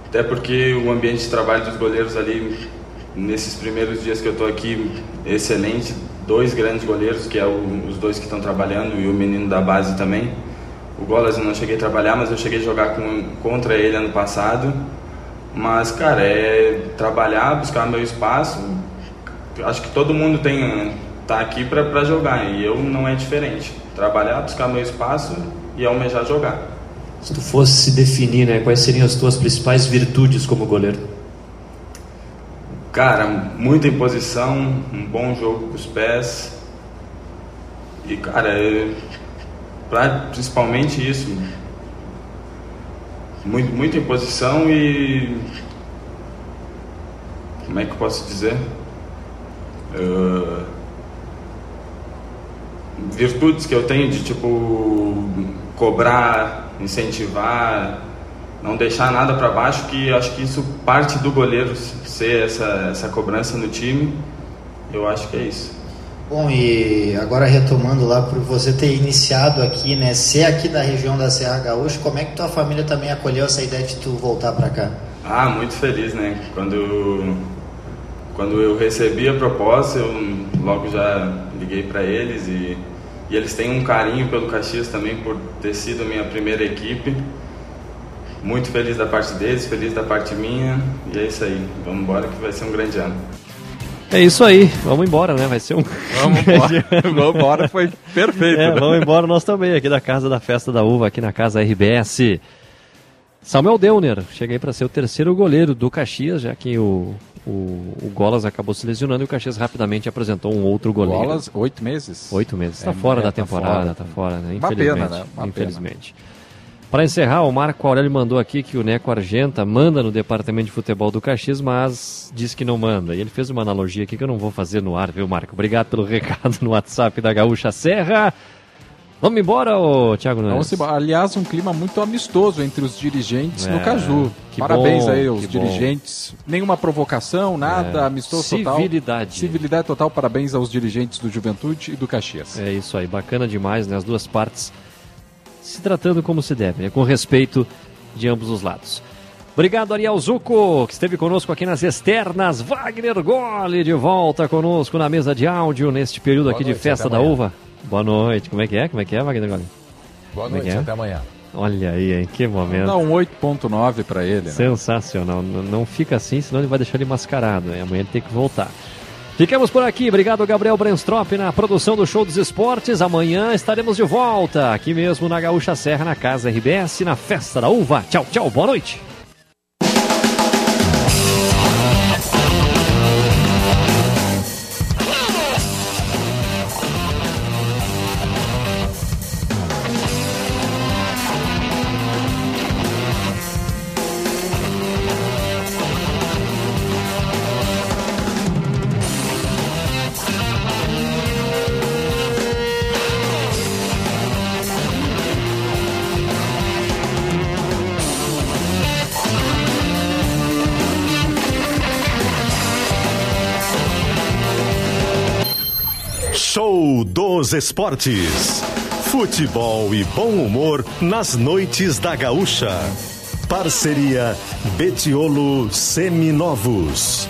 até porque o ambiente de trabalho dos goleiros ali nesses primeiros dias que eu tô aqui excelente, dois grandes goleiros que é o, os dois que estão trabalhando e o menino da base também. O Golas eu não cheguei a trabalhar, mas eu cheguei a jogar com, contra ele ano passado. Mas cara, é trabalhar, buscar meu espaço. Acho que todo mundo tem tá aqui para jogar e eu não é diferente. Trabalhar, buscar meu espaço e almejar jogar. Se tu fosse se definir, né, quais seriam as tuas principais virtudes como goleiro? Cara, muita imposição, um bom jogo com os pés. E, cara, é, principalmente isso. Muito, muita imposição e. Como é que eu posso dizer? Uh, virtudes que eu tenho de tipo cobrar, incentivar, não deixar nada para baixo, que acho que isso parte do goleiro ser essa, essa cobrança no time. Eu acho que é isso. Bom, e agora retomando lá por você ter iniciado aqui, né, ser aqui da região da Serra Gaúcha, como é que tua família também acolheu essa ideia de tu voltar para cá? Ah, muito feliz, né? Quando quando eu recebi a proposta, eu logo já liguei para eles e, e eles têm um carinho pelo Caxias também por ter sido a minha primeira equipe. Muito feliz da parte deles, feliz da parte minha. E é isso aí. Vamos embora que vai ser um grande ano. É isso aí, vamos embora, né? Vai ser um. Vamos embora, vamos embora, foi perfeito. É, vamos embora nós também, aqui da Casa da Festa da Uva, aqui na Casa RBS. Samuel Deuner, cheguei para ser o terceiro goleiro do Caxias, já que o, o, o Golas acabou se lesionando e o Caxias rapidamente apresentou um outro goleiro. Golas, oito meses? Oito meses. Está é, fora é, da temporada, está fora, né? Infelizmente. Uma pena, né? Uma infelizmente. Para encerrar, o Marco Aurélio mandou aqui que o Neco Argenta manda no departamento de futebol do Caxias, mas diz que não manda. E ele fez uma analogia aqui que eu não vou fazer no ar, viu, Marco? Obrigado pelo recado no WhatsApp da Gaúcha Serra. Vamos embora, ô, Thiago Nunes? Vamos embora. Aliás, um clima muito amistoso entre os dirigentes é, no Caju. Parabéns bom, aí aos dirigentes. Bom. Nenhuma provocação, nada, é. amistoso Civilidade. total. Civilidade. Civilidade total. Parabéns aos dirigentes do Juventude e do Caxias. É isso aí, bacana demais, né? As duas partes se tratando como se deve, né? com respeito de ambos os lados. Obrigado, Ariel Zuco, que esteve conosco aqui nas externas. Wagner Gole de volta conosco na mesa de áudio neste período Boa aqui noite, de festa da uva. Boa noite. Como é que é? Como é que é, Wagner? Boa Como é noite, é? até amanhã. Olha aí, em que momento. Dá um 8.9 para ele. Né? Sensacional. Não fica assim, senão ele vai deixar ele mascarado. Né? Amanhã ele tem que voltar. Ficamos por aqui. Obrigado, Gabriel Brenstrop, na produção do Show dos Esportes. Amanhã estaremos de volta, aqui mesmo na Gaúcha Serra, na Casa RBS, na Festa da Uva. Tchau, tchau, boa noite. Esportes. Futebol e bom humor nas noites da Gaúcha. Parceria Betiolo Seminovos.